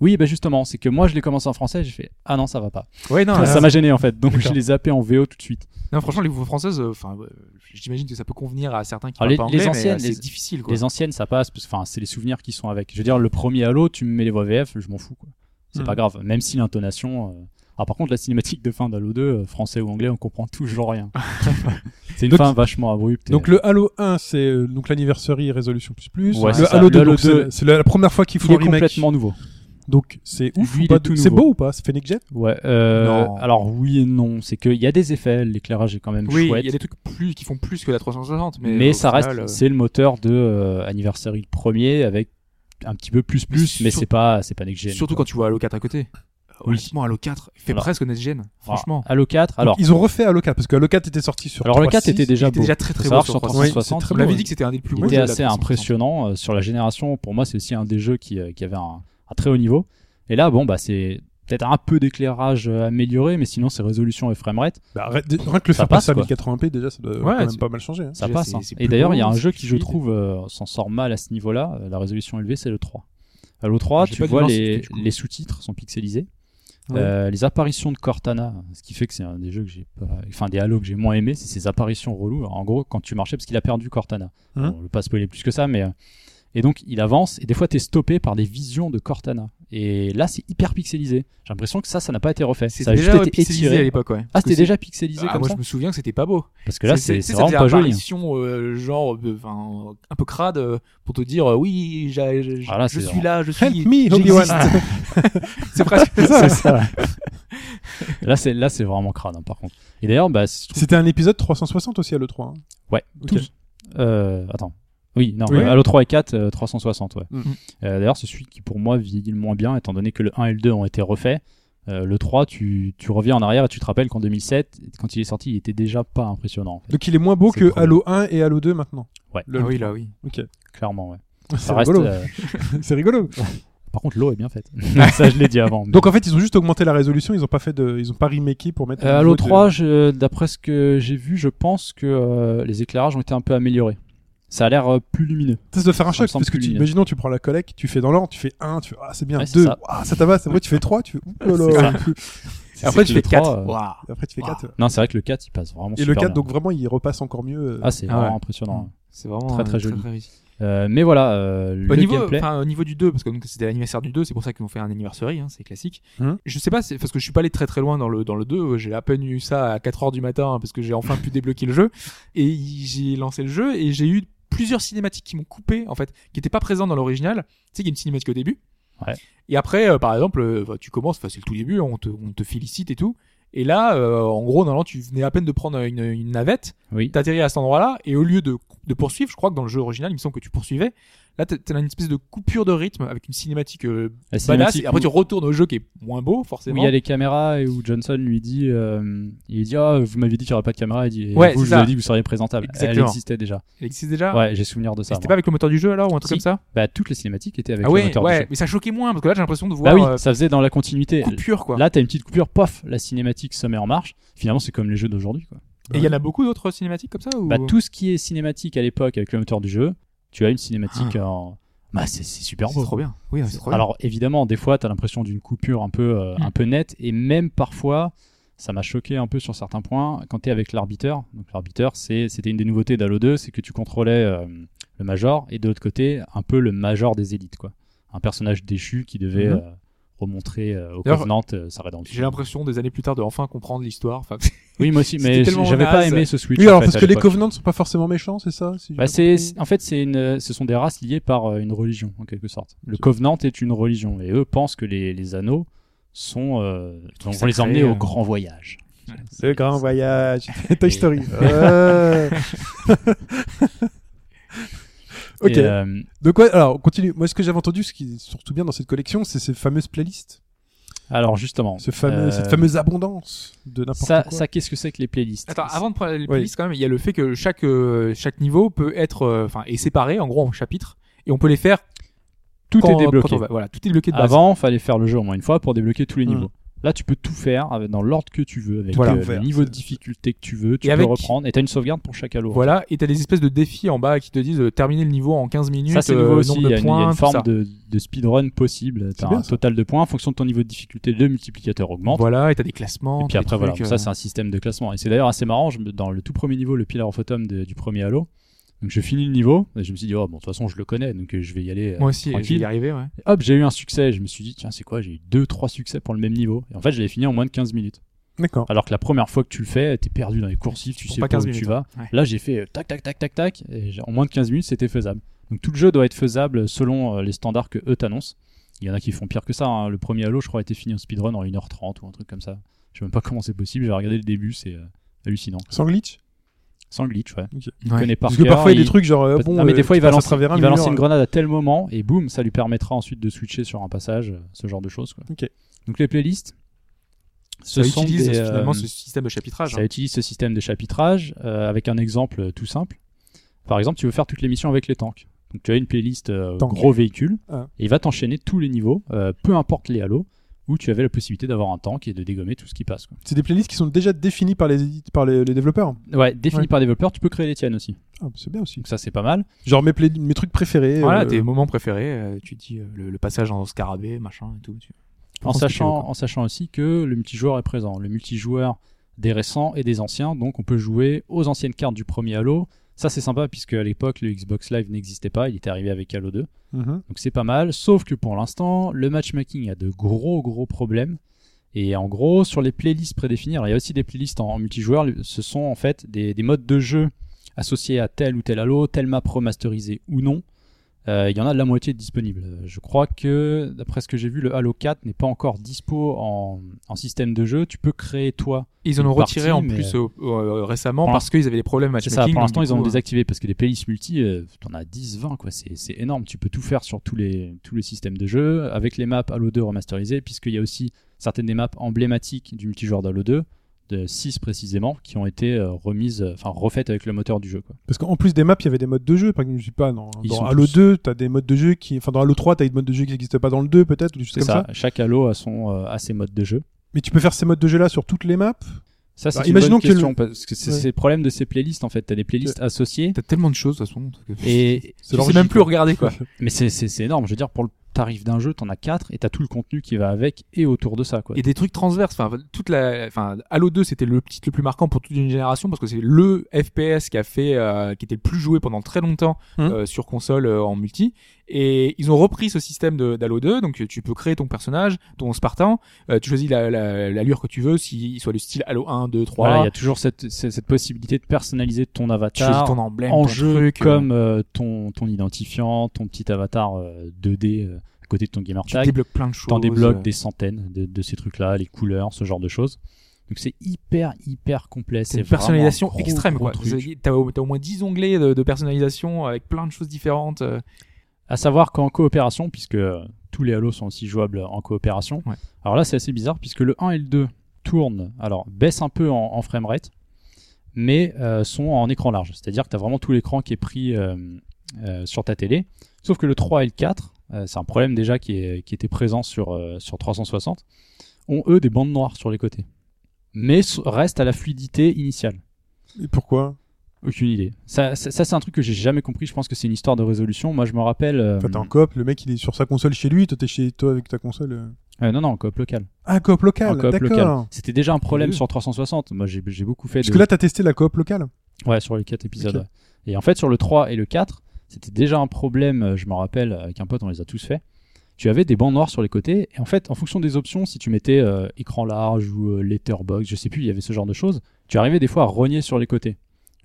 Oui, bah justement, c'est que moi je l'ai commencé en français, j'ai fait ah non ça va pas. Ouais, non, ça m'a gêné en fait, donc je l'ai zappé en VO tout de suite. non, franchement, les voix françaises, euh, enfin, euh, j'imagine que ça peut convenir à certains qui parlent les- pas les anglais, anciennes, euh, les- c'est difficile, quoi. Les anciennes ça passe, enfin c'est les souvenirs qui sont avec. Je veux dire le premier Halo, tu me mets les voix VF, je m'en fous quoi. C'est Hmm. pas grave, même si l'intonation. euh, Ah par contre la cinématique de fin d'Halo 2, euh, français ou anglais, on comprend toujours rien. <laughs> c'est une Donc- fin vachement abrupte. et- Donc le Halo 1, c'est euh, donc l'anniversary résolution plus plus. Ouais, c'est le ça. Halo Le 2, Halo donc, c'est 2, c'est la, la première fois qu'ils il font est un remake. complètement nouveau. Donc c'est ouf Lui, ou pas C'est beau ou pas? C'est fait Next Gen Ouais. euh, alors oui et non, c'est qu'il y a des effets, l'éclairage est quand même Oui, chouette. il y a des trucs plus qui font plus que la 360, mais, mais ça final, reste, euh, c'est le moteur de euh, Anniversary premier avec un petit peu plus Mais plus, mais sur- c'est pas, c'est pas next gen. surtout quoi. quand tu vois Halo 4 à côté. Honnêtement, Halo 4 fait Alors- presque next gen, franchement. Alors, Halo 4, Donc, alors, Ils ont refait Halo 4 parce que Halo 4 était sorti sur alors le 4 3.6. était déjà il était beau. déjà très, très beau sur sur 360. 360, c'est très On ouais. dit que c'était un des plus il beaux était de la assez 360. impressionnant euh, sur la génération. Pour moi, c'est aussi un des jeux qui, euh, qui avait un, un très haut niveau. Et là, bon, bah, c'est peut-être un peu d'éclairage euh, amélioré, mais sinon, c'est résolution et framerate, Bah, rien que le Ça faire passe, passer à quoi. 1080p déjà, ça doit Ouais, quand même pas mal changer. hein. ça passe. hein. Et d'ailleurs, il y a un jeu qui, je trouve, euh, s'en sort mal à ce niveau-là. La résolution élevée, c'est le 3. Halo 3, J'ai tu pas dû vois, les, les sous-titres sont pixelisés. Ouais. Euh, les apparitions de Cortana, ce qui fait que c'est un des jeux que j'ai pas, enfin des Halo que j'ai moins aimé, c'est ces apparitions reloues. Alors, en gros, quand tu marchais, parce qu'il a perdu Cortana. Hein Bon, je vais pas spoiler plus que ça, mais euh, et donc il avance et des fois t'es stoppé par des visions de Cortana. Et là, c'est hyper pixelisé. J'ai l'impression que ça, ça n'a pas été refait. Ça C'était a déjà juste ouais, été pixelisé à l'époque, ouais. Ah, c'était déjà pixelisé Ah, comme moi, ça. je me souviens que c'était pas beau. Parce que là, c'est vraiment pas joli. hein. euh, genre, euh, enfin, un peu crade euh, pour te dire, euh, oui, j'ai- j'ai- Ah, là, je suis là, je suis. Help me, Obi-Wan. j'existe. <laughs> c'est presque C'est ça. là, c'est là, c'est vraiment crade, hein, par contre. Et d'ailleurs, bah, C'était un épisode 360 aussi Halo 3. hein. ouais. Euh, attends. Oui, non, Oui. euh, Halo 3 et 4, euh, 360, ouais. Mm. Euh, D'ailleurs, c'est celui qui, pour moi, vieillit le moins bien, étant donné que le 1 et le 2 ont été refaits. Euh, le 3, tu, tu reviens en arrière et tu te rappelles qu'en 2007, quand il est sorti, il était déjà pas impressionnant, en fait. Donc il est moins beau que. Halo 1 et Halo 2 maintenant. Ouais. Le- Ah oui, là, oui. Ok. clairement, ouais. <laughs> C'est Ça reste, rigolo. euh, <laughs> C'est rigolo. <laughs> Par contre, l'eau est bien faite. ça, je l'ai dit avant. Donc en fait, ils ont juste augmenté la résolution, ils ont pas fait de, ils ont pas remaké pour mettre. Euh, Halo niveau de- 3, je- d'après ce que j'ai vu, je pense que euh, les éclairages ont été un peu améliorés. Ça a l'air euh, plus lumineux. Ça doit faire un choc parce que tu, imaginons tu prends la collecte, tu fais dans l'ordre, tu fais 1, tu fais ah c'est bien, Ouais, c'est 2, ça. ah ça tabasse, <laughs> après tu fais 3, tu fais ouh là C'est là. C'est Après, tu le fais 4. 3, euh, Waouh. Après tu fais Waouh. 4. Non, c'est vrai que le 4, il passe vraiment Et super le 4 bien. donc vraiment il repasse encore mieux. Ah, c'est Ah vraiment ouais. impressionnant. C'est vraiment Très, très euh, joli. Euh, mais voilà, euh, le Au niveau, gameplay. au niveau du 2, parce que c'était l'anniversaire du 2, c'est pour ça qu'ils ont fait un anniversary, hein, c'est classique. Hum. Je sais pas, c'est parce que je suis pas allé très très loin dans le dans le 2, euh, j'ai à peine eu ça à 4 heures du matin hein, parce que j'ai enfin pu débloquer le jeu et j'ai lancé le jeu et j'ai eu plusieurs cinématiques qui m'ont coupé en fait, qui étaient pas présentes dans l'original. Tu sais, il y a une cinématique au début. Ouais. Et après, euh, par exemple, euh, bah, tu commences, c'est le tout début, on te, on te félicite et tout. Et là, euh, en gros, normalement, tu venais à peine de prendre une, une navette, Oui. t'atterris à cet endroit-là, et au lieu de, de poursuivre, je crois que dans le jeu original, il me semble que tu poursuivais. Là, t'as une espèce de coupure de rythme avec une cinématique euh, badass. cinématique Et après, où- tu retournes au jeu qui est moins beau, où forcément. il y a les caméras et où Johnson lui dit, euh, il dit, ah, vous m'aviez dit qu'il n'y aurait pas de caméra, il dit, et Ouais, vous, je ça. vous ai dit que vous seriez présentable. Elle Exactement. existait déjà. Elle existe déjà. Ouais, j'ai souvenir de ça. C'était pas avec le moteur du jeu alors ou un truc Si. comme ça Bah, toutes les cinématiques étaient avec Ah le ouais, moteur du jeu. mais ça choquait moins parce que là j'ai l'impression de voir Bah oui, euh, ça faisait dans la continuité. coupure quoi. Là, t'as une petite coupure, pof, la cinématique se met en marche. Finalement, c'est comme les jeux d'aujourd'hui, quoi. Et il y en a beaucoup d'autres cinématiques comme ça ou... Bah, tout ce qui est cinématique à l'époque avec le moteur du jeu, tu as une cinématique en. Bah, c'est c'est super Ah. c'est beau. trop bien. Oui, c'est trop bien. Alors, évidemment, des fois, t'as l'impression d'une coupure un peu, euh, Mm. un peu nette, et même parfois, ça m'a choqué un peu sur certains points quand t'es avec l'arbiteur. Donc, l'arbiteur, c'est- c'était une des nouveautés d'Halo 2, c'est que tu contrôlais euh, le major, et de l'autre côté, un peu le major des élites, quoi. Un personnage déchu qui devait Mhm. euh, remontrer euh, au Covenant euh, sa rédemption. J'ai l'impression des années plus tard de enfin comprendre l'histoire. Enfin, <laughs> Oui, moi aussi, mais j'avais pas aimé ce switch. Oui, en alors fait, parce que les. Covenants sont pas forcément méchants, c'est ça si Bah, c'est, en fait, c'est une, ce sont des races liées par euh, une religion, en quelque sorte. Le Covenant est une religion, et eux pensent que les, les anneaux sont, euh, vont sacrés, les emmener euh. au grand voyage. Le grand voyage. Toy Et- Story. <laughs> <laughs> Ok. Et, euh, Donc ouais, alors on continue. Moi, ce que j'avais entendu, ce qui est surtout bien dans cette collection, c'est ces fameuses playlists, alors justement, ce fameux, euh, cette fameuse abondance de n'importe ça, quoi. ça qu'est-ce que c'est que les playlists Attends, avant de prendre les Oui. playlists, quand même, il y a le fait que chaque euh, chaque niveau peut être, euh, enfin, est séparé en gros en chapitres, et on peut les faire. Tout quand- est débloqué. va- Voilà, tout est débloqué de base. Avant, fallait faire le jeu au moins une fois pour débloquer tous les Mm. niveaux. Là, tu peux tout faire avec- dans l'ordre que tu veux, avec Voilà. euh, le niveau de difficulté que tu veux. Tu Et peux avec- reprendre. Et t'as une sauvegarde pour chaque halo. Voilà, et t'as des espèces de défis en bas qui te disent euh, terminer le niveau en 15 minutes, Ça, c'est euh, nouveau aussi. nombre Il y de a une, y a forme de, de speedrun possible. T'as un ça. total de points. En fonction de ton niveau de difficulté, le multiplicateur augmente. Voilà, et t'as des classements. Et puis après, voilà, ça euh, c'est un système de classement. Et c'est d'ailleurs assez marrant, je me- dans le tout premier niveau, le Pillar of Autumn de- du premier Halo, donc je finis le niveau, et je me suis dit, oh, bon, de toute façon, je le connais, donc euh, je vais y aller euh, Moi aussi, je vais tranquille. y arriver, ouais. Et hop, j'ai eu un succès, je me suis dit, tiens, c'est quoi, j'ai eu deux, trois succès pour le même niveau. Et en fait, je l'ai fini en moins de 15 minutes. D'accord. Alors que la première fois que tu le fais, t'es perdu dans les coursifs, tu sais pas pas, 15 où minutes, tu vas. ouais. Là, j'ai fait euh, tac, tac, tac, tac, tac, et en moins de 15 minutes, c'était faisable. Donc tout le jeu doit être faisable selon les standards que eux t'annoncent. Il y en a qui font pire que ça. hein. Le premier Halo, je crois, a été fini en speedrun en 1h30 ou un truc comme ça. Je sais même pas comment c'est possible. J'ai regardé le début, c'est hallucinant. Sans glitch? Sans glitch, ouais. Ok. Il Ouais. connaît par Parce que cœur, parfois il y a des trucs genre euh, Peut- bon. non, mais des euh, fois, il va, à lancer, travers un il va mur, lancer une euh, grenade à tel moment et boum, ça lui permettra ensuite de switcher sur un passage, euh, ce genre de choses. Quoi. Ok. Donc les playlists, ce Ça sont utilise des, euh, finalement ce système de chapitrage. ça hein. utilise ce système de chapitrage euh, avec un exemple euh, tout simple. Par exemple, tu veux faire toutes les missions avec les tanks. Donc tu as une playlist euh, Tank. gros véhicule Ah. et il va t'enchaîner tous les niveaux, euh, peu importe les halos, où tu avais la possibilité d'avoir un tank et de dégommer tout ce qui passe. C'est des playlists qui sont déjà définies par les par les, les développeurs. Ouais, défini Ouais. par développeur, tu peux créer les tiennes aussi. Ah, c'est bien aussi. Donc ça c'est pas mal. Genre mes, play- mes trucs préférés. Voilà, euh, tes moments préférés, euh, tu dis euh, le, le passage en scarabée, machin et tout. tu- En sachant, en sachant aussi que le multijoueur est présent. Le multijoueur des récents et des anciens, donc on peut jouer aux anciennes cartes du premier Halo. Ça c'est sympa puisque à l'époque le Xbox Live n'existait pas, il était arrivé avec Halo 2. mhm. Donc c'est pas mal, sauf que pour l'instant, le matchmaking a de gros gros problèmes. Et en gros, sur les playlists prédéfinies, alors il y a aussi des playlists en, en multijoueur, ce sont en fait des, des modes de jeu associés à tel ou tel Halo, telle map remasterisée ou non. Euh, il y en a de la moitié. Euh, Je crois que, d'après ce que j'ai vu, le Halo 4 n'est pas encore dispo en, en système de jeu. Tu peux créer toi. Ils en ont retiré en plus euh, récemment parce qu'ils avaient des problèmes C'est matchmaking. ça, pour l'instant ils ont euh, désactivé parce que les playlists multi, t'en as 10, 20 quoi. C'est c'est énorme. Tu peux tout faire sur tous les, tous les systèmes de jeu avec les maps Halo 2 remasterisées, puisqu'il y a aussi certaines des maps emblématiques du multijoueur d'Halo 2, de 6 précisément, qui ont été euh, remises, euh, enfin refaites avec le moteur du jeu quoi. Parce qu'en plus des maps, il y avait des modes de jeu. Par exemple, je sais pas, dans, Ils dans sont Halo tous- 2, t'as des modes de jeu qui. Enfin, dans Halo 3, t'as des modes de jeu qui n'existent pas dans le 2, peut-être, ou C'est comme ça. ça. Chaque Halo a, son, euh, a ses modes de jeu. Mais tu peux faire ces modes de jeu-là sur toutes les maps? Ça, c'est Bah, une imaginons bonne que le- question, parce que c'est Ouais. le problème de ces playlists en fait. T'as des playlists associées T'as tellement de choses de toute façon. et C'est <laughs> tu sais même plus regarder quoi. <laughs> mais c'est c'est- c'est énorme. Je veux dire, pour le tarif d'un jeu, t'en as 4 et t'as tout le contenu qui va avec et autour de ça quoi. Et des trucs transverses. Enfin, toute la, enfin, Halo 2, c'était le titre le plus marquant pour toute une génération parce que c'est le FPS qui a fait, euh, qui était le plus joué pendant très longtemps Mhm. euh, sur console euh, en multi. Et ils ont repris ce système d'Halo 2. Donc, tu peux créer ton personnage, ton Spartan. Euh, tu choisis la- la- l'allure que tu veux, s'il soit le style Halo 1, 2, 3. Voilà, il y a toujours cette, cette, cette possibilité de personnaliser ton tu choisis avatar ton emblème, en ton jeu truc, euh, comme euh, ton, ton identifiant, ton petit avatar euh, 2D euh, à côté de ton gamer tu tag. débloques plein de choses. T'en débloques euh, des centaines de, de ces trucs-là, les couleurs, ce genre de choses. Donc c'est hyper, hyper complet. C'est une personnalisation un gros, extrême, au, t'as au moins 10 onglets de, de personnalisation avec plein de choses différentes. À savoir qu'en coopération, puisque tous les Halo sont aussi jouables en coopération. Ouais. Alors là, c'est assez bizarre puisque le 1 et le 2 tournent, alors baissent un peu en, en framerate, mais euh, sont en écran large. C'est-à-dire que tu as vraiment tout l'écran qui est pris euh, euh, sur ta télé. Sauf que le 3 et le 4, euh, c'est un problème déjà qui, est- qui était présent sur, euh, sur 360, ont eux des bandes noires sur les côtés. Mais restent à la fluidité initiale. Et pourquoi? Aucune idée. Ça, ça, ça, c'est un truc que j'ai jamais compris. Je pense que c'est une histoire de résolution. Moi, je me rappelle. euh, Enfin, t'es en coop, le mec il est sur sa console chez lui, toi t'es chez toi avec ta console. euh. euh, non, non, en coop local. Ah, coop local, d'accord. C'était déjà un problème Oui. sur 360. Moi, j'ai beaucoup fait. Parce de- que là t'as testé la coop locale. Ouais, sur les 4 épisodes. Et en fait, sur le 3 et le 4, c'était déjà un problème, euh, je me rappelle, avec un pote, on les a tous fait. Tu avais des bancs noirs sur les côtés, et en fait, en fonction des options, si tu mettais euh, écran large ou euh, letterbox, je sais plus, il y avait ce genre de choses, tu arrivais des fois à rogner sur les côtés.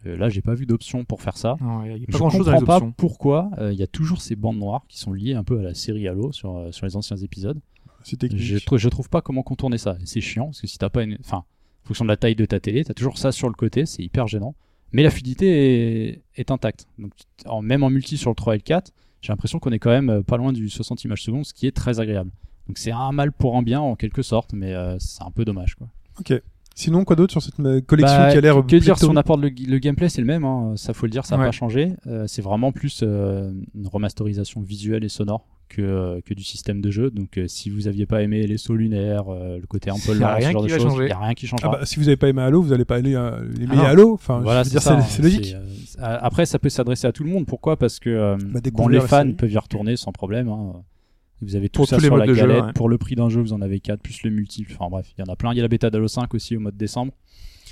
Euh, là, j'ai pas vu d'option pour faire ça. Non, y a Je pas grand chose dans comprends les pas pourquoi euh, il y a toujours ces bandes noires qui sont liées un peu à la série Halo sur, euh, sur les anciens épisodes. C'est technique. Je, je trouve pas comment contourner ça. C'est chiant parce que si t'as pas une. Enfin, en fonction de la taille de ta télé, t'as toujours ça sur le côté, c'est hyper gênant. Mais la fluidité est, est intacte. Donc, en- même en multi sur le 3 et le 4, j'ai l'impression qu'on est quand même euh, pas loin du 60 images secondes, ce qui est très agréable. Donc c'est un mal pour un bien en quelque sorte, mais euh, c'est un peu dommage. Quoi. Sinon, quoi d'autre sur cette collection Bah, qui a l'air. Que dire si on apporte le, le gameplay, c'est le même, hein, ça faut le dire, ça n'a Ouais. pas changé. Euh, c'est vraiment plus euh, une remasterisation visuelle et sonore que, euh, que du système de jeu. Donc euh, si vous aviez pas aimé les sauts lunaires, euh, le côté un peu lent, rien ce genre qui de choses, il n'y a rien qui Ah changera. bah, si vous avez pas aimé Halo, vous allez pas aller euh, aimer non. Halo. Enfin, voilà, je c'est veux dire, ça. c'est c'est logique. Euh, après, ça peut s'adresser à tout le monde. Pourquoi? Parce que euh, Bah, bon, les fans série. peuvent y retourner sans problème. hein. Vous avez tout Pour ça tous les sur modes la de jeu, galette. ouais. Pour le prix d'un jeu, vous en avez 4, plus le multi. Enfin bref, il y en a plein. Il y a la bêta d'Halo 5 aussi au mois de décembre.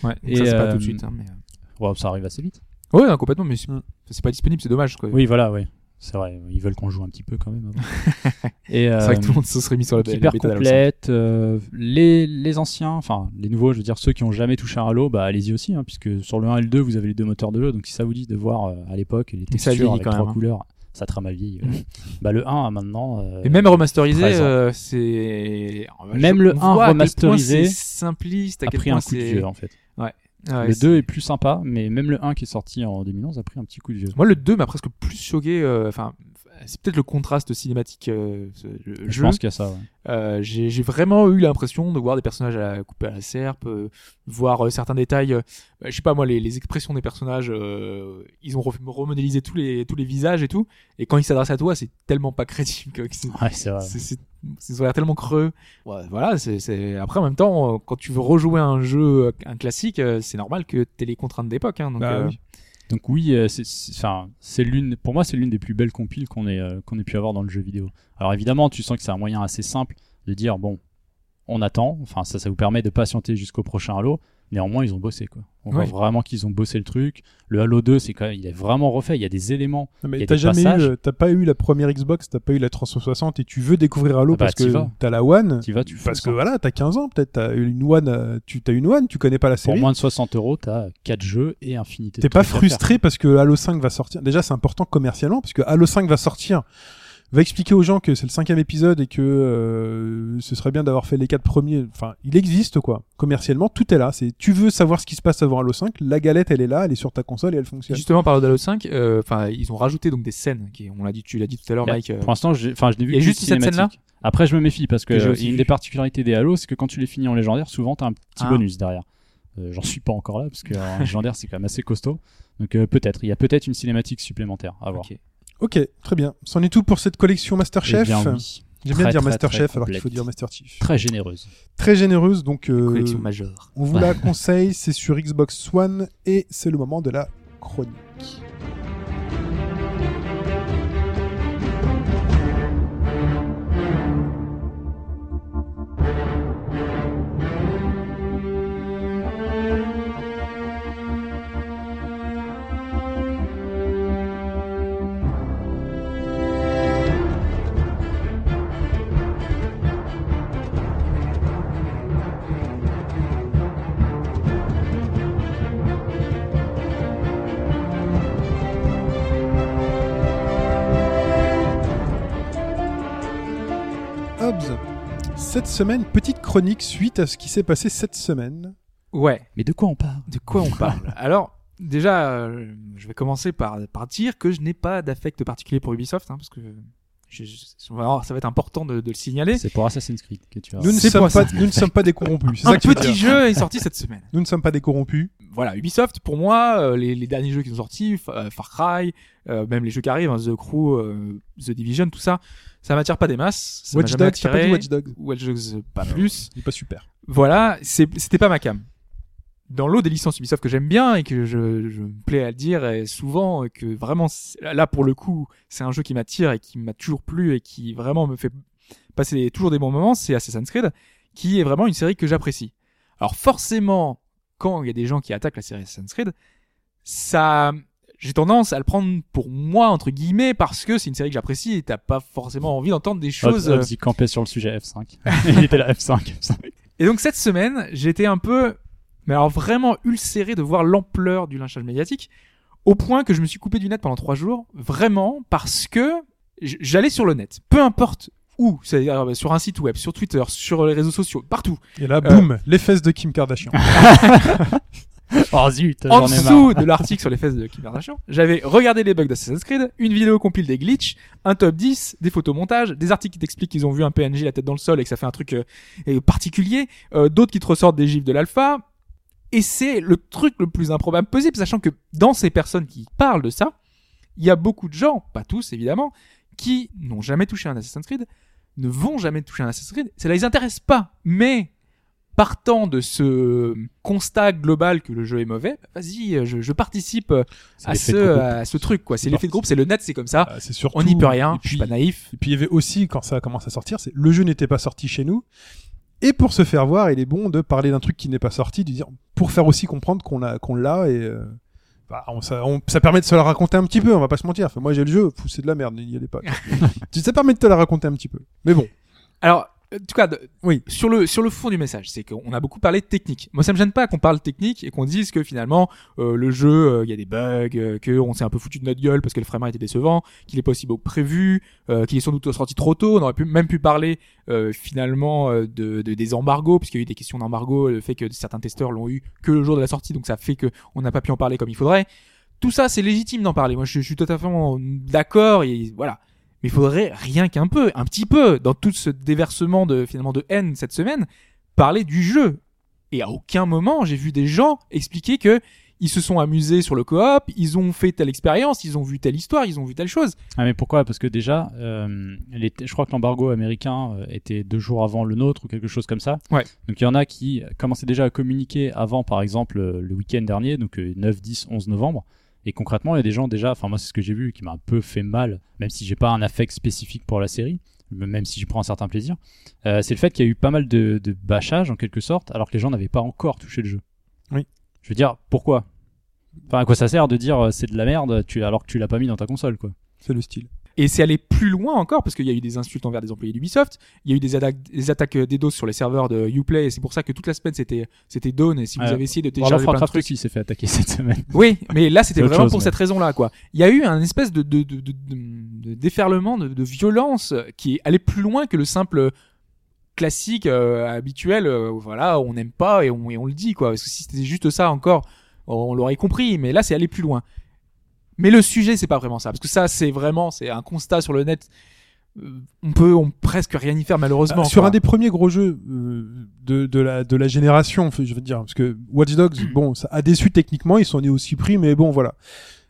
Ouais, donc Et, ça c'est pas euh, tout de suite. hein, mais, euh, Ouais, ça arrive assez vite. Ouais, non, complètement, mais c'est Mm. c'est pas disponible, c'est dommage. Quoi. Oui, voilà, oui. C'est vrai, ils veulent qu'on joue un petit peu quand même. avant. <laughs> Et, C'est vrai euh, que tout le monde se serait mis sur la, hyper bêta d'Halo 5. complète. euh, les, les anciens, enfin les nouveaux, je veux dire ceux qui ont jamais touché un Halo, bah allez-y aussi, hein, puisque sur le 1 et le 2, vous avez les deux moteurs de jeu. Donc si ça vous dit de voir euh, à l'époque les textures avec trois hein. couleurs, ça mal vieilli. ouais. bah le 1 à maintenant. euh, Et même remasterisé, 13 ans. euh, c'est. Même Je- le on 1 voit à quel point remasterisé C'est simpliste, à a quel pris point un coup de vieux en fait. Ouais, le c'est- 2 est plus sympa, mais même le 1 qui est sorti en 2011 a pris un petit coup de vieux. Moi, le 2 m'a presque plus choqué. euh, Enfin, c'est peut-être le contraste cinématique. euh, Je jeu. pense qu'il y a ça. ouais. Euh, j'ai j'ai vraiment eu l'impression de voir des personnages à la, coupés à la serpe, euh, voir euh, certains détails. euh, je sais pas moi, les, les expressions des personnages, euh, ils ont remodélisé tous les tous les visages et tout. Et quand ils s'adressent à toi, c'est tellement pas <laughs> crédible. c'est- Ouais, c'est vrai. c'est- c'est- c'est- Ils ont l'air tellement creux. Ouais, voilà, c'est c'est- après en même temps, quand tu veux rejouer un jeu, un classique, c'est normal que t'aies les contraintes d'époque. Hein, donc, Bah oui. Donc oui, euh, c'est- l'une, pour moi, c'est l'une des plus belles compiles qu'on ait, euh, qu'on ait pu avoir dans le jeu vidéo. Alors évidemment, tu sens que c'est un moyen assez simple de dire bon, on attend. Enfin, ça, ça vous permet de patienter jusqu'au prochain Halo. Néanmoins, ils ont bossé quoi. On voit vraiment qu'ils ont bossé le truc. Le Halo 2, c'est quand même, il est vraiment refait. Il y a des éléments. Non, mais t'as jamais eu, t'as pas eu la première Xbox, t'as pas eu la 360 et tu veux découvrir Halo Ah bah, parce que t'as la One. Tu vas, tu Parce que voilà, t'as 15 ans, peut-être t'as une One, euh, tu t'as une One, tu connais pas la Pour série. moins de 60 euros, t'as 4 jeux et infinité. de T'es pas frustré parce que Halo 5 va sortir. Déjà, c'est important commercialement parce que Halo 5 va sortir, va expliquer aux gens que c'est le cinquième épisode et que euh, ce serait bien d'avoir fait les quatre premiers. Enfin, il existe quoi. Commercialement, tout est là. C'est tu veux savoir ce qui se passe avant Halo 5, la galette elle est là, elle est sur ta console et elle fonctionne. Justement, par Halo 5, euh, enfin, ils ont rajouté donc des scènes. Qui, on l'a dit, tu l'as dit tout à l'heure, Mike. euh, Pour l'instant, enfin, je n'ai vu qu'une juste cette scène-là? Après, je me méfie parce que euh, une vu. des particularités des Halo, c'est que quand tu les finis en légendaire, souvent t'as un petit Ah. bonus derrière. Euh, J'en suis pas encore là parce que en <laughs> légendaire c'est quand même assez costaud. Donc euh, peut-être, il y a peut-être une cinématique supplémentaire à voir. ok. Ok, très bien. C'en est tout pour cette collection Masterchef. Eh bien, oui. J'aime bien Très, dire Masterchef alors qu'il faut dire Master Chief. Très généreuse. Très généreuse, donc euh, Collection majeure. on vous la conseille. C'est sur Xbox One et c'est le moment de la chronique. Cette semaine, petite chronique suite à ce qui s'est passé cette semaine. Ouais. Mais de quoi on parle? De quoi on parle? <laughs> Alors, déjà, euh, je vais commencer par, par dire que je n'ai pas d'affect particulier pour Ubisoft, hein, parce que je- je- alors, ça va être important de, de le signaler. C'est pour Assassin's Creed que tu as. Nous ne, sommes pas, nous ne sommes pas des corrompus. C'est <laughs> Un ça que petit jeu est sorti cette semaine. Nous ne sommes pas des corrompus. Voilà, Ubisoft, pour moi, euh, les, les derniers jeux qui sont sortis, euh, Far Cry, euh, même les jeux qui arrivent, hein, The Crew, euh, The Division, tout ça, ça m'attire pas des masses. Ça Watch Dogs, pas dit. Watch Dogs Watch Dogs, pas plus. Il est pas super. Voilà, c'était pas ma cam. Dans l'eau des licences Ubisoft que j'aime bien et que je, je me plais à le dire et souvent que vraiment là pour le coup c'est un jeu qui m'attire et qui m'a toujours plu et qui vraiment me fait passer toujours des bons moments, c'est Assassin's Creed qui est vraiment une série que j'apprécie. Alors forcément quand il y a des gens qui attaquent la série Assassin's Creed, ça j'ai tendance à le prendre pour moi entre guillemets parce que c'est une série que j'apprécie et t'as pas forcément envie d'entendre des choses Hobbs, euh, Hobbs, il campait sur le sujet F5. <laughs> il était là F5. F5. Et donc cette semaine, j'étais un peu, mais alors vraiment ulcéré de voir l'ampleur du lynchage médiatique, au point que je me suis coupé du net pendant trois jours, vraiment parce que j'allais sur le net, peu importe où, c'est-à-dire euh, sur un site web, sur Twitter, sur les réseaux sociaux, partout. Et là, boum, les fesses de Kim Kardashian. <laughs> Oh zut, en dessous de l'article sur les fesses de Kim Kardashian, j'avais regardé les bugs d'Assassin's Creed, une vidéo compile des glitches, un top 10, des photomontages, des articles qui t'expliquent qu'ils ont vu un PNJ la tête dans le sol et que ça fait un truc euh, euh, particulier, euh, d'autres qui te ressortent des gifs de l'alpha. Et c'est le truc le plus improbable possible, sachant que dans ces personnes qui parlent de ça, il y a beaucoup de gens, pas tous évidemment, qui n'ont jamais touché un Assassin's Creed, ne vont jamais toucher un Assassin's Creed, ça les intéresse pas. Mais partant de ce constat global que le jeu est mauvais, bah, vas-y, euh, je, je participe euh, C'est à ce, à ce truc quoi. C'est C'est l'effet de groupe, c'est le net, c'est comme ça. Ah, c'est surtout. On n'y peut rien. Et je suis puis, pas naïf. et puis il y avait aussi, quand ça commence à sortir, c'est le jeu n'était pas sorti chez nous. Et pour se faire voir, il est bon de parler d'un truc qui n'est pas sorti, de dire pour faire aussi comprendre qu'on a qu'on l'a et euh, bah, on- ça, on- ça permet de se la raconter un petit peu. On va pas se mentir. Enfin, moi j'ai le jeu, c'est de la merde, n'y allez pas. <laughs> ça permet de te la raconter un petit peu. Mais bon, Alors, en tout cas, de- Oui. sur le sur le fond du message, c'est qu'on a beaucoup parlé de technique. Moi, ça me gêne pas qu'on parle technique et qu'on dise que finalement euh, le jeu, euh, il y a des bugs, euh, que on s'est un peu foutu de notre gueule parce que le framerate était décevant, qu'il est pas aussi beau que prévu, euh, qu'il est sans doute sorti trop tôt. On aurait pu même pu parler euh, finalement euh, de, de- des embargos, puisqu'il y a eu des questions d'embargo, le fait que certains testeurs l'ont eu que le jour de la sortie, donc ça fait que on n'a pas pu en parler comme il faudrait. Tout ça, c'est légitime d'en parler. Moi, je, je suis totalement d'accord et voilà. Mais il faudrait rien qu'un peu, un petit peu, dans tout ce déversement de finalement de haine cette semaine, parler du jeu. Et à aucun moment j'ai vu des gens expliquer que ils se sont amusés sur le coop, ils ont fait telle expérience, ils ont vu telle histoire, ils ont vu telle chose. Ah mais pourquoi? Parce que déjà, euh, les- je crois que l'embargo américain euh, était deux jours avant le nôtre ou quelque chose comme ça. Ouais. Donc il y en a qui commençaient déjà à communiquer avant, par exemple, euh, le week-end dernier, donc euh, 9, 10, 11 novembre. Et concrètement, il y a des gens déjà, enfin moi c'est ce que j'ai vu, qui m'a un peu fait mal, même si j'ai pas un affect spécifique pour la série, même si j'y prends un certain plaisir. Euh, c'est le fait qu'il y a eu pas mal de, de bâchage en quelque sorte, alors que les gens n'avaient pas encore touché le jeu. Oui. Je veux dire, pourquoi? Enfin, à quoi ça sert de dire euh, c'est de la merde tu, alors que tu l'as pas mis dans ta console, quoi? C'est le style. Et c'est allé plus loin encore parce qu'il y a eu des insultes envers des employés d'Ubisoft, il y a eu des, attaques- des attaques DDoS sur les serveurs de Uplay et c'est pour ça que toute la semaine c'était c'était down et si vous avez essayé de télécharger plein de trucs aussi s'est fait attaquer cette semaine. Oui, mais là c'était vraiment chose, pour cette raison-là, quoi. Il y a eu un espèce de, de, de, de, de- de déferlement, de, violence qui est allé plus loin que le simple classique euh, habituel. euh, voilà, on n'aime pas et on, et on le dit, quoi. Parce que si c'était juste ça encore, on l'aurait compris. Mais là, c'est aller plus loin. Mais le sujet, c'est pas vraiment ça, parce que ça, c'est vraiment, c'est un constat sur le net. Euh, On peut, on peut presque rien y faire malheureusement. Sur quoi. un des premiers gros jeux euh, de, de, la, de la génération, je veux dire, parce que Watch Dogs, <clears throat> bon, ça a déçu techniquement, ils sont nés aussi pris, mais bon, voilà.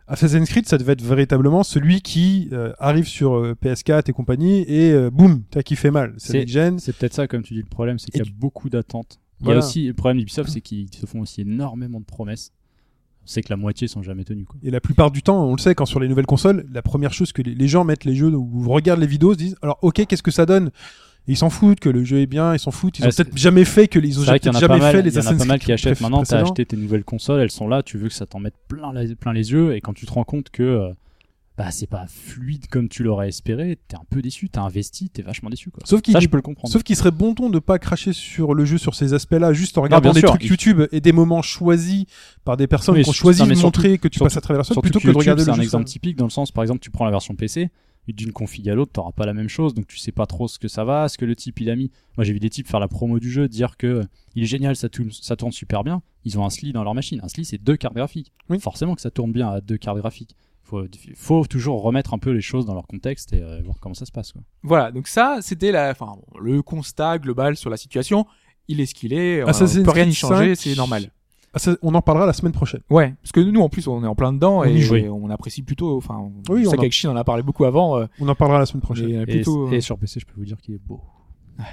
Assassin's Creed, ça devait être véritablement celui qui euh, arrive sur euh, PS4 et compagnie et euh, boum, t'as qui fait mal. C'est C'est- peut-être ça, comme tu dis, le problème, c'est qu'il y a beaucoup d'attentes. Il y Voilà. a aussi le problème d'Ubisoft, c'est qu'ils se font aussi énormément de promesses. On sait que la moitié sont jamais tenues. Quoi. Et la plupart du temps, on le sait, quand sur les nouvelles consoles, la première chose que les, les gens mettent les jeux ou regardent les vidéos, se disent alors ok, qu'est-ce que ça donne? Ils s'en foutent que le jeu est bien, ils s'en foutent, ils Ouais, ont peut-être jamais fait que les ils ont C'est vrai qu'il y en peut-être a pas jamais mal, fait il les y en a Assassin's pas mal Creed qui achètent maintenant. T'as acheté tes nouvelles consoles, elles sont là, tu veux que ça t'en mette plein, la- plein les yeux, et quand tu te rends compte que euh, bah, c'est pas fluide comme tu l'aurais espéré, t'es un peu déçu, t'as investi, t'es vachement déçu. Quoi. Sauf qu'il je peux le comprendre. Sauf qu'il serait bon ton de pas cracher sur le jeu sur ces aspects-là, juste en regardant bien des sûr, trucs il- YouTube et des moments choisis par des personnes Oui, qui ont choisi de surtout- montrer que tu surtout- passes à travers la sorte plutôt que que de regarder c'est un exemple seul. typique dans le sens, par exemple, tu prends la version PC. d'une config à l'autre, t'auras pas la même chose, donc tu sais pas trop ce que ça va, ce que le type il a mis. Moi j'ai vu des types faire la promo du jeu, dire que euh, il est génial, ça tourne, ça tourne super bien. Ils ont un SLI dans leur machine. Un SLI c'est deux cartes graphiques. Oui. Forcément que ça tourne bien à deux cartes graphiques. Faut, faut toujours remettre un peu les choses dans leur contexte et euh, voir comment ça se passe. Quoi. Voilà, donc ça, c'était la, enfin, bon, le constat global sur la situation. Il est ce qu'il est, on Assassin's peut rien y changer, 5. c'est normal. Ça, on en parlera la semaine prochaine. Ouais, parce que nous, en plus, on est en plein dedans On et, y joue. et on apprécie plutôt. Enfin, Oui, en- en a parlé beaucoup avant. euh, On en parlera la semaine prochaine. mais Et, plutôt. et sur PC, je peux vous dire qu'il est beau.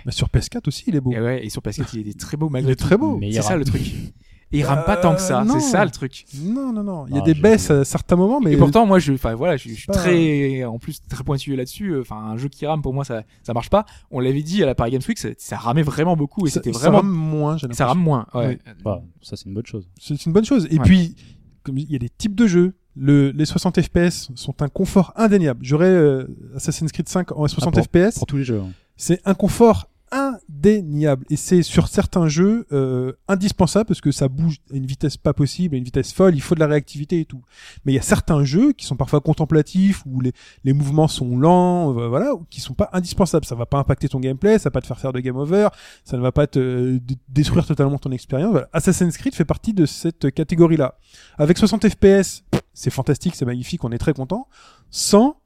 Mais sur PS4 aussi, il est beau. et ouais, et sur PS4, il est très beau Il malgré est tout. très beau. Il C'est ça le truc. <laughs> Et il rame pas tant que ça, Euh, c'est ça le truc. Non, non, non. Il y a Ah, des baisses à certains moments, mais et pourtant, moi, je, enfin voilà, je, je suis pas- très, en plus, très pointilleux là-dessus. euh, Enfin, un jeu qui rame pour moi, ça, ça marche pas. On l'avait dit à la Paris Games Week, ça, ça ramait vraiment beaucoup et ça, c'était ça vraiment, rame moins. j'ai ça rame moins. Ouais. Voilà, ça c'est une bonne chose. C'est une bonne chose. Et Ouais. puis, comme il y a des types de jeux. Le, les 60 FPS sont un confort indéniable. J'aurais euh, Assassin's Creed 5 en 60 Ah, FPS. Pour tous les jeux. hein. C'est un confort indéniable. Et c'est sur certains jeux euh, indispensable parce que ça bouge à une vitesse pas possible, à une vitesse folle. Il faut de la réactivité et tout. Mais il y a certains jeux qui sont parfois contemplatifs où les, les mouvements sont lents, euh, voilà, qui sont pas indispensables. Ça va pas impacter ton gameplay, ça va pas te faire faire de game over, ça ne va pas te euh, détruire totalement ton expérience. Assassin's Creed fait partie de cette catégorie-là. Avec 60 FPS, c'est fantastique, c'est magnifique, on est très content. Sans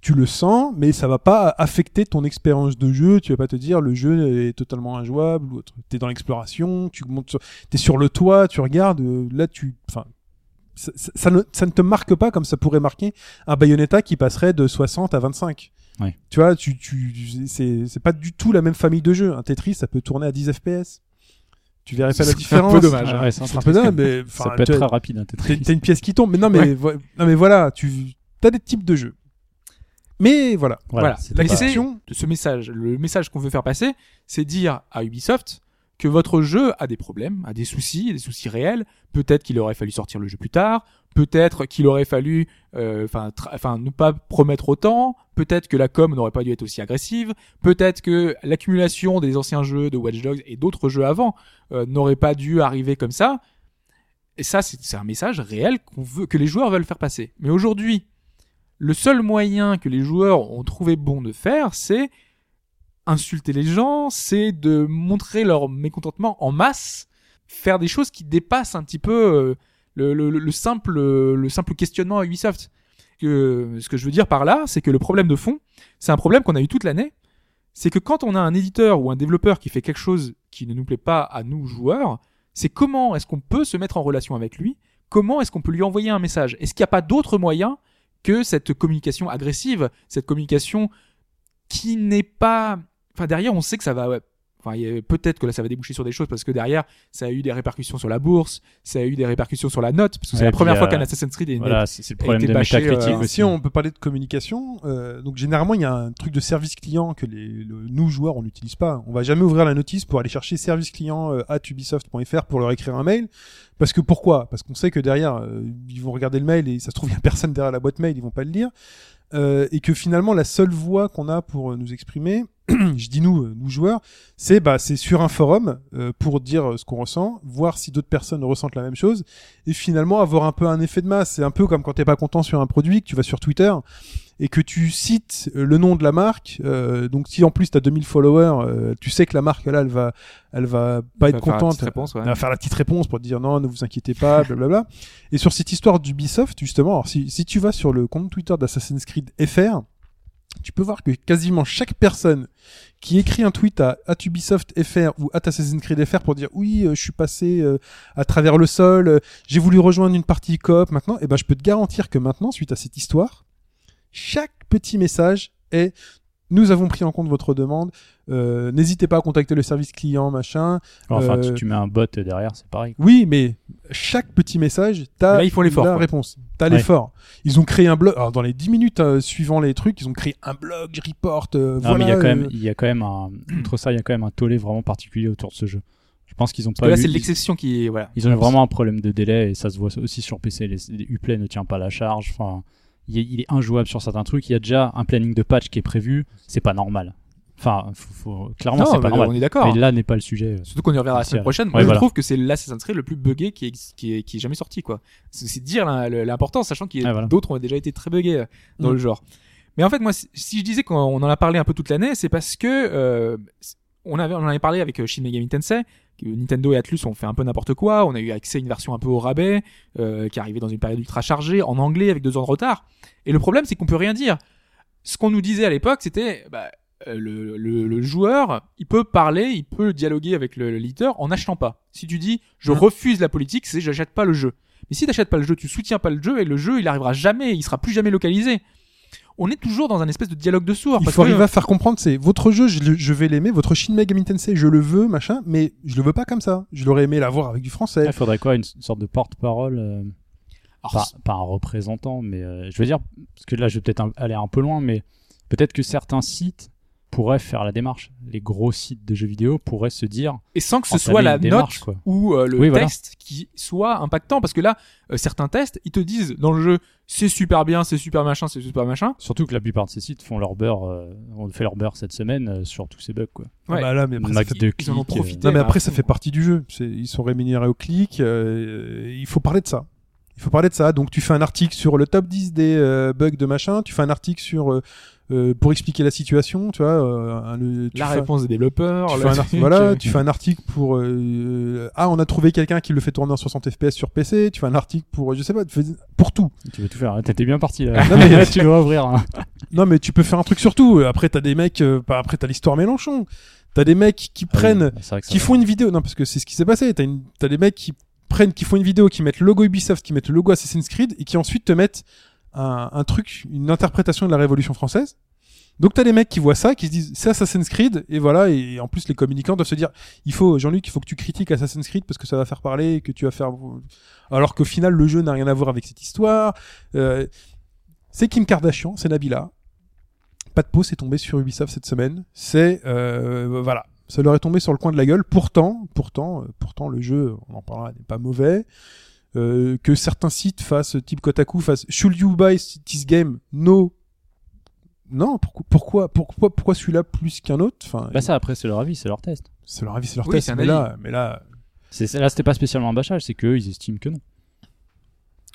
tu le sens, mais ça va pas affecter ton expérience de jeu. Tu vas pas te dire le jeu est totalement injouable ou autre. T'es dans l'exploration, tu montes, sur, t'es sur le toit, tu regardes. euh, Là, tu, enfin, ça, ça- ça ne, ça ne te marque pas comme ça pourrait marquer un Bayonetta qui passerait de 60 à 25. Ouais. Tu vois, tu, tu, c'est, c'est pas du tout la même famille de jeux. Un Tetris, ça peut tourner à 10 FPS. Tu verrais pas la C'est un peu différence. dommage. Ah ouais, c'est C'est un peu dingue, mais Ça peut être très rapide, un T'as Tetris. t'as une pièce qui tombe, mais non, mais, Ouais. vo- non, mais voilà, tu as des types de jeux. Mais voilà, Voilà. c'est la question, de ce message, le message qu'on veut faire passer, c'est dire à Ubisoft que votre jeu a des problèmes, a des soucis, des soucis réels. Peut-être qu'il aurait fallu sortir le jeu plus tard. Peut-être qu'il aurait fallu, euh, enfin, enfin, ne pas promettre autant. Peut-être que la com n'aurait pas dû être aussi agressive. Peut-être que l'accumulation des anciens jeux de Watch Dogs et d'autres jeux avant euh, n'aurait pas dû arriver comme ça. Et ça, c'est c'est un message réel qu'on veut, que les joueurs veulent faire passer. Mais aujourd'hui, le seul moyen que les joueurs ont trouvé bon de faire, c'est insulter les gens, c'est de montrer leur mécontentement en masse, faire des choses qui dépassent un petit peu euh, le, le- le simple, le simple questionnement à Ubisoft. Ce que je veux dire par là, c'est que le problème de fond, c'est un problème qu'on a eu toute l'année, c'est que quand on a un éditeur ou un développeur qui fait quelque chose qui ne nous plaît pas à nous joueurs, c'est comment est-ce qu'on peut se mettre en relation avec lui, comment est-ce qu'on peut lui envoyer un message? Est-ce qu'il n'y a pas d'autre moyen que cette communication agressive, cette communication qui n'est pas. Enfin, derrière, on sait que ça va. Enfin, il y a- peut-être que là, ça va déboucher sur des choses parce que derrière, ça a eu des répercussions sur la bourse, ça a eu des répercussions sur la note, parce que c'est la première fois euh, qu'un Assassin's Creed est une Voilà, c'est le problème de bâché, euh, aussi. si on peut parler de communication, euh, donc généralement il y a un truc de service client que les, le- nous joueurs on n'utilise pas. On va jamais ouvrir la notice pour aller chercher service client euh, at ubisoft.fr pour leur écrire un mail. Parce que pourquoi? Parce qu'on sait que derrière euh, ils vont regarder le mail et ça se trouve il y a personne derrière la boîte mail, ils vont pas le lire. Euh, et que finalement la seule voie qu'on a pour euh, nous exprimer, <clears throat> je dis nous, euh, nous joueurs, c'est bah c'est sur un forum euh, pour dire euh, ce qu'on ressent, voir si d'autres personnes ressentent la même chose, et finalement avoir un peu un effet de masse. C'est un peu comme quand t'es pas content sur un produit, que tu vas sur Twitter et que tu cites euh, le nom de la marque. euh, donc si en plus t'as 2000 followers, euh, tu sais que la marque là, elle va, elle va pas Elle être va contente. réponse, ouais. Elle va faire la petite réponse pour te dire non, ne vous inquiétez pas, <laughs> blablabla. et sur cette histoire d'Ubisoft, justement, alors si, si tu vas sur le compte Twitter d'Assassin's Creed FR, tu peux voir que quasiment chaque personne qui écrit un tweet à, at Ubisoft FR ou at Assassin's Creed FR pour dire oui, euh, je suis passé euh, à travers le sol, euh, j'ai voulu rejoindre une partie coop maintenant, et ben je peux te garantir que maintenant, suite à cette histoire, chaque petit message est nous avons pris en compte votre demande, euh, n'hésitez pas à contacter le service client, machin. Enfin, euh, tu, tu mets un bot derrière, c'est pareil. Oui, mais chaque petit message, t'as Là, ils font l'effort, la quoi. réponse. T'as Ouais. l'effort. Ils ont créé un blog. Alors, dans les 10 minutes euh, suivant les trucs, ils ont créé un blog, report. euh, Non, voilà, mais il y a quand euh, même, il y a quand même un, outre ça, il y a quand même un tollé vraiment particulier autour de ce jeu. Je pense qu'ils ont Parce pas que là, c'est l'exception qui. Voilà. Ils ont eu vraiment un problème de délai et ça se voit aussi sur PC. Les, les Uplay ne tient pas la charge. Enfin, il est, il est injouable sur certains trucs. Il y a déjà un planning de patch qui est prévu. C'est pas normal. Enfin, faut, faut- clairement, c'est pas normal. on est d'accord. Mais là n'est pas le sujet. Surtout qu'on y reverra la semaine prochaine. Ouais, Moi, je trouve que c'est l'Assassin's Creed le plus buggé qui est, qui est, qui est jamais sorti, quoi. C'est dire l'im- l'important, sachant qu'il y a Ouais, voilà. d'autres ont déjà été très buggés euh, dans Mm. le genre. Mais en fait, moi, si- je disais qu'on on en a parlé un peu toute l'année, c'est parce que euh, on avait, on en avait parlé avec euh, Shin Megami Tensei. que Nintendo et Atlus ont fait un peu n'importe quoi. On a eu accès à une version un peu au rabais, euh, qui arrivait dans une période ultra chargée, en anglais avec deux ans de retard. Et le problème, c'est qu'on peut rien dire. Ce qu'on nous disait à l'époque, c'était bah, euh, le, le, le joueur, il peut parler, il peut dialoguer avec le, le leader en n'achetant pas. Si tu dis je Mhm. refuse la politique, c'est j'achète pas le jeu. Mais si t'achètes pas le jeu, tu soutiens pas le jeu et le jeu il arrivera jamais, il sera plus jamais localisé. On est toujours dans un espèce de dialogue de sourds. Il parce faut que- arriver à faire comprendre, c'est votre jeu, je, vais l'aimer, votre Shin Megami Tensei, je le veux, machin, mais je le veux pas comme ça. Je l'aurais aimé l'avoir avec du français. Il faudrait quoi une, une sorte de porte-parole euh, pas, pas un représentant, mais euh, je veux dire, parce que là je vais peut-être aller un peu loin, mais peut-être que certains sites pourraient faire la démarche. Les gros sites de jeux vidéo pourraient se dire et sans que ce soit la démarche, note quoi. ou euh, le Oui, voilà. texte qui soit impactant parce que là euh, certains tests ils te disent dans le jeu c'est super bien c'est super machin c'est super machin Surtout que la plupart de ces sites font leur beurre, euh, ont fait leur beurre cette semaine euh, sur tous ces bugs quoi. Ah Ouais. bah là, mais après, ça Max fait- de ils en ont clics, profité. Non mais à après ça fait partie du jeu. C'est- Ils sont rémunérés au clic. euh, il faut parler de ça. Il faut parler de ça. Donc tu fais un article sur le top 10 des euh, bugs de machin. Tu fais un article sur euh, pour expliquer la situation. Tu vois. euh, un- tu la fais- réponse des développeurs Tu fais, un ar- truc, voilà, tu fais un article pour euh, ah on a trouvé quelqu'un qui le fait tourner en 60 fps sur PC. Tu fais un article pour je sais pas tu fais- pour tout. Tu veux tout faire. hein. T'étais bien parti là. <laughs> Non, mais- <laughs> tu dois ouvrir. hein. Non mais tu peux faire un truc sur tout. Après t'as des mecs, euh, bah, après t'as l'histoire Mélenchon. T'as des mecs qui prennent Ah oui, que ça qui font une vidéo. Non, parce que c'est ce qui s'est passé. T'as une... t'as des mecs qui prennent, qui font une vidéo, qui mettent le logo Ubisoft, qui mettent le logo Assassin's Creed, et qui ensuite te mettent un, un truc, une interprétation de la Révolution française. Donc t'as des mecs qui voient ça, qui se disent c'est Assassin's Creed, et voilà. Et en plus les communicants doivent se dire il faut Jean-Luc, il faut que tu critiques Assassin's Creed parce que ça va faire parler, et que tu vas faire. Alors qu'au final le jeu n'a rien à voir avec cette histoire. Euh, c'est Kim Kardashian, c'est Nabila. Pas de peau, c'est tombé sur Ubisoft cette semaine. C'est euh, voilà, ça leur est tombé sur le coin de la gueule. Pourtant, pourtant, euh, pourtant, le jeu, on en parlera, n'est pas mauvais. Euh, que certains sites fassent, type Kotaku, fassent Should you buy this game? No. Non, pourquoi, pourquoi, pourquoi, pourquoi celui-là plus qu'un autre? Enfin, Bah ça après c'est leur avis, c'est leur test. c'est leur avis, c'est leur Oui, test. Mais là, mais là, C'est c'est- là c'était pas spécialement un bâchage, c'est qu'eux ils estiment que non.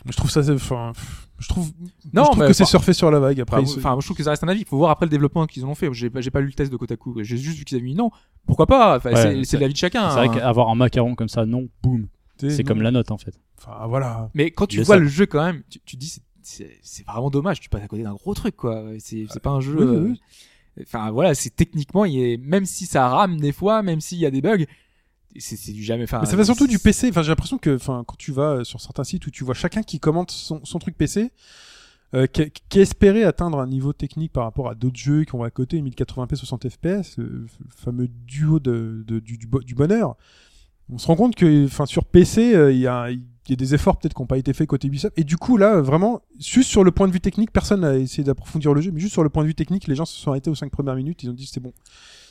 je trouve ça, c'est- enfin, je trouve, Non, je trouve mais que c'est surfer sur la vague. Après, Enfin, ils se- enfin, je trouve que ça reste un avis. Il faut voir après le développement qu'ils en ont fait. J'ai pas, j'ai pas lu le test de Kotaku. J'ai juste vu qu'ils avaient mis non. Pourquoi pas? Enfin, Ouais, c'est- de l'avis de chacun. C'est vrai hein. qu'avoir un macaron comme ça, non, boum, c'est comme la note en fait. Enfin, voilà. Mais quand tu Le vois le jeu quand même, tu, tu te dis c'est- vraiment dommage. Tu passes à côté d'un gros truc quoi. C'est c'est pas un jeu. oui, oui, euh, oui. Enfin voilà, c'est techniquement, il est même si ça rame des fois, même s'il y a des bugs, c'est du jamais. Enfin, Mais ça va surtout du PC. Enfin, j'ai l'impression que, enfin, quand tu vas sur certains sites où tu vois chacun qui commente son, son truc PC, euh, qui, qui espérait atteindre un niveau technique par rapport à d'autres jeux qui ont à côté 1080p 60 fps, euh, le fameux duo de, de- du, du bonheur. On se rend compte que, enfin, sur PC, euh, il y, a, il y a des efforts peut-être qui n'ont pas été faits côté Ubisoft. Et du coup, là, vraiment, juste sur le point de vue technique, personne n'a essayé d'approfondir le jeu, mais juste sur le point de vue technique, les gens se sont arrêtés aux 5 premières minutes, ils ont dit c'est bon.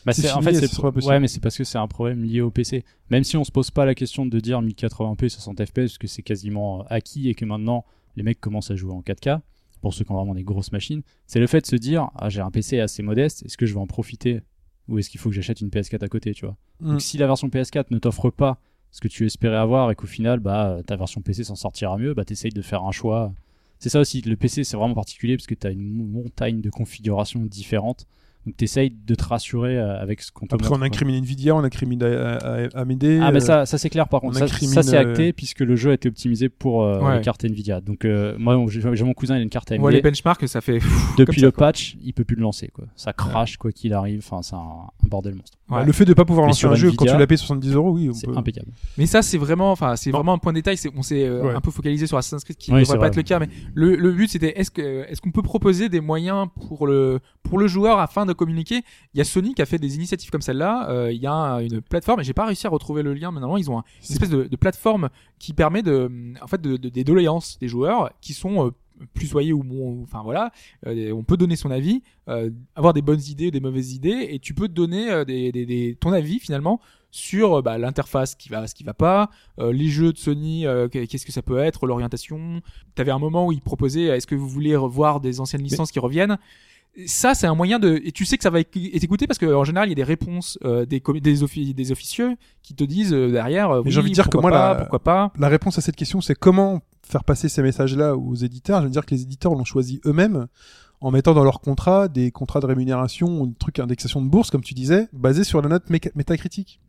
Bah C'est en fait c'est ouais mais c'est parce que c'est un problème lié au PC. Même si on se pose pas la question de dire 1080p 60 fps parce que c'est quasiment acquis et que maintenant les mecs commencent à jouer en 4K pour ceux qui ont vraiment des grosses machines, c'est le fait de se dire ah j'ai un PC assez modeste, est-ce que je vais en profiter ou est-ce qu'il faut que j'achète une PS4 à côté, tu vois? Mm. Donc si la version PS4 ne t'offre pas ce que tu espérais avoir et qu'au final bah ta version PC s'en sortira mieux, bah t'essayes de faire un choix. C'est ça aussi, le PC c'est vraiment particulier parce que t'as une montagne de configurations différentes. Donc t'essayes de te rassurer euh, avec ce qu'on te Après, montre, on incrimine Nvidia, on incrimine AMD. Ah mais euh, ça, ça c'est clair par contre. on Ça, ça, c'est euh, acté puisque le jeu a été optimisé pour euh, Ouais. les cartes Nvidia. Donc euh, moi j'ai mon cousin il a une carte AMD. voit les benchmarks, ça fait. Depuis le patch, il peut plus le lancer quoi. Ça crache quoi qu'il arrive. Enfin c'est un, un bordel monstre. Bah, Ouais. Le fait de pas pouvoir Mais lancer sur un jeu quand tu l'as payé 70 euros, oui. C'est peut- impeccable. Mais ça, c'est vraiment, enfin, c'est vraiment un point de détail. On s'est euh, Ouais. un peu focalisé sur Assassin's Creed, qui ne devrait pas être le cas. Mais le, le but, c'était est-ce que, est-ce qu'on peut proposer des moyens pour le, pour le joueur afin de communiquer Il y a Sony qui a fait des initiatives comme celle-là. Euh, il y a une plateforme, et j'ai pas réussi à retrouver le lien, mais normalement, ils ont un- une espèce de, de plateforme qui permet de, en fait, de, de- des doléances des joueurs qui sont euh, plus soyez ou moins, enfin voilà, euh, on peut donner son avis, euh, avoir des bonnes idées, des mauvaises idées, et tu peux te donner euh, des, des, des- ton avis finalement sur bah, l'interface qui va, ce qui va pas, les jeux de Sony, qu'est- qu'est-ce que ça peut être, l'orientation. T'avais un moment où ils proposaient, est-ce que vous voulez revoir des anciennes licences qui reviennent? Ça, c'est un moyen de. Et tu sais que ça va être écouté parce qu'en général, il y a des réponses euh, des, des, offi- des officieux qui te disent euh, derrière. euh, oui, j'ai envie de dire que moi, pas, la- pourquoi pas. La réponse à cette question, c'est comment faire passer ces messages-là aux éditeurs. Je veux dire que les éditeurs l'ont choisi eux-mêmes en mettant dans leur contrat des contrats de rémunération ou des trucs indexation de bourse, comme tu disais, basés sur la note métacritique.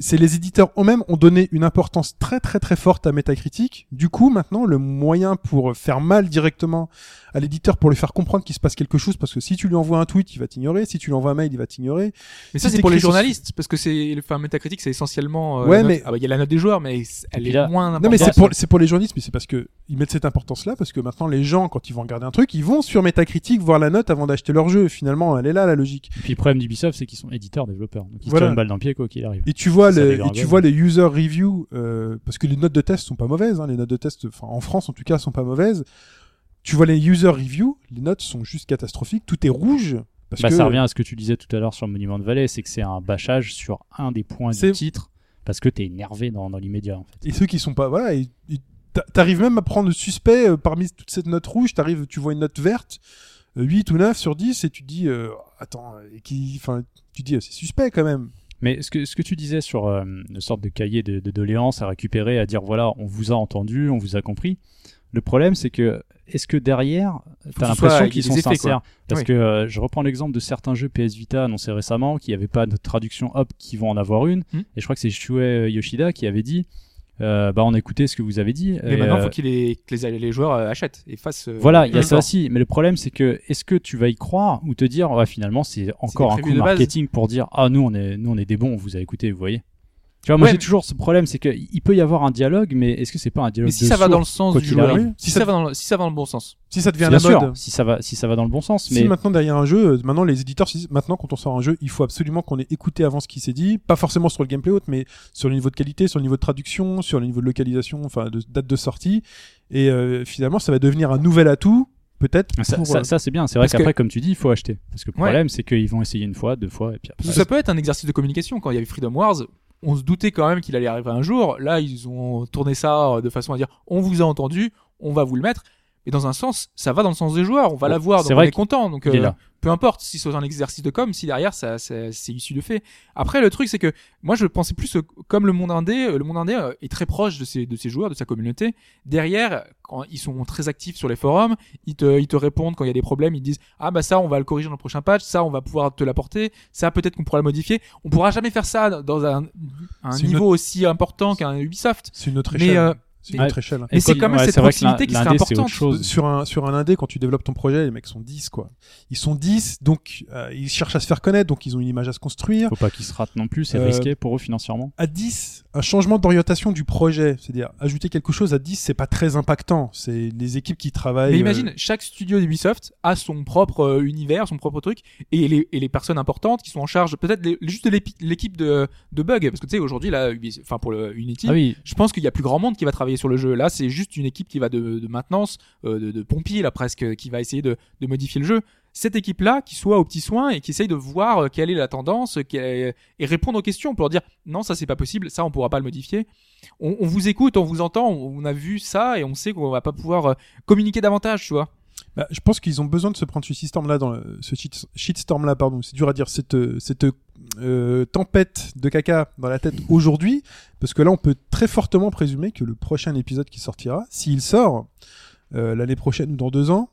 C'est les éditeurs eux-mêmes ont donné une importance très très très forte à Metacritic. Du coup, maintenant, le moyen pour faire mal directement à l'éditeur pour lui faire comprendre qu'il se passe quelque chose, parce que si tu lui envoies un tweet, il va t'ignorer. Si tu lui envoies un mail, il va t'ignorer. Mais ça, Si c'est pour les sur- journalistes, parce que c'est, enfin, Metacritic, c'est essentiellement. euh, Ouais, mais- ah bah, il y a la note des joueurs, mais elle est là- moins. Non, mais c'est pour, c'est pour les journalistes, mais c'est parce que ils mettent cette importance-là, parce que maintenant, les gens, quand ils vont regarder un truc, ils vont sur Metacritic voir la note avant d'acheter leur jeu. Finalement, elle est là, la logique. Et puis le problème d'Ubisoft, c'est qu'ils sont éditeurs, développeurs. Donc ils Voilà. se tirent une balle dans le pied quoi qu'il arrive. Et tu vois, Les, et tu vois les user reviews, euh, parce que les notes de test sont pas mauvaises, hein, les notes de test, en France en tout cas, sont pas mauvaises. Tu vois les user reviews, les notes sont juste catastrophiques, tout est rouge. Parce Bah, que ça revient à ce que tu disais tout à l'heure sur Monument de Valley, c'est que c'est un bâchage sur un des points du titre parce que t'es énervé dans, dans l'immédiat en fait. et ceux qui sont pas, voilà, et, et t'a- t'arrives même à prendre le suspect euh, parmi toute cette note rouge, t'arrives, tu vois une note verte, euh, 8 ou 9 sur 10, et tu dis, euh, attends, et qui, enfin, tu dis, euh, c'est suspect quand même. Mais ce que, ce que tu disais sur euh, une sorte de cahier de, de doléances à récupérer, à dire voilà, on vous a entendu, on vous a compris. Le problème, c'est que est-ce que derrière, t'as l'impression qu'ils sont effets, quoi. sincères? Parce Oui. que euh, je reprends l'exemple de certains jeux PS Vita annoncés récemment qui n'avaient pas de traduction hop, qui vont en avoir une. Hmm. Et je crois que c'est Shuei Yoshida qui avait dit bah on a écouté ce que vous avez dit. Mais et, maintenant, euh, faut que les, les joueurs euh, achètent et fassent. euh, voilà, il y a ça aussi. Mais le problème, c'est que est-ce que tu vas y croire ou te dire, ouais, finalement, c'est encore un coup de base. marketing pour dire, ah, nous, on est, nous, on est des bons, on vous a écouté, vous voyez. Tu vois, moi, Ouais, j'ai toujours ce problème, c'est qu'il peut y avoir un dialogue, mais est-ce que c'est pas un dialogue Mais si de ça va dans le sens du arrive. si ça va dans le, si ça va dans le bon sens. Si ça devient Bien la sûr, mode. si ça va, si ça va dans le bon sens, Si mais maintenant derrière un jeu, maintenant les éditeurs maintenant quand on sort un jeu, il faut absolument qu'on ait écouté avant ce qui s'est dit, pas forcément sur le gameplay haute, mais sur le niveau de qualité, sur le niveau de traduction, sur le niveau de localisation, enfin de date de sortie. Et euh, finalement, ça va devenir un nouvel atout, peut-être. ça, pour, ça, euh, ça, c'est bien. C'est vrai qu'après, que- comme tu dis, il faut acheter. Parce que le Ouais. problème, c'est qu'ils vont essayer une fois, deux fois, et puis après. Ça peut être un exercice de communication. Quand il y avait Freedom Wars, on se doutait quand même qu'il allait arriver un jour. Là, ils ont tourné ça euh, de façon à dire on vous a entendu, on va vous le mettre. Et dans un sens, ça va dans le sens des joueurs. On va Bon, l'avoir, c'est donc on vrai est content. Donc est euh, là. peu importe si c'est un exercice de com, si derrière ça, ça- c'est issu de fait. Après, le truc c'est que moi je pensais plus comme le monde indé. euh, Le monde indé euh, est très proche de ses de ses joueurs, de sa communauté. Derrière, quand ils sont très actifs sur les forums, ils te ils te répondent quand il y a des problèmes. Ils te disent ah bah ça on va le corriger dans le prochain patch, ça on va pouvoir te l'apporter, ça peut-être qu'on pourra le modifier. On pourra jamais faire ça dans un un niveau aussi important qu'un Ubisoft. C'est une autre Mais, échelle. euh, c'est une ouais. autre échelle. Mais Et c'est quand- même ouais, cette proximité qui serait importante. chose. Sur un, sur un indé, quand tu développes ton projet, les mecs sont 10, quoi. Ils sont 10, donc euh, ils cherchent à se faire connaître, donc ils ont une image à se construire. Faut pas qu'ils se ratent non plus, c'est Euh, risqué pour eux financièrement. à 10, un changement d'orientation du projet, c'est-à-dire ajouter quelque chose à 10, c'est pas très impactant. C'est les équipes qui travaillent. Mais euh, imagine, chaque studio d'Ubisoft a son propre euh, univers, son propre truc, et les, et les personnes importantes qui sont en charge, peut-être les- juste de l'équipe de, de bugs, parce que tu sais, aujourd'hui, là, enfin pour le Unity, Ah oui, je pense qu'il y a plus grand monde qui va travailler sur le jeu. Là, c'est juste une équipe qui va de, maintenance, euh, de, de pompiers, là presque, qui va essayer de, modifier le jeu. Cette équipe-là, qui soit aux petits soins et qui essaye de voir euh, quelle est la tendance, euh, et répondre aux questions pour dire non, ça c'est pas possible, ça on pourra pas le modifier. On, vous écoute, on vous entend, on, a vu ça et on sait qu'on va pas pouvoir communiquer davantage, tu vois. Bah, je pense qu'ils ont besoin de se prendre ce shitstorm là dans le- ce shit, shitstorm là pardon c'est dur à dire cette euh, tempête de caca dans la tête aujourd'hui parce que là on peut très fortement présumer que le prochain épisode qui sortira s'il sort euh, l'année prochaine ou dans deux ans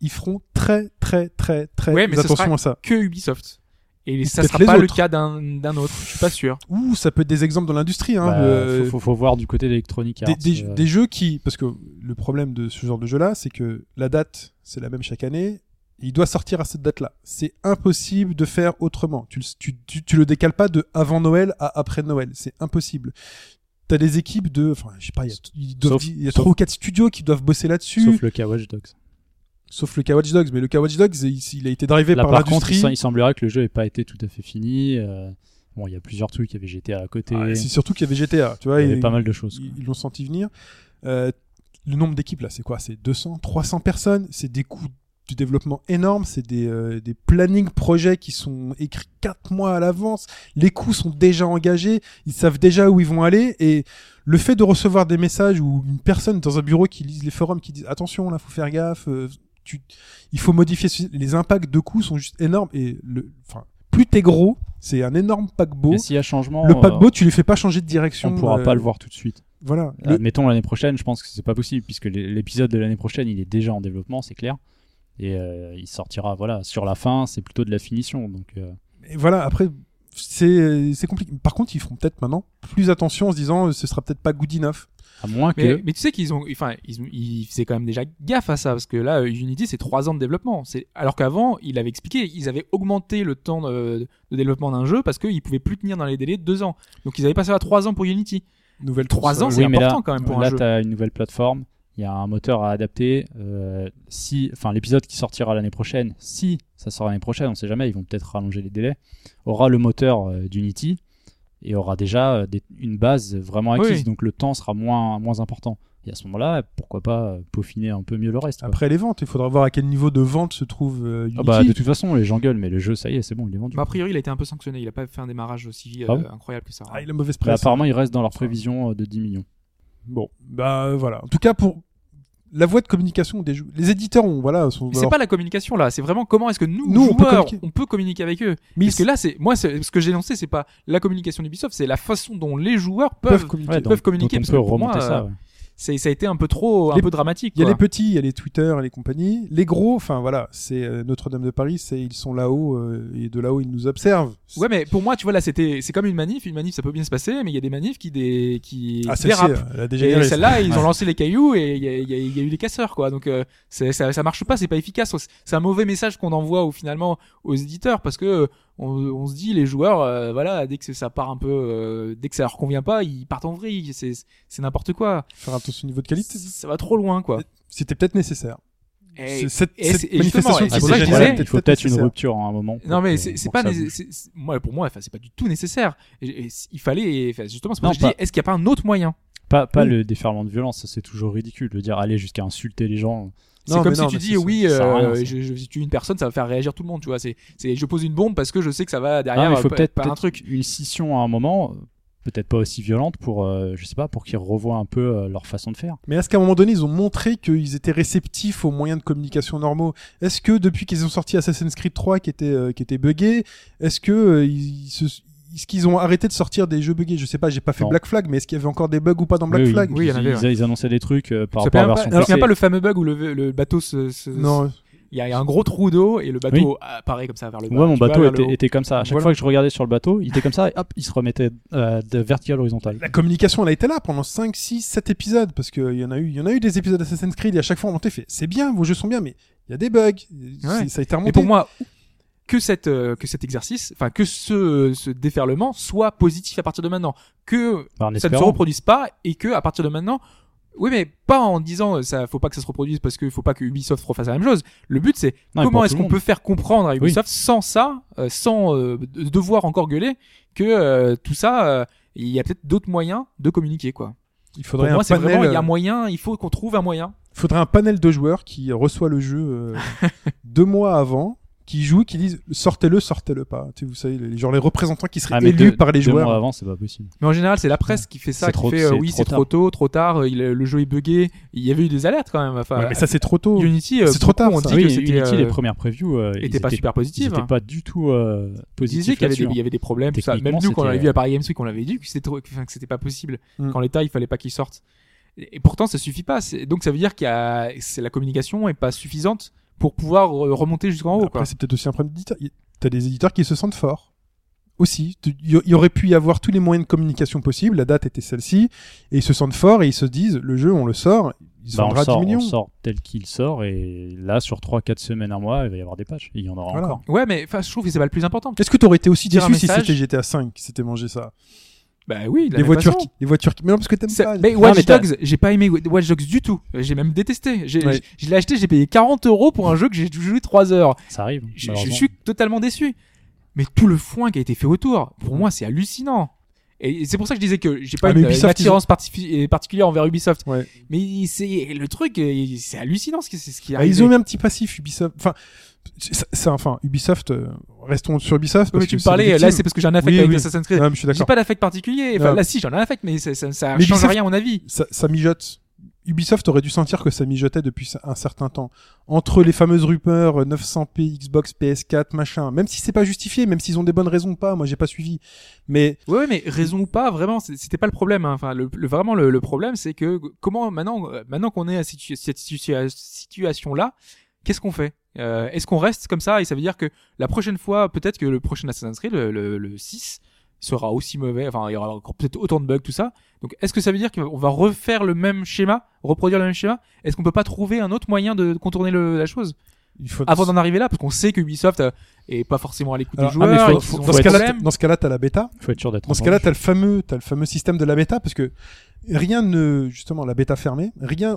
ils feront très très très très Ouais, mais ce attention sera- à ça Que Ubisoft. Et ça sera pas le cas d'un autre, je suis pas sûr. ou ça peut être des exemples dans l'industrie hein, bah, euh, faut, faut, faut voir du côté d'Electronic des, Arts. des- euh, des jeux qui parce que le problème de ce genre de jeu là c'est que la date c'est la même chaque année il doit sortir à cette date là c'est impossible de faire autrement tu, le- tu, tu, tu le décales pas de avant Noël à après Noël c'est impossible T'as des équipes de, enfin, je sais pas, il y a, il trois ou quatre studios qui doivent bosser là-dessus, Sauf le cas Watch Dogs. sauf le cas Watch Dogs. Mais le cas Watch Dogs, il, il a été drivé Là, par par il, l'industrie. sem- il semblerait que le jeu n'ait pas été tout à fait fini. euh, Bon, il y a plusieurs trucs. Il y avait GTA à côté. Ah, c'est surtout qu'il y avait GTA, tu vois. il y avait pas mal de choses. ils l'ont senti venir. Euh, le nombre d'équipes là, c'est quoi? C'est 200, 300 personnes? C'est des coûts du développement énormes. C'est des, euh, des planning projets qui sont écrits 4 mois à l'avance. Les coûts sont déjà engagés. Ils savent déjà où ils vont aller. Et le fait de recevoir des messages ou une personne dans un bureau qui lise les forums qui disent attention là, faut faire gaffe. euh, tu, il faut modifier. Les impacts de coûts sont juste énormes. Et le, enfin, plus t'es gros, c'est un énorme paquebot. S'il y a changement, Le euh, paquebot, tu lui fais pas changer de direction. on pourra euh, pas le voir tout de suite. Voilà. Admettons l'année prochaine, je pense que c'est pas possible puisque l'é- l'épisode de l'année prochaine, il est déjà en développement, c'est clair. Et euh, il sortira voilà sur la fin c'est plutôt de la finition donc euh, Et voilà, après, c'est c'est compliqué. Par contre, ils feront peut-être maintenant plus attention en se disant euh, ce sera peut-être pas good enough. à moins Mais, que mais tu sais qu'ils ont, enfin, ils, faisaient quand même déjà gaffe à ça parce que là, Unity, c'est trois ans de développement. C'est alors qu'avant, il avait expliqué, ils avaient augmenté le temps de, de développement d'un jeu parce qu'ils pouvaient plus tenir dans les délais de deux ans. Donc ils avaient passé à trois ans pour Unity. Nouvelle Trois ans, c'est oui, mais là, important quand même pour un là jeu. t'as une nouvelle plateforme il y a un moteur à adapter euh, si enfin l'épisode qui sortira l'année prochaine si ça sort l'année prochaine on sait jamais ils vont peut-être rallonger les délais aura le moteur euh, d'Unity et aura déjà euh, des- une base vraiment acquise Oui. donc le temps sera moins moins important et à ce moment-là pourquoi pas euh, peaufiner un peu mieux le reste quoi. Après les ventes, il faudra voir à quel niveau de vente se trouve euh, Unity. Ah bah, de toute façon, les gens gueulent, mais le jeu, ça y est, c'est bon, il est vendu. Bah, a priori, il a été un peu sanctionné. Il a pas fait un démarrage aussi euh, Ah bon incroyable que ça. Ah, il a mauvaise Mais presse. apparemment, il reste dans leur prévision euh, de 10 millions. Bon, bah voilà. En tout cas, pour la voie de communication des jeux, les éditeurs ont voilà. Sont, Mais c'est pas la communication là, c'est vraiment comment est-ce que nous, Nous, on peut joueurs, communiquer. on peut communiquer avec eux. mais Parce que là, c'est moi, c'est- ce que j'ai lancé, c'est pas la communication d'Ubisoft, c'est la façon dont les joueurs peuvent peuvent. communiquer. Ouais, peuvent donc- communiquer, donc parce on peut moi, remonter ça. ouais. C'est, ça a été un peu trop, un Les- peu dramatique. Il y a les petits, il y a les Twitter et les compagnies. Les gros, enfin voilà, c'est euh, Notre-Dame de Paris, c'est ils sont là-haut euh, et de là-haut ils nous observent. Ouais, mais pour moi, tu vois, là, c'était, c'est comme une manif. Une manif, ça peut bien se passer, mais il y a des manifs qui, des, qui ah, dérapent. elle a Et celle-là, ils ont lancé les cailloux et il y a, il y y a eu des casseurs, quoi. Donc euh, c'est- ça, ça marche pas, c'est pas efficace. C'est un mauvais message qu'on envoie au, finalement aux éditeurs parce que euh, on, on se dit les joueurs, euh, voilà, dès que ça part un peu, euh, dès que ça leur convient pas, ils partent en vrille. C'est c'est n'importe quoi. Faire attention au niveau de qualité. Ça va trop loin, quoi. C'était peut-être nécessaire. Et- C'est- cette et cette manifestation pour ça que je disais, il faut peut-être une rupture à un moment. non mais c'est pas moi pour moi enfin c'est pas du tout nécessaire Et- et il fallait justement c'est pour Non, ça que je dis pas- est-ce qu'il y a pas un autre moyen? Pas, pas Oui. le déferlement de violence, ça c'est toujours ridicule de dire aller jusqu'à insulter les gens. C'est Non, comme si non, tu dis oui, euh, rien, je, je tue une personne, ça va faire réagir tout le monde, tu vois. C'est, c'est, je pose une bombe parce que je sais que ça va derrière. Ah, il faut euh, peut-être par un peut-être truc. une scission à un moment, peut-être pas aussi violente pour, euh, je sais pas, pour qu'ils revoient un peu euh, leur façon de faire. Mais est-ce qu'à un moment donné, ils ont montré qu'ils étaient réceptifs aux moyens de communication normaux? Est-ce que depuis qu'ils ont sorti Assassin's Creed 3 qui était euh, qui était buggé, est-ce que euh, ils se est-ce qu'ils ont arrêté de sortir des jeux buggés? Je sais pas, j'ai pas fait Non. Black Flag, mais est-ce qu'il y avait encore des bugs ou pas dans Black Oui. Flag? Oui, il y en ils, avait, ils- ils annonçaient des trucs euh, par Ça rapport à la pas, version alors, il y a pas le fameux bug où le, le bateau se, se- Non, il y a un gros trou d'eau et le bateau apparaît comme ça vers le bas. Ouais, mon vois, bateau était, comme ça. À chaque Voilà. fois que je regardais sur le bateau, il était comme ça et hop, il se remettait euh, de vertical horizontal. la communication elle a été là pendant 5 6 7 épisodes parce qu'il y en a eu il y en a eu des épisodes Assassin's Creed et à chaque fois on montait fait c'est bien, vos jeux sont bien mais il y a des bugs. Ça a été remonté. Et pour moi, que cette euh, que cet exercice, enfin que ce, ce déferlement soit positif à partir de maintenant, que en ça ne se reproduise pas et que à partir de maintenant oui mais pas en disant euh, ça faut pas que ça se reproduise parce qu'il faut pas que Ubisoft refasse la même chose. Le but c'est comment pour est-ce qu'on peut faire comprendre à Ubisoft sans ça euh, sans euh, de- devoir encore gueuler que euh, tout ça euh, il y a peut-être d'autres moyens de communiquer quoi. Il pour faudrait moi un c'est panel vraiment il y a moyen il faut qu'on trouve un moyen. faudrait un panel de joueurs qui reçoit le jeu euh, <laughs> deux mois avant, qui jouent, qui disent sortez-le, sortez-le pas. Tu sais, vous savez, les, genre les représentants qui seraient Ah, élus deux- par les deux joueurs. mois avant, c'est pas possible. mais en général c'est la presse qui fait ça qui trop- fait euh, oui c'est trop tôt trop tard euh, il- le jeu est buggé il y avait eu des alertes quand même enfin Ouais, mais ça c'est trop tôt. Unity euh, C'est trop tard, ça. dit oui, que c'était Unity, euh, les premières previews, euh, étaient pas étaient- super Ils positives étaient pas du tout euh, positifs qu'il y avait, des, là-dessus. il y avait des problèmes, tout ça. Même nous, quand on l'avait c'était- vu à Paris Games Week, on l'avait dit que c'était c'était pas possible. Mm. Qu'en l'état, il fallait pas qu'il sorte. Et, pourtant, ça suffit pas. Donc, ça veut dire qu'il y a, c'est la communication est pas suffisante pour pouvoir remonter jusqu'en haut. Après, c'est peut-être aussi un problème d'éditeur. Y- T'as des éditeurs qui se sentent forts. Aussi. Il y, aurait pu y avoir tous les moyens de communication possibles. La date était celle-ci. Et ils se sentent forts et ils se disent, le jeu, on le sort. Il se Bah, vendra sort, 10 on millions. le sort tel qu'il sort et là sur 3-4 semaines, un mois, il va y avoir des patchs. Il y en aura Voilà. encore. Ouais, mais, enfin, je trouve que c'est pas le plus important. Est-ce que t'aurais été aussi déçu si c'était GTA 5 qui s'était mangé ça? Bah oui, de la Les même voitures, façon. qui, les voitures qui. Mais non, parce que t'aimes C'est- pas. mais Non, Watch mais t'as- Dogs, j'ai pas aimé Watch Dogs du tout. J'ai même détesté. J'ai- Ouais. Je, je l'ai acheté, j'ai payé 40 euros pour un jeu que j'ai joué 3 heures. Ça arrive. Je, je malheureusement. suis totalement déçu. Mais tout le foin qui a été fait autour, pour moi, c'est hallucinant. Et c'est pour ça que je disais que j'ai pas Ah, une, mais une attirance particulière envers Ubisoft. Ouais. Mais c'est le truc, euh, c'est hallucinant ce qui, ce qui Bah, ils ont mis un petit passif Ubisoft. Enfin, c'est enfin Ubisoft. euh, restons sur Ubisoft. mais parce tu que me parlais, là c'est parce que j'ai un affect Oui, avec oui. Assassin's Creed. Mais J'ai pas d'affect particulier. Enfin, Non. là si, j'en ai un affect, mais ça, ça, ça Mais change rien à mon avis. ça, ça mijote. Ubisoft aurait dû sentir que ça mijotait depuis un certain temps. Entre les fameuses rumeurs euh, 900p, Xbox, PS4, machin. Même si c'est pas justifié, même s'ils ont des bonnes raisons ou pas, moi j'ai pas suivi. Mais Ouais, mais raison ou pas, vraiment, c'était pas le problème. hein. Enfin, le, vraiment le, problème, c'est que comment maintenant, euh, maintenant qu'on est à cette situa- situation-là, qu'est-ce qu'on fait? Euh, Est-ce qu'on reste comme ça? Et ça veut dire que la prochaine fois, peut-être que le prochain Assassin's Creed, le, le 6, sera aussi mauvais, enfin il y aura encore peut-être autant de bugs, tout ça. Donc est-ce que ça veut dire qu'on va refaire le même schéma, reproduire le même schéma? Est-ce qu'on peut pas trouver un autre moyen de contourner le, la chose? Il faut avant d'en arriver là Parce qu'on sait que Ubisoft euh, est pas forcément à l'écoute des joueurs. ah, faut- faut- dans ce cas-là, t'as- dans ce cas-là, t'as la bêta. Faut être sûr d'être Dans ce cas-là, t'as le fameux, t'as le fameux système de la bêta parce que rien ne, justement, la bêta fermée, rien,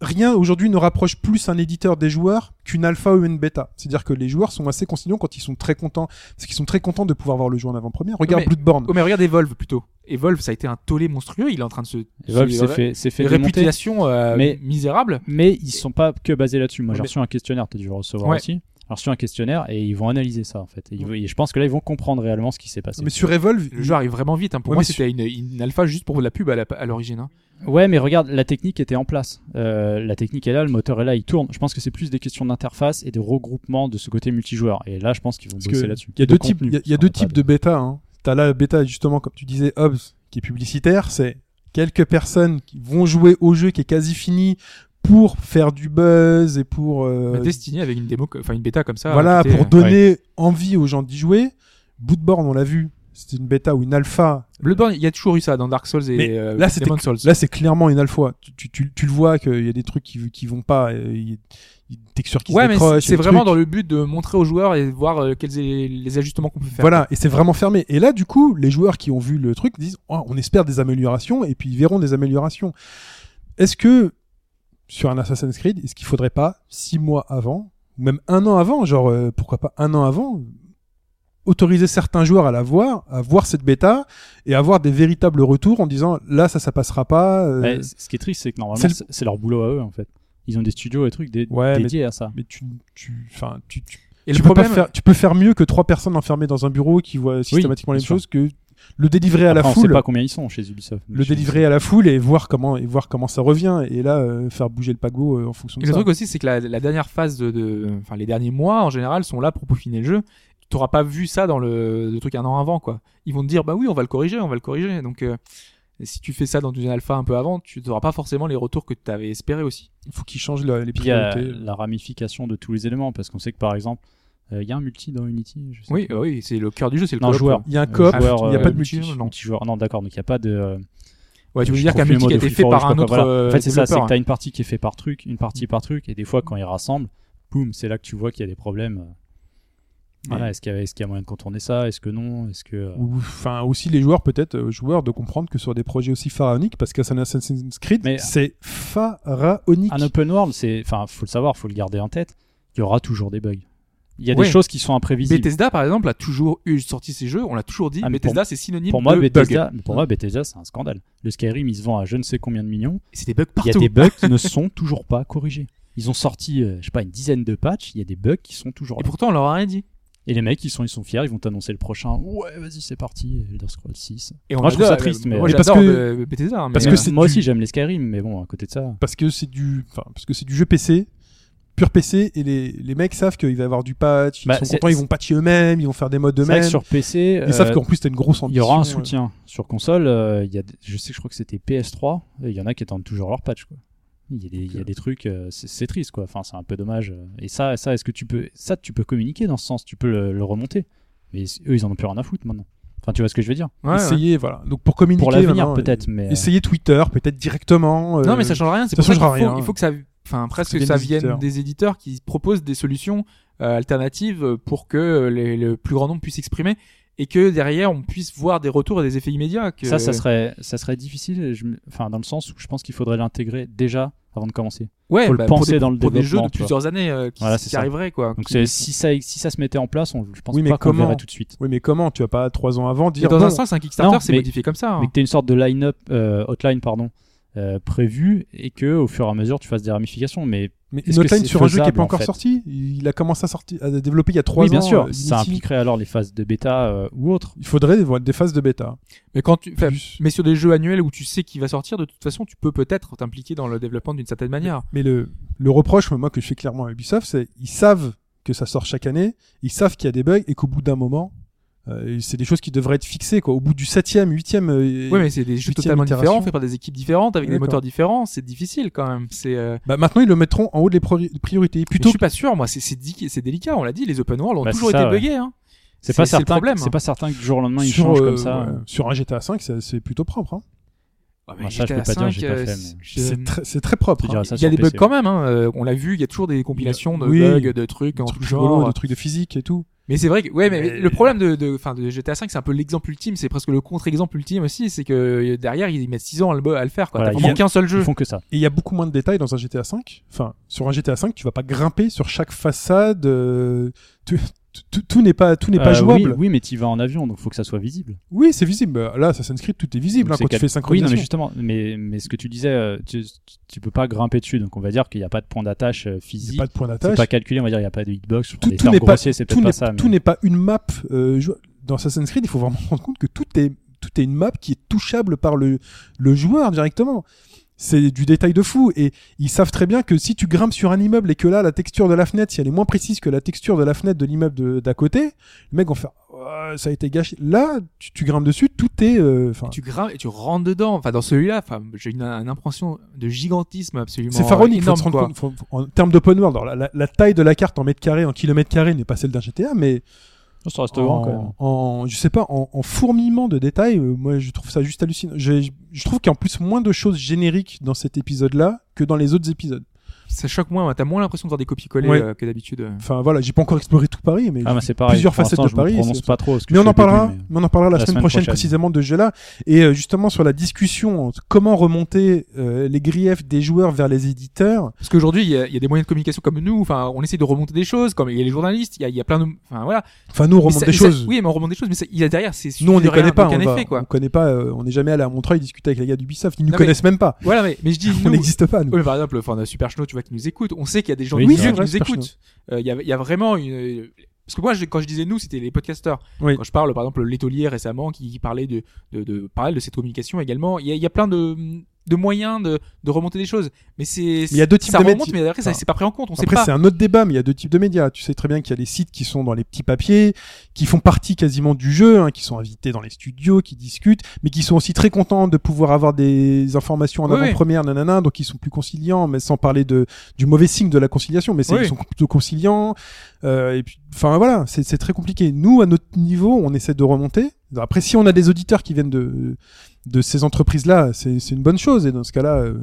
rien aujourd'hui ne rapproche plus un éditeur des joueurs qu'une alpha ou une bêta. C'est-à-dire que les joueurs sont assez conciliants quand ils sont très contents, parce qu'ils sont très contents de pouvoir voir le jeu en avant-première. Regarde mais- Bloodborne. Oh, mais regarde Evolve plutôt. Evolve, ça a été un tollé monstrueux. Il est en train de se. Evolve se- s'est fait, s'est fait réputation euh, Mais- misérable. Mais ils sont pas que basés là-dessus. Moi, j'ai reçu un questionnaire, t'as dû le recevoir Ouais. aussi. J'ai reçu un questionnaire et ils vont analyser ça en fait. Et, ils vont- et je pense que là, ils vont comprendre réellement ce qui s'est passé. Mais sur Evolve, Le jeu arrive vraiment vite. hein. Pour Ouais, moi, c'était une, une alpha juste pour la pub à l'origine. hein. Ouais, mais regarde, la technique était en place. Euh, la technique est là, le moteur est là, il tourne. Je pense que c'est plus des questions d'interface et de regroupement de ce côté multijoueur. Et là, je pense qu'ils vont Parce bosser là-dessus. Il y a De deux types, il y a, deux types de bêta. Hein. T'as la bêta justement, comme tu disais, Hobbs, qui est publicitaire. C'est quelques personnes qui vont jouer au jeu qui est quasi fini pour faire du buzz et pour euh, Mais Destiny avec une démo, enfin une bêta comme ça. voilà pour euh, donner envie aux gens d'y jouer. Bloodborne, on l'a vu, c'était une bêta ou une alpha. Bloodborne, il y a toujours eu ça dans Dark Souls et Mais euh, là, c'était Souls. là, c'est clairement une alpha. Tu, tu, tu, tu le vois qu'il y a des trucs qui qui vont pas. euh, Il y textures qui ouais, se c'est vraiment trucs. dans le but de montrer aux joueurs et de voir euh, quels est les ajustements qu'on peut faire. Voilà, et c'est vraiment fermé. Et là, du coup, les joueurs qui ont vu le truc disent Oh, on espère des améliorations, et puis ils verront des améliorations. Est-ce que, sur un Assassin's Creed, est-ce qu'il faudrait pas, six mois avant, ou même un an avant, genre, euh, pourquoi pas un an avant, autoriser certains joueurs à la voir, à voir cette bêta, et avoir des véritables retours en disant Là, ça, ça passera pas. euh, ce qui est triste, c'est que normalement, c'est le- c'est c'est leur boulot à eux en fait. Ils ont des studios et trucs dé- Ouais, mais- dédiés à ça. mais tu, tu, enfin, tu, tu, Et tu le peux problème, pas faire, tu peux faire mieux que trois personnes enfermées dans un bureau qui voient systématiquement les mêmes choses que le délivrer à la on foule. sait pas combien ils sont chez Ubisoft. le délivrer à la foule et voir comment et voir comment ça revient et là euh, faire bouger le pago euh, en fonction Et de le ça. truc aussi, c'est que la, la dernière phase de, de- enfin les derniers mois en général sont là pour peaufiner le jeu. Tu n'auras pas vu ça dans le, le truc un an avant, quoi. Ils vont te dire, bah oui, on va le corriger, on va le corriger. Donc, euh, si tu fais ça dans une alpha un peu avant, tu n'auras pas forcément les retours que tu avais espéré aussi. Il faut qu'ils changent la- les Puis il y a priorités. la ramification de tous les éléments parce qu'on sait que par exemple, il y a un multi dans Unity. Je sais Oui, pas. euh, oui, c'est le cœur du jeu, c'est le Non, coop. joueur. Il y a un Euh, coop, joueur, il n'y a euh, pas de multi, non. multijoueur. Non, d'accord. Donc il n'y a pas de. euh, Ouais, tu veux dire qu'un multi qui a été fait par un autre euh, En fait, c'est ça, c'est que t'as une partie qui est faite par truc, une partie par truc, et des fois quand ils rassemblent, boum, c'est là que tu vois qu'il y a des problèmes. euh. Voilà, est-ce qu'il y, a- y moyen de contourner ça? Est-ce que non? Est-ce que euh, Ou enfin aussi les joueurs peut-être euh, joueurs de comprendre que sur des projets aussi pharaoniques parce qu'Assassin's Creed Mais- c'est pharaonique. un open world, c'est, enfin, faut le savoir, faut le garder en tête. Il y aura toujours des bugs. Il y a Ouais. des choses qui sont imprévisibles. Bethesda, par exemple, a toujours eu sorti ses jeux. On l'a toujours dit. Ah, Bethesda, c'est synonyme Pour moi, de Bethesda, bug. pour moi, Bethesda, c'est un scandale. Le Skyrim, il se vend à je ne sais combien de millions. Et C'est des bugs Il y a partout. des bugs qui ne sont toujours pas corrigés. Ils ont sorti, euh, je sais pas, une dizaine de patchs. Il y a des bugs qui sont toujours Et là. pourtant, on leur a rien dit. Et les mecs, ils sont, ils sont fiers. Ils vont t'annoncer le prochain. Ouais, vas-y, c'est parti. Elder Scrolls 6. Et on Moi, je trouve ça triste, mais- moi, Mais parce que- Bethesda. hein, parce que euh, moi du- aussi, j'aime les Skyrim, mais bon, à côté de ça. parce que c'est du enfin parce que c'est du jeu PC pur PC et les, les mecs savent qu'il va y avoir du patch, ils Bah, sont contents, ils vont patcher eux-mêmes, ils vont faire des modes eux-mêmes. que sur PC, Ils savent euh, qu'en plus t'as une grosse il y ambition. aura un euh, soutien. Sur console, euh, il y a, je sais que je crois que c'était PS3. et Il y en a qui attendent toujours leur patch. Quoi. Il y a des, il y a des trucs, euh, c'est triste quoi. Enfin, c'est un peu dommage. euh. Et ça, ça, est-ce que tu peux, ça, tu peux communiquer dans ce sens, tu peux le, le remonter. Mais eux, ils en ont plus rien à foutre maintenant. Enfin, tu vois ce que je veux dire? Ouais, ouais. Essayez voilà. Donc pour communiquer Pour l'avenir peut-être, mais Essayez Twitter peut-être directement. euh, Non, mais ça change rien. C'est ça faut, rien. il faut que ça, enfin, presque Ça que vienne ça des vienne éditeurs. des éditeurs qui proposent des solutions euh, alternatives pour que euh, les- le plus grand nombre puisse s'exprimer et que derrière on puisse voir des retours et des effets immédiats. Que... ça, ça serait, ça serait difficile. je Enfin, dans le sens où je pense qu'il faudrait l'intégrer déjà avant de commencer. ouais, faut le bah, pour penser des, dans le pour des jeux de plusieurs années euh, qui, Voilà, qui c'est ça. arriveraient quoi. Donc Qui- si ça, si ça se mettait en place, on, je pense Oui, mais pas qu'on verrait tout de suite. Oui, mais comment? Tu vas pas trois ans avant Mais dire dans bon, un sens, un Kickstarter c'est mais- modifié comme ça. hein. mais que une sorte de line-up, euh, hotline, pardon, euh, prévu et que au fur et à mesure tu fasses des ramifications. Mais mais c'est sur un jeu qui est faisable, pas en encore fait sorti. Il a commencé à sortir, à développer il y a trois oui, bien ans. sûr, euh, ça impliquerait alors les phases de bêta euh, ou autres. Il faudrait voilà, des phases de bêta. Mais quand tu, mais sur des jeux annuels où tu sais qu'il va sortir, de toute façon, tu peux peut-être t'impliquer dans le développement d'une certaine manière. Mais le, le reproche, moi, que je fais clairement à Ubisoft, c'est ils savent que ça sort chaque année, ils savent qu'il y a des bugs et qu'au bout d'un moment, Euh, c'est des choses qui devraient être fixées quoi. Au bout du septième, huitième. euh, Ouais, mais c'est des jeux huitième totalement itération. différents, faits par des équipes différentes, avec des moteurs différents. C'est difficile quand même. C'est. euh, Bah, maintenant ils le mettront en haut des priori- priorités. mais Plutôt je suis pas sûr. Moi, c'est c'est délicat. On l'a dit. Les open world ont Bah, toujours c'est été ça, ouais. buggés. Hein. C'est pas certain. problème, C'est hein. pas certain que du jour au lendemain ils sur, changent euh, comme ça. ouais, sur un GTA 5, c'est c'est plutôt propre. Hein. Ouais, Bah, ça, je peux pas dire, euh, c'est- mais- très, c'est très propre. Hein. ça Il y a des bugs PC, quand même. Hein. euh, On l'a vu. Il y a toujours des compilations de Oui. bugs, de trucs en trucs tout genre. des trucs de physique et tout. Mais c'est vrai que ouais, mais, Mais- le problème de, de, enfin, de GTA 5, c'est un peu l'exemple ultime, c'est presque le contre-exemple ultime aussi, c'est que euh, derrière ils mettent 6 ans à le, à le faire. Quoi. Voilà, T'as il y vraiment a- qu'un seul Ils jeu. font que ça. Et il y a beaucoup moins de détails dans un GTA 5. Enfin, sur un GTA 5, tu vas pas grimper sur chaque façade. euh, tu- tout, n'est pas, tout n'est pas Euh, jouable. Oui, oui, mais tu vas en avion, donc faut que ça soit visible. Oui, c'est visible. Là, Assassin's Creed, tout est visible hein, c'est quand tu fais Oui, synchronisation. non, mais justement, mais, mais ce que tu disais, euh, tu, tu peux pas grimper dessus, donc on va dire qu'il n'y a pas de point d'attache euh, physique. pas de point C'est d'attache. pas calculé, on va dire, il n'y a pas de hitbox. Tout, n'est pas, c'est tout n'est pas ça. tout mais- n'est pas une map. dans Assassin's Creed, il faut vraiment se rendre compte que tout est, tout est une map qui est touchable par le, le joueur directement. C'est du détail de fou et ils savent très bien que si tu grimpes sur un immeuble et que là la texture de la fenêtre si elle est moins précise que la texture de la fenêtre de l'immeuble d'à côté, les mecs vont faire ça a été gâché. Là, tu, tu grimpes dessus, tout est euh, Tu grimpes et tu rentres dedans. Enfin, dans celui-là, enfin, j'ai une, une impression de gigantisme absolument. c'est pharaonique. Faut énorme, se rendre quoi. compte, faut- faut- en termes d'open world, alors la, la- la taille de la carte en mètres carrés, en kilomètres carrés n'est pas celle d'un GTA, mais Ça reste grand quand même. en, en- je sais pas, en, en fourmillement de détails, euh, moi je trouve ça juste hallucinant. Je, je trouve qu'il y a en plus moins de choses génériques dans cet épisode-là que dans les autres épisodes. Ça choque moins. T'as moins l'impression de voir des copier-coller Ouais. euh, que d'habitude. euh. Enfin voilà, j'ai pas encore exploré tout Paris, mais Ah, mais pareil. plusieurs Pour facettes de je Paris. prononce c'est- pas trop. Mais on en début, parlera, mais- mais on en parlera la, La semaine, semaine prochaine, prochaine. précisément de ce jeu-là. Et euh, justement sur la discussion, comment remonter euh, les griefs des joueurs vers les éditeurs. Parce qu'aujourd'hui, il y, a- il y a des moyens de communication comme nous. Enfin, on essaie de remonter des choses. Comme il y a les journalistes, il y a, il y a plein de. Enfin voilà. Enfin nous on remonte ça- des ça- choses. oui, mais on remonte des choses. Mais il y a derrière, c'est. Nous on rien, connaît pas, on, connaît pas, on n'est jamais allé à Montreuil discuter avec les gars d'Ubisoft, ils nous connaissent même pas. Voilà, mais, mais je dis <laughs> On nous. n'existe pas nous. Oui, mais par exemple, enfin, on a Super tu vois, qui nous écoute. On sait qu'il y a des gens Oui, vrai, qui nous écoutent. Euh, Il y, a, y a vraiment une. Parce que moi, je- quand je disais nous, c'était les podcasteurs. Oui. Quand je parle, par exemple, l'étolier récemment qui parlait de, de, de, pareil, de cette communication également. Il y a, il y a plein de, de moyens de, de remonter des choses. Mais c'est. il y a deux types ça de remonte, métiers. mais après, ça, c'est pas pris en compte. On sait Après, c'est un autre débat, mais il y a deux types de médias. Tu sais très bien qu'il y a les sites qui sont dans les petits papiers, qui font partie quasiment du jeu, hein, qui sont invités dans les studios, qui discutent, mais qui sont aussi très contents de pouvoir avoir des informations en Oui, oui. avant-première, nanana, donc ils sont plus conciliants, mais sans parler de du mauvais signe de la conciliation, mais c'est- Oui. ils sont plutôt conciliants. Euh, et puis, enfin voilà, c'est c'est très compliqué. Nous, à notre niveau, on essaie de remonter. Après, si on a des auditeurs qui viennent de de ces entreprises-là, c'est c'est une bonne chose. Et dans ce cas-là, euh,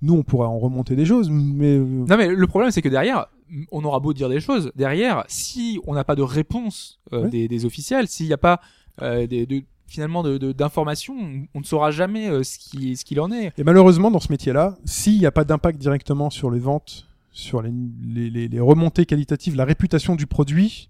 nous, on pourra en remonter des choses, mais euh, Non mais le problème c'est que derrière, on aura beau dire des choses, derrière, si on n'a pas de réponse euh, Ouais. des, des officiels, s'il n'y a pas euh, des, de, finalement de- de- d'informations, on ne saura jamais euh, ce qui ce qu'il en est. Et malheureusement, dans ce métier-là, s'il n'y a pas d'impact directement sur les ventes, sur les, les, les- les remontées qualitatives, la réputation du produit,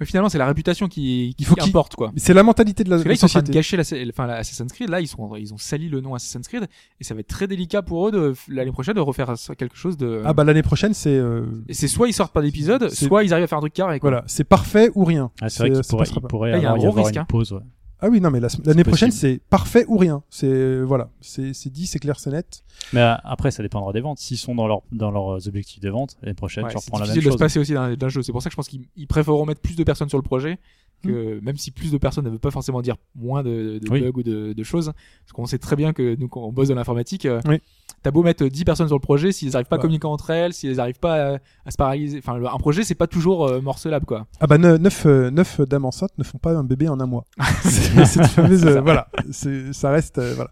Mais finalement, c'est la réputation qui, qui faut importe quoi. c'est la mentalité de la, Parce que là, la ils sont en train de société. gâcher la, enfin, la Assassin's Creed. Là, ils sont, ils ont sali le nom Assassin's Creed et ça va être très délicat pour eux de l'année prochaine de refaire quelque chose de. Ah bah l'année prochaine, c'est euh, Et c'est soit ils sortent pas d'épisode, soit ils arrivent à faire un truc carré. Quoi. voilà, c'est parfait ou rien. Ah, c'est vrai qu'il ça pourrait, passera il pas. pourrait Là, il y a un avoir, y gros avoir risque, une hein. pause. ouais. Ah oui, non mais la- l'année prochaine, c'est parfait ou rien. C'est voilà, c'est c'est dit, c'est clair, c'est net. Mais euh, après, ça dépendra des ventes. S'ils sont dans, leur, dans leurs objectifs de vente, l'année prochaine, Ouais, tu c'est reprends la même difficile de chose. se passer aussi d'un jeu. C'est pour ça que je pense qu'ils ils préféreront mettre plus de personnes sur le projet que même si plus de personnes ne veut pas forcément dire moins de, de Oui. bugs ou de, de choses. Parce qu'on sait très bien que nous, quand on bosse dans l'informatique, euh, Oui. T'as beau mettre 10 personnes sur le projet, s'ils n'arrivent pas à communiquer entre elles, s'ils n'arrivent pas à, à se paralyser, enfin, un projet, c'est pas toujours euh, morcelable, quoi. Ah bah ne- neuf, euh, neuf dames enceintes ne font pas un bébé en un mois. <laughs> c'est cette fameuse, euh, voilà, c'est ça reste euh, voilà.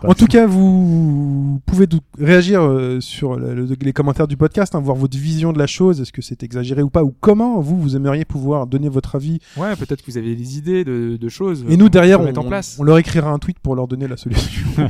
Pas. En tout cas, vous pouvez réagir euh, sur le- le- les commentaires du podcast, hein, voir votre vision de la chose. Est-ce que c'est exagéré ou pas, ou comment vous vous aimeriez pouvoir donner votre avis? Ouais, peut-être que vous avez des idées de, de choses. Et nous derrière, on, mettre en place. on leur écrira un tweet pour leur donner la solution. <laughs>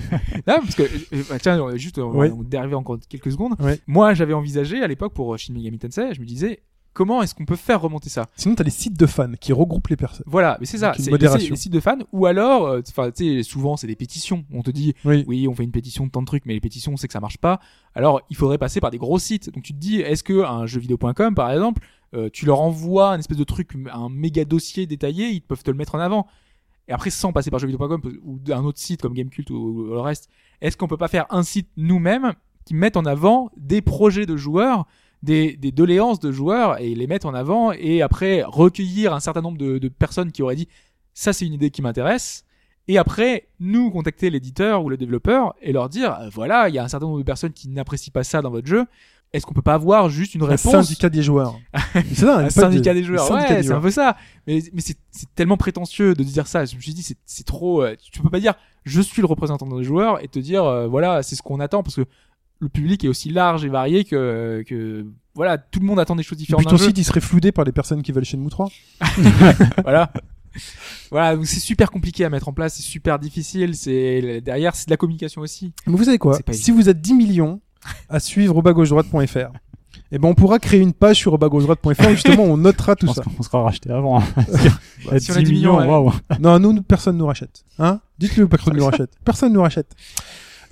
Non, parce que, euh, bah, tiens, juste, on va dériver encore quelques secondes. Moi, j'avais envisagé à l'époque pour euh, Shin Megami Tensei, je me disais, comment est-ce qu'on peut faire remonter ça? Sinon, t'as les sites de fans qui regroupent les personnes. Voilà, mais c'est ça, c'est les, sites de fans, ou alors, euh, enfin, tu sais, souvent c'est des pétitions. On te dit, Oui. oui, on fait une pétition de tant de trucs, mais les pétitions, on sait que ça marche pas. Alors, il faudrait passer par des gros sites. Donc, tu te dis, est-ce que un jeuxvideo.com, par exemple, euh, tu leur envoies un espèce de truc, un méga dossier détaillé, ils peuvent te le mettre en avant. Et après, sans passer par jeuxvideo.com ou un autre site comme Gamecult ou, le reste, est-ce qu'on peut pas faire un site nous-mêmes qui mette en avant des projets de joueurs des, doléances de joueurs et les mettre en avant et après recueillir un certain nombre de, personnes qui auraient dit ça c'est une idée qui m'intéresse. Et après nous contacter l'éditeur ou le développeur et leur dire voilà il y a un certain nombre de personnes qui n'apprécient pas ça dans votre jeu est-ce qu'on peut pas avoir juste une Un réponse syndicat des joueurs. <laughs> c'est ça, un syndicat de- des joueurs. syndicat ouais des c'est un peu ça. Mais, mais c'est c'est tellement prétentieux de dire ça. Je me suis dit c'est c'est trop euh, tu peux pas dire je suis le représentant des joueurs et te dire euh, voilà c'est ce qu'on attend parce que le public est aussi large et varié que que voilà tout le monde attend des choses Et différentes puis ton site, il serait floudé par les personnes qui veulent Shenmue 3. <laughs> <laughs> voilà. Voilà donc c'est super compliqué à mettre en place c'est super difficile c'est derrière c'est de la communication aussi. Mais vous savez quoi? Si vous êtes 10 millions à suivre au bas gauche droite.fr, eh ben on pourra créer une page sur au bas gauche droite.fr où justement on notera tout ça. qu'on sera racheté avant. hein. Bah, si on a 10 millions, ouais. waouh. Non, nous, nous, personne nous rachète. Hein? Dites-le, personne nous rachète. Personne nous rachète.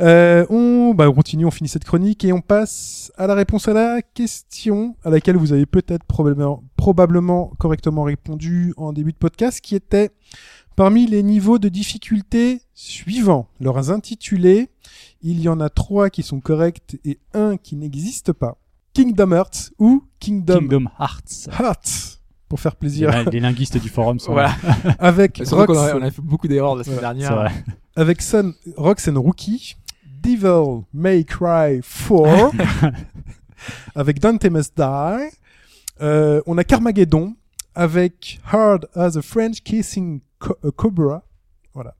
Euh, on, bah, on continue, on finit cette chronique et on passe à la réponse à la question à laquelle vous avez peut-être probablement, probablement correctement répondu en début de podcast, qui était parmi les niveaux de difficulté suivants, leurs intitulés, il y en a trois qui sont corrects et un qui n'existe pas. Kingdom Hearts ou Kingdom, Kingdom Hearts. Hearts, pour faire plaisir, les linguistes du forum sont voilà. <laughs> Avec Rox- a, on a fait beaucoup d'erreurs la semaine Voilà, dernière. Vrai. avec Sun, Rox and Rookie, Devil May Cry 4, <laughs> avec Dante Must Die, euh, on a Carmageddon, avec Hard as a French Kissing Co- a Cobra, voilà,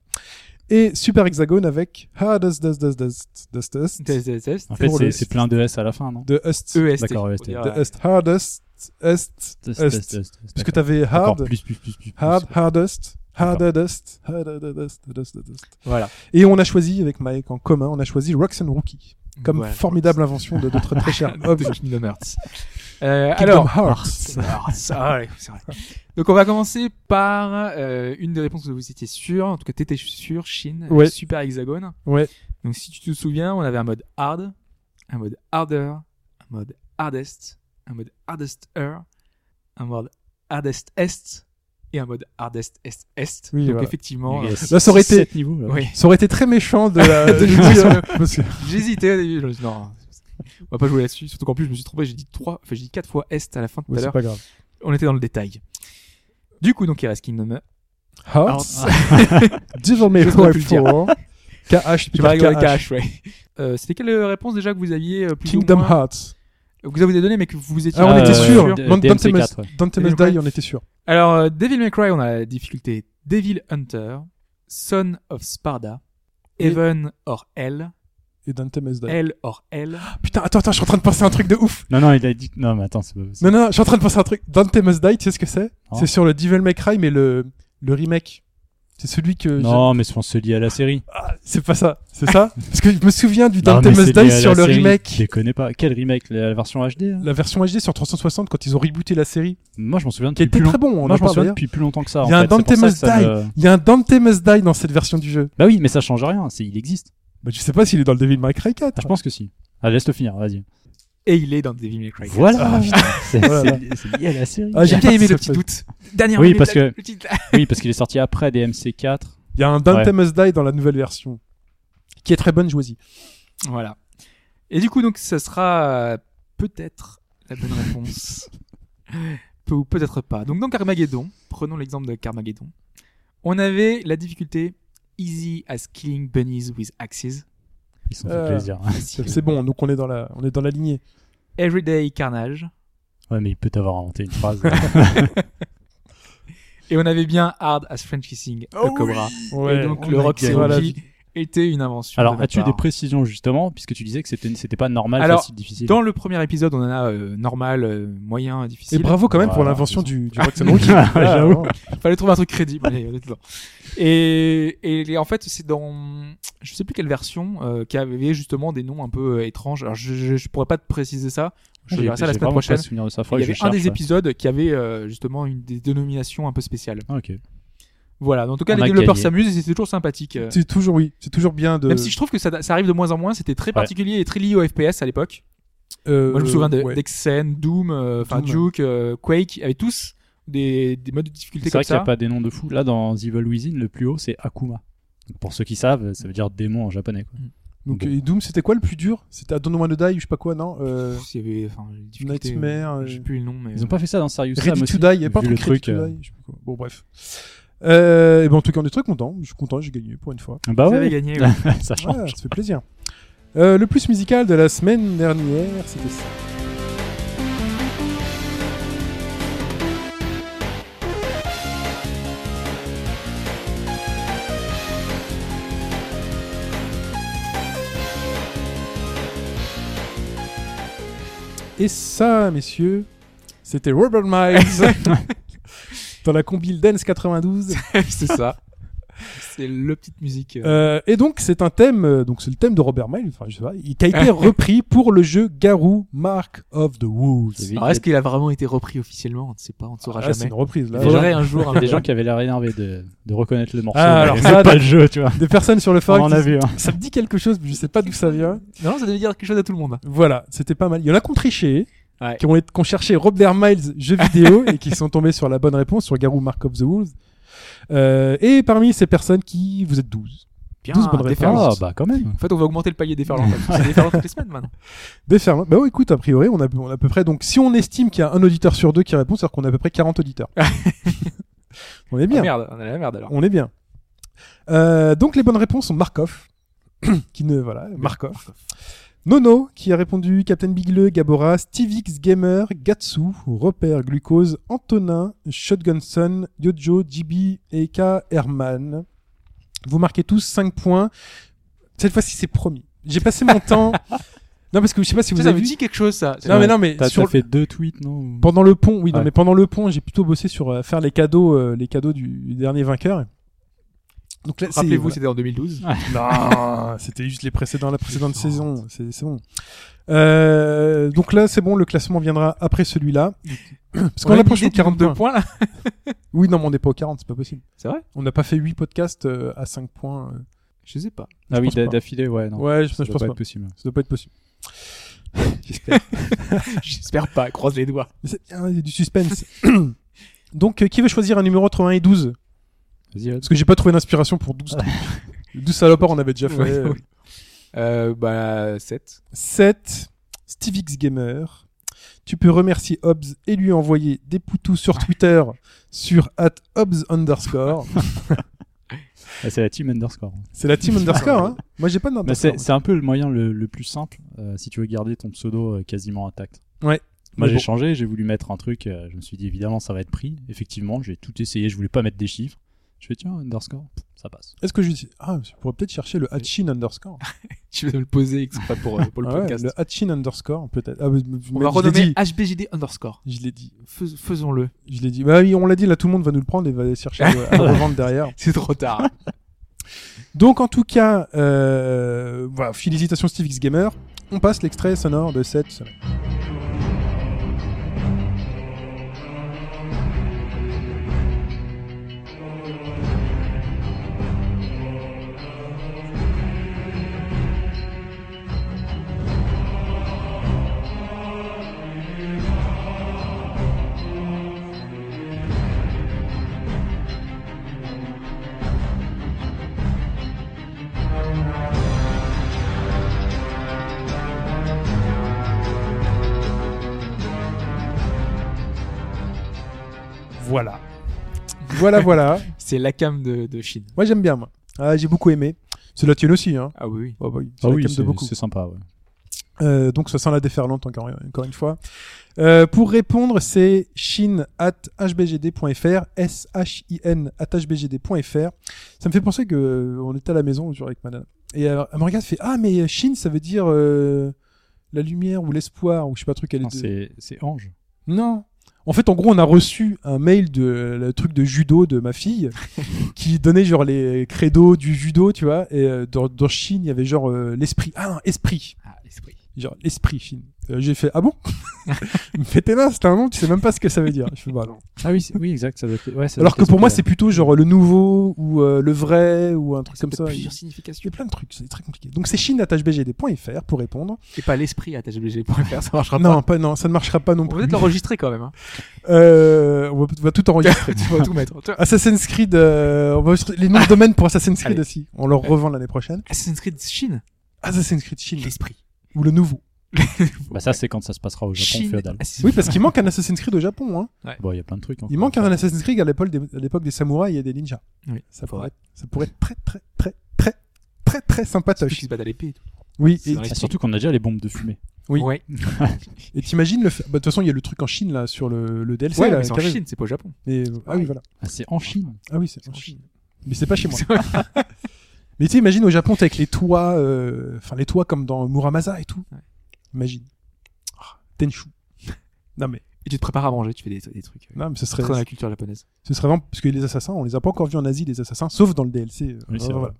et Super Hexagon avec Hard as Dust Dust Dust Dust Dust, Test, test, test. En fait, c'est le- c'est plein de S à la fin, non de Ust, EST. D'accord, EST. de Ust, Hardest, Est, Est. parce que t'avais Hard, plus, plus, plus, plus. plus. Hard, Hardest, Hardest, Hardest, Hardest, Hardest. Voilà. Et on a choisi, avec Mike en commun, on a choisi Rox and Rookie. Comme Voilà. formidable invention de notre très cher <laughs> Hobbs. de Kingdom Hearts. Euh, Kingdom alors, Hearts. <laughs> Hearts. Ah ouais, c'est vrai. Donc on va commencer par euh, une des réponses que vous étiez sûr, en tout cas t'étais sûr, Shin, Ouais. Super Hexagone. Ouais. Donc si tu te souviens, on avait un mode hard, un mode harder, un mode hardest, un mode hardest er, un mode hardest est et un mode hardest est est. Oui, Donc voilà. effectivement, euh, Là, ça aurait été- sept niveaux, là. oui. <laughs> Ça aurait été très méchant de, la- <laughs> de dire. <laughs> Parce que- J'hésitais au début, je me suis dit, non, on va pas jouer là-dessus. Surtout qu'en plus, je me suis trompé, j'ai dit trois, enfin, j'ai dit quatre fois Est à la fin tout Ouais, à c'est l'heure. pas grave. On était dans le détail. Du coup, donc, il reste Kingdom Hearts. Devil May Cry plus le dire. 4, KH, Tu vas rigoler KH. cash, ouais. Euh, c'était quelle réponse déjà que vous aviez euh, plus Kingdom ou moins Hearts. Vous avez donné, mais que vous étiez. Ah, on Euh, était sûr. D- Dante DMC4, Must- Die, on était sûr. Alors, euh, Devil May Cry, on a la difficulté Devil Hunter, Son of Sparda, Et- Heaven or Hell, Et Dante Must Die. Hell or Hell. Putain, attends, attends, je suis en train de penser à un truc de ouf. Non, non, il a dit. Non, mais attends, c'est pas possible. Non, non, je suis en train de penser à un truc. Dante Must Die, tu sais ce que c'est? C'est sur le Devil May Cry, mais le, le remake. C'est celui que. je- Non, mais on se lie à la série. Ah, c'est pas ça. C'est ça <laughs> Parce que je me souviens du Dante Must c'est lié Die sur le série. remake. Je les connais pas. Quel remake? La version HD hein La version HD sur 360 quand ils ont rebooté la série. Moi, je m'en souviens Qui depuis était plus très bon, on Moi, je m'en souviens d'ailleurs. depuis plus longtemps que ça. Il y a un. C'est Dante que Must Die. me- Il y a un Dante Must Die dans cette version du jeu. Bah oui, mais ça change rien. C'est, il existe. Bah, je sais pas s'il est dans le Devil May Cry 4. Ah, je pense que si. Allez, laisse-le finir. Vas-y. Et il est dans Devil May Cry. Voilà. Ah, <laughs> c'est, Voilà. c'est- c'est lié à la série. Ah, J'ai bien aimé le petit doute. Dernière Oui, parce que- <laughs> oui, parce qu'il est sorti après DMC 4. Il y a un Dante Ouais. Must Die dans la nouvelle version. Qui est très bonne, jouez-y. Voilà. Et du coup, donc, ça sera euh, peut-être la bonne réponse. <laughs> Peu ou peut-être pas. Donc, dans Carmageddon, prenons l'exemple de Carmageddon, on avait la difficulté Easy as killing bunnies with axes. Ils sont fait Euh. plaisir. <laughs> C'est bon, donc on est dans la, on est dans la lignée. Everyday Carnage. Ouais, mais il peut t'avoir inventé une phrase. <laughs> Et on avait bien Hard as French Kissing a Oh Cobra. Ouais. et donc, oh le Rock God. Était une invention. Alors, de as-tu des précisions justement, puisque tu disais que c'était, c'était pas normal, Alors, facile, difficile. Dans le premier épisode, on en a euh, normal, euh, moyen, Et difficile. bravo quand même pour l'invention du, du <laughs> Voilà, j'avoue. Fallait trouver un truc crédible. Allez, on est dedans. Et, et, en fait, c'est dans, je sais plus quelle version, euh, qui avait justement des noms un peu euh, étranges. Alors, je, je, je pourrais pas te préciser ça. Je dirai ça la semaine prochaine. souvenir de ça. Il y avait un des ouais. épisodes qui avait euh, justement une des dénominations un peu spéciales. Ah, ok. Voilà. En tout cas, On les développeurs gagné. s'amusent et c'est toujours sympathique. Euh, C'est toujours, oui, c'est toujours bien de. Même si je trouve que ça, ça arrive de moins en moins, c'était très particulier et très lié au FPS à l'époque. Euh, Moi, je me souviens de- ouais. d'Exen, Doom, euh, enfin Doom. Duke, euh, Quake, ils avaient tous des, des modes de difficulté C'est comme vrai qu'il n'y a pas des noms de fous. Là, dans Evil Within, le plus haut, c'est Akuma. Donc, pour ceux qui savent, ça veut dire démon en japonais. Quoi. Donc Bon. et Doom, c'était quoi le plus dur? C'était I Don't Want to Die, je sais pas quoi, non? Euh, Il y avait, Nightmare, euh, euh, Je sais plus le nom, mais. Ils ont pas fait ça dans Serious Sam Ready aussi to Die, il y a pas le truc Ready truc. to euh, Die, je sais plus quoi. Bon bref. Euh, et ben en tout cas on est très content. Je suis content, j'ai gagné pour une fois. Bah Vous avez ouais, gagné. <laughs> ouais. ça change. Voilà, ça fait plaisir. Euh, le plus musical de la semaine dernière, c'était ça. Et ça, messieurs, c'était Robert Miles <laughs> dans la compile Dance 92. <laughs> c'est ça. C'est le petite musique. euh, Euh, et donc c'est un thème, euh, donc c'est le thème de Robert Miles, enfin je sais pas, il- qui a été <laughs> repris pour le jeu Garou Mark of the Wolves. Alors, est-ce qu'il a vraiment été repris officiellement? On ne sait pas, on ne saura Ah, c'est jamais. une reprise là. Il faudrait un jour. des gens qui avaient l'air énervés de, de reconnaître le morceau. Ah, mais alors c'est ça, pas le jeu, tu vois. Des personnes sur le On forum, en a disent, vu. hein. ça me dit quelque chose, mais je sais pas d'où ça vient. Non, ça devait dire quelque chose à tout le monde. Voilà, c'était pas mal. Il y en a qui ont triché, Ouais. qui ont, qui ont cherché Robert Miles jeu vidéo et qui sont tombés sur la bonne réponse sur Garou Mark of the Wolves. Euh, et parmi ces personnes qui, vous êtes 12. Bien, 12 bonnes déferlante. Ah, bah quand même. En fait, on va augmenter le palier déferlant. C'est déferlant toutes les semaines maintenant. <laughs> Déferlant. Bah ouais, écoute, a priori, on a, on a à peu près, donc si on estime qu'il y a un auditeur sur deux qui répond, c'est-à-dire qu'on a à peu près 40 auditeurs. <laughs> on est bien. Ah, merde, on a la merde alors. On est bien. Euh, donc les bonnes réponses sont Markov, <coughs> qui ne voilà Markov. Nono qui a répondu Captain Bigleux, Gabora, Stevix Gamer, Gatsu, Repère Glucose, Antonin, Shotgunson, Yojo, JB et K Herman. Vous marquez tous 5 points. Cette fois-ci c'est promis. J'ai passé mon temps. <laughs> Non parce que je sais pas si Ça, vous ça avez dit quelque chose ça. Non mais non mais T'as sur fait deux tweets, non pendant le pont, oui, non, mais pendant le pont, j'ai plutôt bossé sur euh, faire les cadeaux, euh, les cadeaux du, du dernier vainqueur. Donc là, c'est- Rappelez-vous, voilà. c'était en 2012. <laughs> Non, c'était juste les précédents, la précédente saison. C'est c'est bon. Euh, donc là, c'est bon, le classement viendra après celui-là. Parce On qu'on a approche du 42 nombre de points. points là. <laughs> Oui, non, mais on n'est pas aux 40, c'est pas possible. C'est vrai? On n'a pas fait 8 podcasts euh, à 5 points. euh. Je sais pas. Ah je oui, d'affilée, ouais. Non. Ouais, je, ça je doit pense pas pas. être possible. Ça doit pas être possible. <laughs> J'espère. J'espère pas. Croise les doigts. Ah, Il y a du suspense. <coughs> donc, euh, qui veut choisir un numéro entre 1 et 12 Vas-y, Parce que j'ai pas trouvé d'inspiration pour 12 trucs. 12 salopards, on avait déjà fait. Ouais, ouais. <laughs> Euh, bah 7. 7. SteveX Gamer. Tu peux remercier Hobbs et lui envoyer des poutous sur Twitter sur at Hobbs underscore. <laughs> Ah, c'est la team underscore. C'est la team underscore, hein. <laughs> Moi, j'ai pas Bah, d'underscore. c'est c'est un peu le moyen le, le plus simple euh, si tu veux garder ton pseudo euh, quasiment intact. Ouais. Moi Mais j'ai bon. changé, j'ai voulu mettre un truc, euh, je me suis dit évidemment ça va être pris. Effectivement, j'ai tout essayé, je voulais pas mettre des chiffres. Je fais tiens, underscore, ça passe. Est-ce que je dis, ah, je pourrais peut-être chercher le Hatchin underscore. <laughs> Tu veux me le poser exprès pour, euh, pour le Ah ouais, podcast. le Hatchin underscore, peut-être. Ah, mais- mais- On va renommer dit. HBJD underscore. Je l'ai dit. Fais- Faisons-le. Je l'ai dit. Bah oui, on l'a dit, là, tout le monde va nous le prendre et va chercher à le- <laughs> à le revendre derrière. C'est trop tard. <laughs> Donc en tout cas, euh, voilà, félicitations Steve X Gamer. On passe l'extrait sonore de cette semaine. Voilà. Voilà, <laughs> voilà. C'est la cam de, de Chine. Moi j'aime bien, moi. Ah, j'ai beaucoup aimé. C'est la tienne aussi, hein. Ah oui, oui. Oh, bah oui, c'est Ah la oui, cam de c'est beaucoup. c'est sympa, ouais. Euh, donc ça sent la déferlante encore, encore une fois. Euh, pour répondre, c'est shin at hbgd.fr, s-h-i-n at hbgd.fr. Ça me fait penser que euh, on était à la maison toujours avec madame. Et euh, elle me regarde, elle fait ah mais shin ça veut dire euh, la lumière ou l'espoir ou je sais pas truc. Elle est de- C'est c'est Ange. Non. En fait, en gros, on a reçu un mail de le truc de judo de ma fille <laughs> qui donnait genre les credos du judo, tu vois. Et euh, dans, dans Chine, il y avait genre euh, l'esprit. Ah non, esprit. Ah, l'esprit. Genre l'esprit Chine. Euh, J'ai fait ah bon? <laughs> Il me fait t'es là, c'est un nom, tu sais même pas ce que ça veut dire. Je fais bah non. Ah oui, oui, exact. Ça doit être- ouais, ça doit Alors que pour moi, ce c'est plutôt genre le nouveau ou euh, le vrai ou un truc C'est comme ça. peut-être Il y plusieurs a significations. plein de trucs, c'est très compliqué. Donc c'est chine.hbgd.fr pour répondre. Et pas l'esprit à HBG.fr, ça marchera Non, pas. pas non, ça ne marchera pas non On va plus. peut-être l'enregistrer quand même. Hein. Euh, on va, on va tout enregistrer. tu vas tout mettre. <laughs> Assassin's Creed, euh, on va les noms de domaine pour Assassin's Creed Allez. aussi. On leur revend l'année prochaine. Assassin's Creed Chine. Assassin's Creed Chine L'esprit. Ou le nouveau. <laughs> Bah ça c'est quand ça se passera au Japon Chine. féodal. Ah, Oui, parce qu'il manque un Assassin's Creed au Japon. Hein. Bon, il y a plein de trucs. Il encore. manque un Assassin's Creed à l'époque des, à l'époque des samouraïs et des ninjas. Oui, Ça pourrait, être, ça pourrait être très très très très très très sympatoche. qui se battent à l'épée et tout. Oui, et, Ah, surtout qu'on a déjà les bombes de fumée. Oui. Ouais. <laughs> et t'imagines le. Bah, de toute façon, il y a le truc en Chine là sur le, le DLC. Ouais, là, mais c'est en. Chine, c'est pas au Japon. Mais, ah oui, voilà. Ah, c'est en Chine. Ah oui, c'est en en Chine. Mais c'est pas chez moi. <laughs> Mais tu sais, imagine au Japon, t'es avec les toits, euh, enfin les toits comme dans Muramasa et tout. Ouais. Imagine. Ah, Tenchu. <laughs> Non mais, Et tu te prépares à manger, tu fais des, des trucs. euh, non mais ce serait, Très dans la culture japonaise. ce serait vraiment parce que les assassins, on les a pas encore vus en Asie, les assassins, sauf dans le DLC. euh, Oui, c'est euh, vrai. voilà.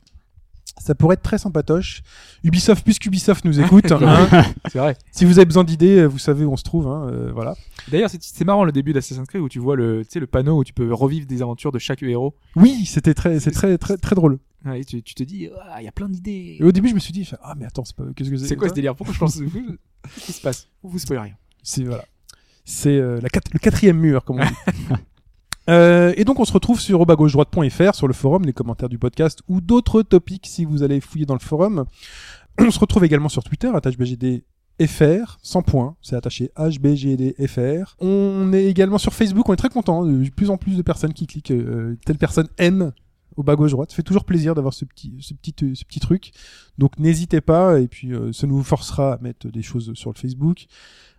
Ça pourrait être très sympatoche. Ubisoft, puisqu'Ubisoft nous écoute, <laughs> hein, C'est vrai. si vous avez besoin d'idées, vous savez où on se trouve. Hein, euh, voilà. D'ailleurs, c'est c'est marrant le début d'Assassin's Creed où tu vois le, tu sais, le panneau où tu peux revivre des aventures de chaque héros. Oui, c'était très, c'est très, très, très drôle. Ouais, tu, tu te dis, Ah, il y a plein d'idées. Et au début, je me suis dit, ah mais attends, c'est pas, qu'est-ce que c'est C'est quoi ce délire Pourquoi je pense Qu'est-ce qui se passe Vous vous spoilez rien. C'est voilà. C'est euh, la le quatrième mur, comme on dit. <laughs> Euh, et donc on se retrouve sur obagaugedroite.fr sur le forum, les commentaires du podcast ou d'autres topics si vous allez fouiller dans le forum. <clears throat> On se retrouve également sur Twitter, HBGDFR, sans point, c'est attaché HBGDFR. On est également sur Facebook, on est très content, de plus en plus de personnes qui cliquent, euh, telle personne aime au bas gauche droite. Ça fait toujours plaisir d'avoir ce petit, ce petit, euh, ce petit truc. Donc n'hésitez pas et puis euh, ça nous forcera à mettre des choses sur le Facebook.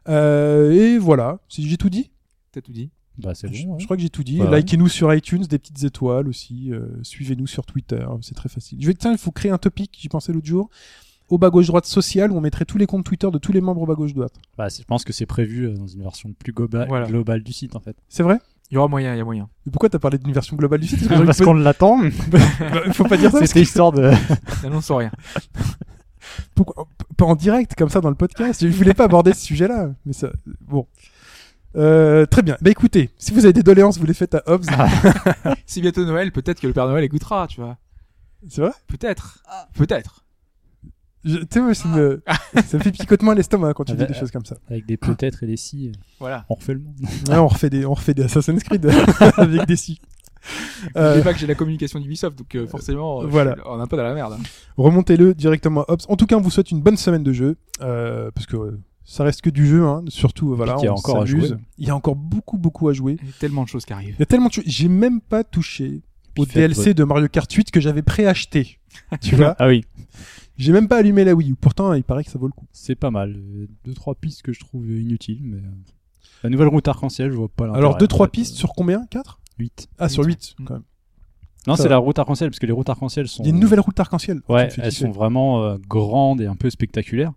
Euh, et voilà, si j'ai tout dit? T'as tout dit. Bah c'est je, bon. ouais. je crois que j'ai tout dit. Bah ouais. Likez-nous sur iTunes, des petites étoiles aussi. euh, Suivez-nous sur Twitter, c'est très facile. Je vais tiens, il faut créer un topic. J'y pensais l'autre jour. Au bas gauche droite social où on mettrait tous les comptes Twitter de tous les membres au bas gauche droite. Bah, je pense que c'est prévu dans une version plus Voilà. globale du site en fait. C'est vrai? Il y aura moyen, il y a moyen. Mais pourquoi t'as parlé d'une version globale du site? Parce que <laughs> Parce qu'on l'attend. pu- <laughs> Bah, faut pas dire ça. C'était histoire de. <laughs> N'annonce rien. Pourquoi pas en direct comme ça dans le podcast? Je voulais pas aborder ce sujet-là, mais ça bon. Euh, très bien. Bah écoutez, si vous avez des doléances, vous les faites à Hobbs. Si bientôt Noël, peut-être que le Père Noël écoutera, tu vois. C'est vrai? Peut-être. Peut-être. Tu sais, moi, ça me, <laughs> ça me fait picotement à l'estomac quand tu Ah dis des choses comme ça. Avec des peut-être et des si, euh, Voilà. on refait le monde. Ouais, on refait des, on refait des Assassin's Creed <laughs> avec des si. Euh, N'oubliez pas que j'ai la communication d'Ubisoft, donc euh, forcément, euh, voilà. on est un peu dans la merde. hein. remontez-le directement à. En tout cas, on vous souhaite une bonne semaine de jeu, euh, parce que euh, ça reste que du jeu, hein, surtout, euh, voilà, qu'il y a on encore à jouer. Il y a encore beaucoup, beaucoup à jouer. Il y a tellement de choses qui arrivent. Il y a tellement de choses. J'ai même pas touché au DLC de Mario Kart 8 que j'avais préacheté. <laughs> tu vois? Ah oui, J'ai même pas allumé la Wii U. Pourtant, il paraît que ça vaut le coup. c'est pas mal. Euh, Deux trois pistes que je trouve inutiles, mais euh, la nouvelle route arc-en-ciel, je vois pas l'intérêt. Alors, deux, en trois fait. pistes sur combien? 4 8. Ah, sur Huit. 8, quand même. Non, c'est la route arc-en-ciel parce que les routes arc-en-ciel sont. Il y a une nouvelle route arc-en-ciel. Ouais, elles sont vraiment euh, grandes et un peu spectaculaires.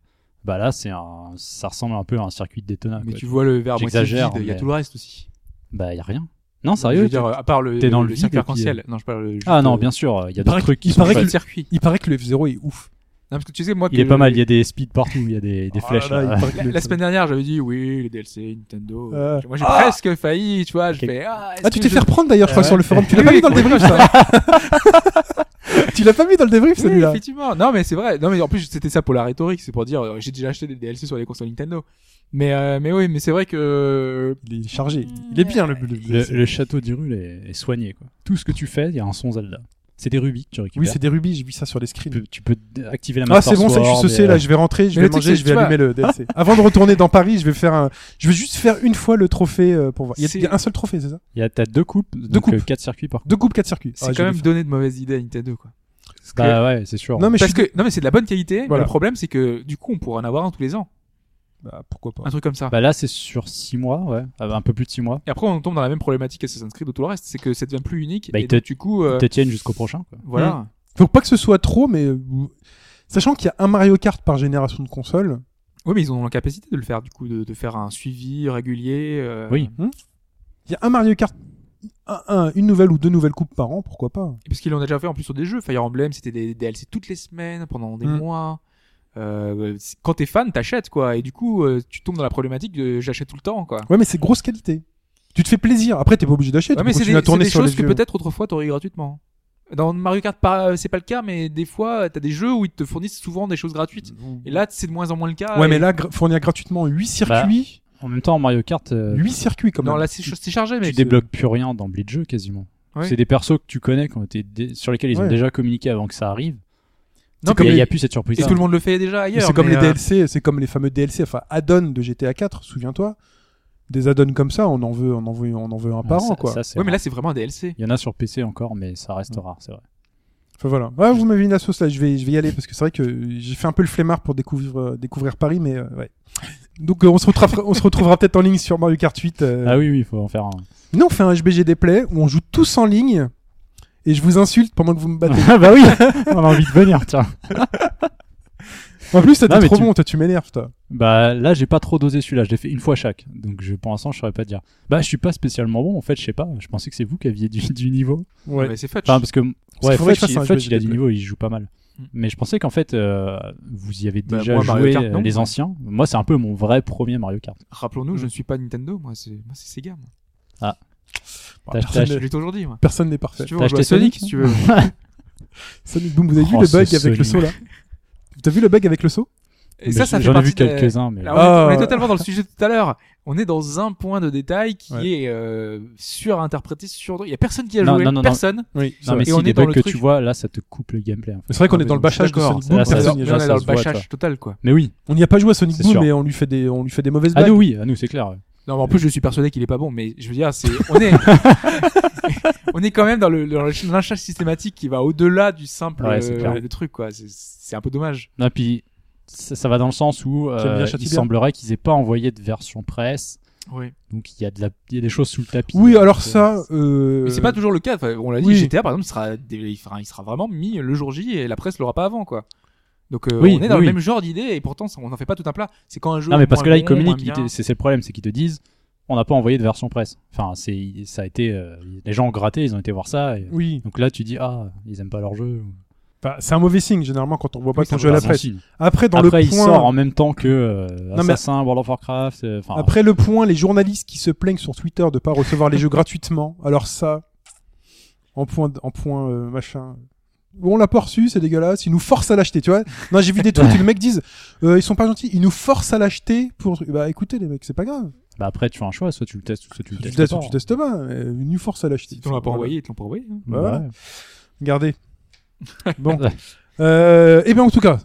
Bah là, c'est un, ça ressemble un peu à un circuit de Daytona. Mais quoi. tu vois le verre moitié J'exagère, vide, il y a tout le reste aussi. Bah y a rien. Non, Je sérieux. veux tu- dire, à part le, t'es dans le le vide circuit et arc-en-ciel. Non, je parle juste, Ah non, euh, bien sûr, il y a il d'autres trucs qui il sont paraît pas que le le- circuit. Il paraît que le F0 est ouf. Non, parce que tu sais, moi, Il que est pas mal, il y a des speeds partout, il y a des, des Oh flèches. là La, semaine dernière, j'avais dit oui, les DLC, Nintendo. Euh. Moi, j'ai presque failli, tu vois. Je Quel- fais ah. Ah, tu t'es je- fait reprendre d'ailleurs, je crois, Ouais. sur le forum. Tu l'as Oui, pas mis dans le débrief, ça <laughs> Tu l'as pas mis dans le débrief, Oui, celui-là effectivement. Non, mais c'est vrai. Non, mais en plus, c'était ça pour la rhétorique. C'est pour dire, euh, j'ai déjà acheté des DLC sur les consoles Nintendo. Mais, euh, mais oui, mais c'est vrai que. Il est chargé. Il est bien, le, le- Le, le château d'Hyrule est, est soigné. Quoi. Tout ce que tu fais, il y a un son Zelda. C'est des rubis que tu récupères. Oui, c'est des rubis, j'ai vu ça sur les tu, screens. peux, tu peux activer la Ah, Master c'est bon, ça, je suis saucé, là, euh, je vais rentrer, je vais manger, je vais tu allumer le <laughs> DLC. Avant de retourner dans Paris, je vais faire un, je vais juste faire une fois le trophée euh, pour voir. Il y a, C'est- il y a un seul trophée, c'est ça? Il y a t'as deux coupes, deux coupes. quatre circuits par Deux coupes, quatre circuits. C'est Ah, quand même le donner de mauvaises idées à Nintendo, quoi. Parce que, Bah ouais, c'est sûr. Non, mais je parce suis... que, non, mais c'est de la bonne qualité. mais le problème, c'est que, du coup, on pourrait en avoir un tous les ans. Bah, pourquoi pas. Un truc comme ça. Bah là, c'est sur 6 mois, ouais. Ah bah, un peu plus de 6 mois. Et après, on tombe dans la même problématique Assassin's Creed ou tout le reste. C'est que ça devient plus unique. Bah, et ils te- du coup, euh, Ils te tiennent jusqu'au prochain. Quoi. voilà. Faut pas que ce soit trop, mais sachant qu'il y a un Mario Kart par génération de console, Oui, mais ils ont la capacité de le faire, du coup, de, de faire un suivi régulier. euh, Oui. il y a un Mario Kart, un- un- une nouvelle ou deux nouvelles coupes par an, pourquoi pas? Et parce qu'ils l'ont déjà fait en plus sur des jeux. Fire Emblem, c'était des DLC toutes les semaines, pendant des Mm. mois. Euh, quand t'es fan, t'achètes, quoi. Et du coup, euh, tu tombes dans la problématique de j'achète tout le temps, quoi. Ouais, mais c'est grosse qualité. Tu te fais plaisir. Après, t'es pas obligé d'acheter. Ouais, tu mais c'est des, des choses que vieux. peut-être autrefois t'aurais eu gratuitement. Dans Mario Kart, pas- c'est pas le cas, mais des fois, t'as des jeux où ils te fournissent souvent des choses gratuites. Et là, c'est de moins en moins le cas. Ouais, et- mais là, fournir gratuitement 8 circuits, En même temps, en Mario Kart, euh, 8 circuits comme non, là, c'est c'est chargé, mais tu débloques plus rien d'emblée de jeu quasiment. Ouais. C'est des persos que tu connais, qui ont été dé- sur lesquels ils ont déjà communiqué avant que ça arrive. Non, comme il n'y a plus cette surprise. Et tout le monde le fait déjà Mais ailleurs. c'est comme les euh, DLC, c'est comme les fameux DLC, enfin add-on de GTA 4, souviens-toi. Des add-ons comme ça, on en veut, on en veut, on en veut un par an, quoi. Ouais, mais là, c'est vraiment un DLC. Il y en a sur PC encore, mais ça reste rare, c'est vrai. Enfin voilà. Ouais, vous m'avez mis la sauce là, je vais, je vais y aller parce que c'est vrai que j'ai fait un peu le flemmard pour découvrir, euh, découvrir Paris, mais euh, ouais. Donc euh, on se retrouvera, on se retrouvera peut-être en ligne sur Mario Kart 8. euh. Ah oui, oui, il faut en faire un. Nous on fait un HBG Play où on joue tous en ligne et je vous insulte pendant que vous me battez. Ah <laughs> bah oui, on a envie de venir, tiens. en plus, mais trop tu- bon, toi tu m'énerves, toi. Bah là, j'ai pas trop dosé celui-là, je l'ai fait une fois chaque. Donc je, pour l'instant, je saurais pas dire. Bah je suis pas spécialement bon, en fait, je sais pas. Je pensais que c'est vous qui aviez du, <laughs> du niveau. Ouais. Mais c'est Fudge. Enfin, parce que ouais, que un il- Fudge, jeu il a du niveau, il joue pas mal. Mm. Mais je pensais qu'en fait, euh, vous y avez Bah, déjà moi, joué Kart, euh, non. les anciens. Moi, c'est un peu mon vrai premier Mario Kart. Rappelons-nous, je Mm. ne suis pas Nintendo, moi, c'est Sega. Moi. Bah, personne n'est- Je l'ai aujourd'hui, moi. Personne n'est parfait. Si tu veux, à acheté Sonic, si tu veux. <laughs> Sonic Boom, vous avez vu Oh, le bug avec le saut là T'as vu le bug avec le saut Et ça, ça fait J'en ai vu quelques-uns, mais. Alors, on, est, Ah. on est totalement dans le sujet de tout à l'heure. On est dans un point de détail qui Ouais. est euh, surinterprété sur. Il y a personne qui a Non, joué. non, non, non. personne. Oui. Non, mais Et si on est dans bugs le que truc. tu vois, là, ça te coupe le gameplay. en fait. C'est vrai qu'on est Ah, dans le mais bâchage de Sonic Boom. là, ça, personne ça, n'y a Mais joué. on est dans le bâchage total, quoi. Mais oui. On n'y a pas joué à Sonic Boom, mais on lui fait des, on lui fait des mauvaises Ah blagues. nous, oui, ah, nous, c'est clair. Non, mais en plus, je suis persuadé qu'il est pas bon. Mais je veux dire, c'est. On est. <laughs> on est quand même dans le dans le lynchage systématique qui va au-delà du simple Ouais, euh, truc, quoi. C'est- C'est un peu dommage. Non, puis ça, ça va dans le sens où euh, il semblerait qu'ils aient pas envoyé de version presse. Oui. Donc il y a de la, il y a des choses sous le tapis. Oui, alors ça. euh, Mais c'est pas toujours le cas. Enfin, on l'a dit, oui. GTA par exemple, il sera, dé- il sera, il sera vraiment mis le jour J et la presse l'aura pas avant, quoi. Donc euh, Oui, on est dans oui, le oui. même genre d'idée et pourtant on n'en fait pas tout un plat. C'est quand un jeu. Non, mais parce que là, ils communiquent. C'est le problème, c'est qu'ils te disent, on n'a pas envoyé de version presse. Enfin, c'est, ça a été, euh, les gens ont gratté, ils ont été voir ça. et- Oui. Donc là, tu dis, ah, ils aiment pas leur jeu. Enfin, c'est un mauvais signe généralement quand on voit pas Oui, ton jeu à la presse. Signe. Après, dans Après, le il point. sort en même temps que euh, Non, mais- Assassin, World of Warcraft. euh, Après le point, les journalistes qui se plaignent sur Twitter de pas recevoir les jeux <laughs> gratuitement. Alors ça, en point, en point euh, machin. On l'a pas reçu, c'est dégueulasse. Ils nous forcent à l'acheter, tu vois. Non, j'ai vu des trucs où les mecs disent, euh, ils sont pas gentils, ils nous forcent à l'acheter pour. Bah écoutez les mecs, c'est pas grave. bah après, tu fais un choix, soit tu le testes, soit tu le Tu testes. testes ou pas. tu testes pas. Ils nous forcent à l'acheter. Si on l'a pas envoyé, ils te l'ont pas envoyé. hein. Bah. Ouais. Regardez. <laughs> Bon. Ouais. Euh, et bien en tout cas,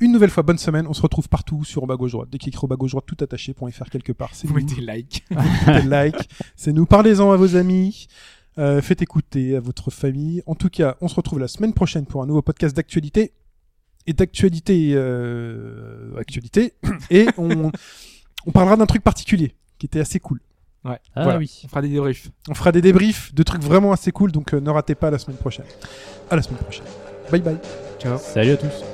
une nouvelle fois, bonne semaine. On se retrouve partout sur bas gauche droite. Dès qu'il écrit au bas gauche droite, tout attaché pour y faire quelque part. C'est Vous nous. mettez like. Mettez like. <laughs> C'est nous. Parlez-en à vos amis. Euh, faites écouter à votre famille. En tout cas, on se retrouve la semaine prochaine pour un nouveau podcast d'actualité. Et d'actualité, euh, actualité. Et on, on parlera d'un truc particulier qui était assez cool. Ouais. Ah Voilà. oui. On fera des débriefs. On fera des débriefs de trucs vraiment assez cool. Donc euh, ne ratez pas la semaine prochaine. À la semaine prochaine. Bye bye. Ciao. Salut à tous.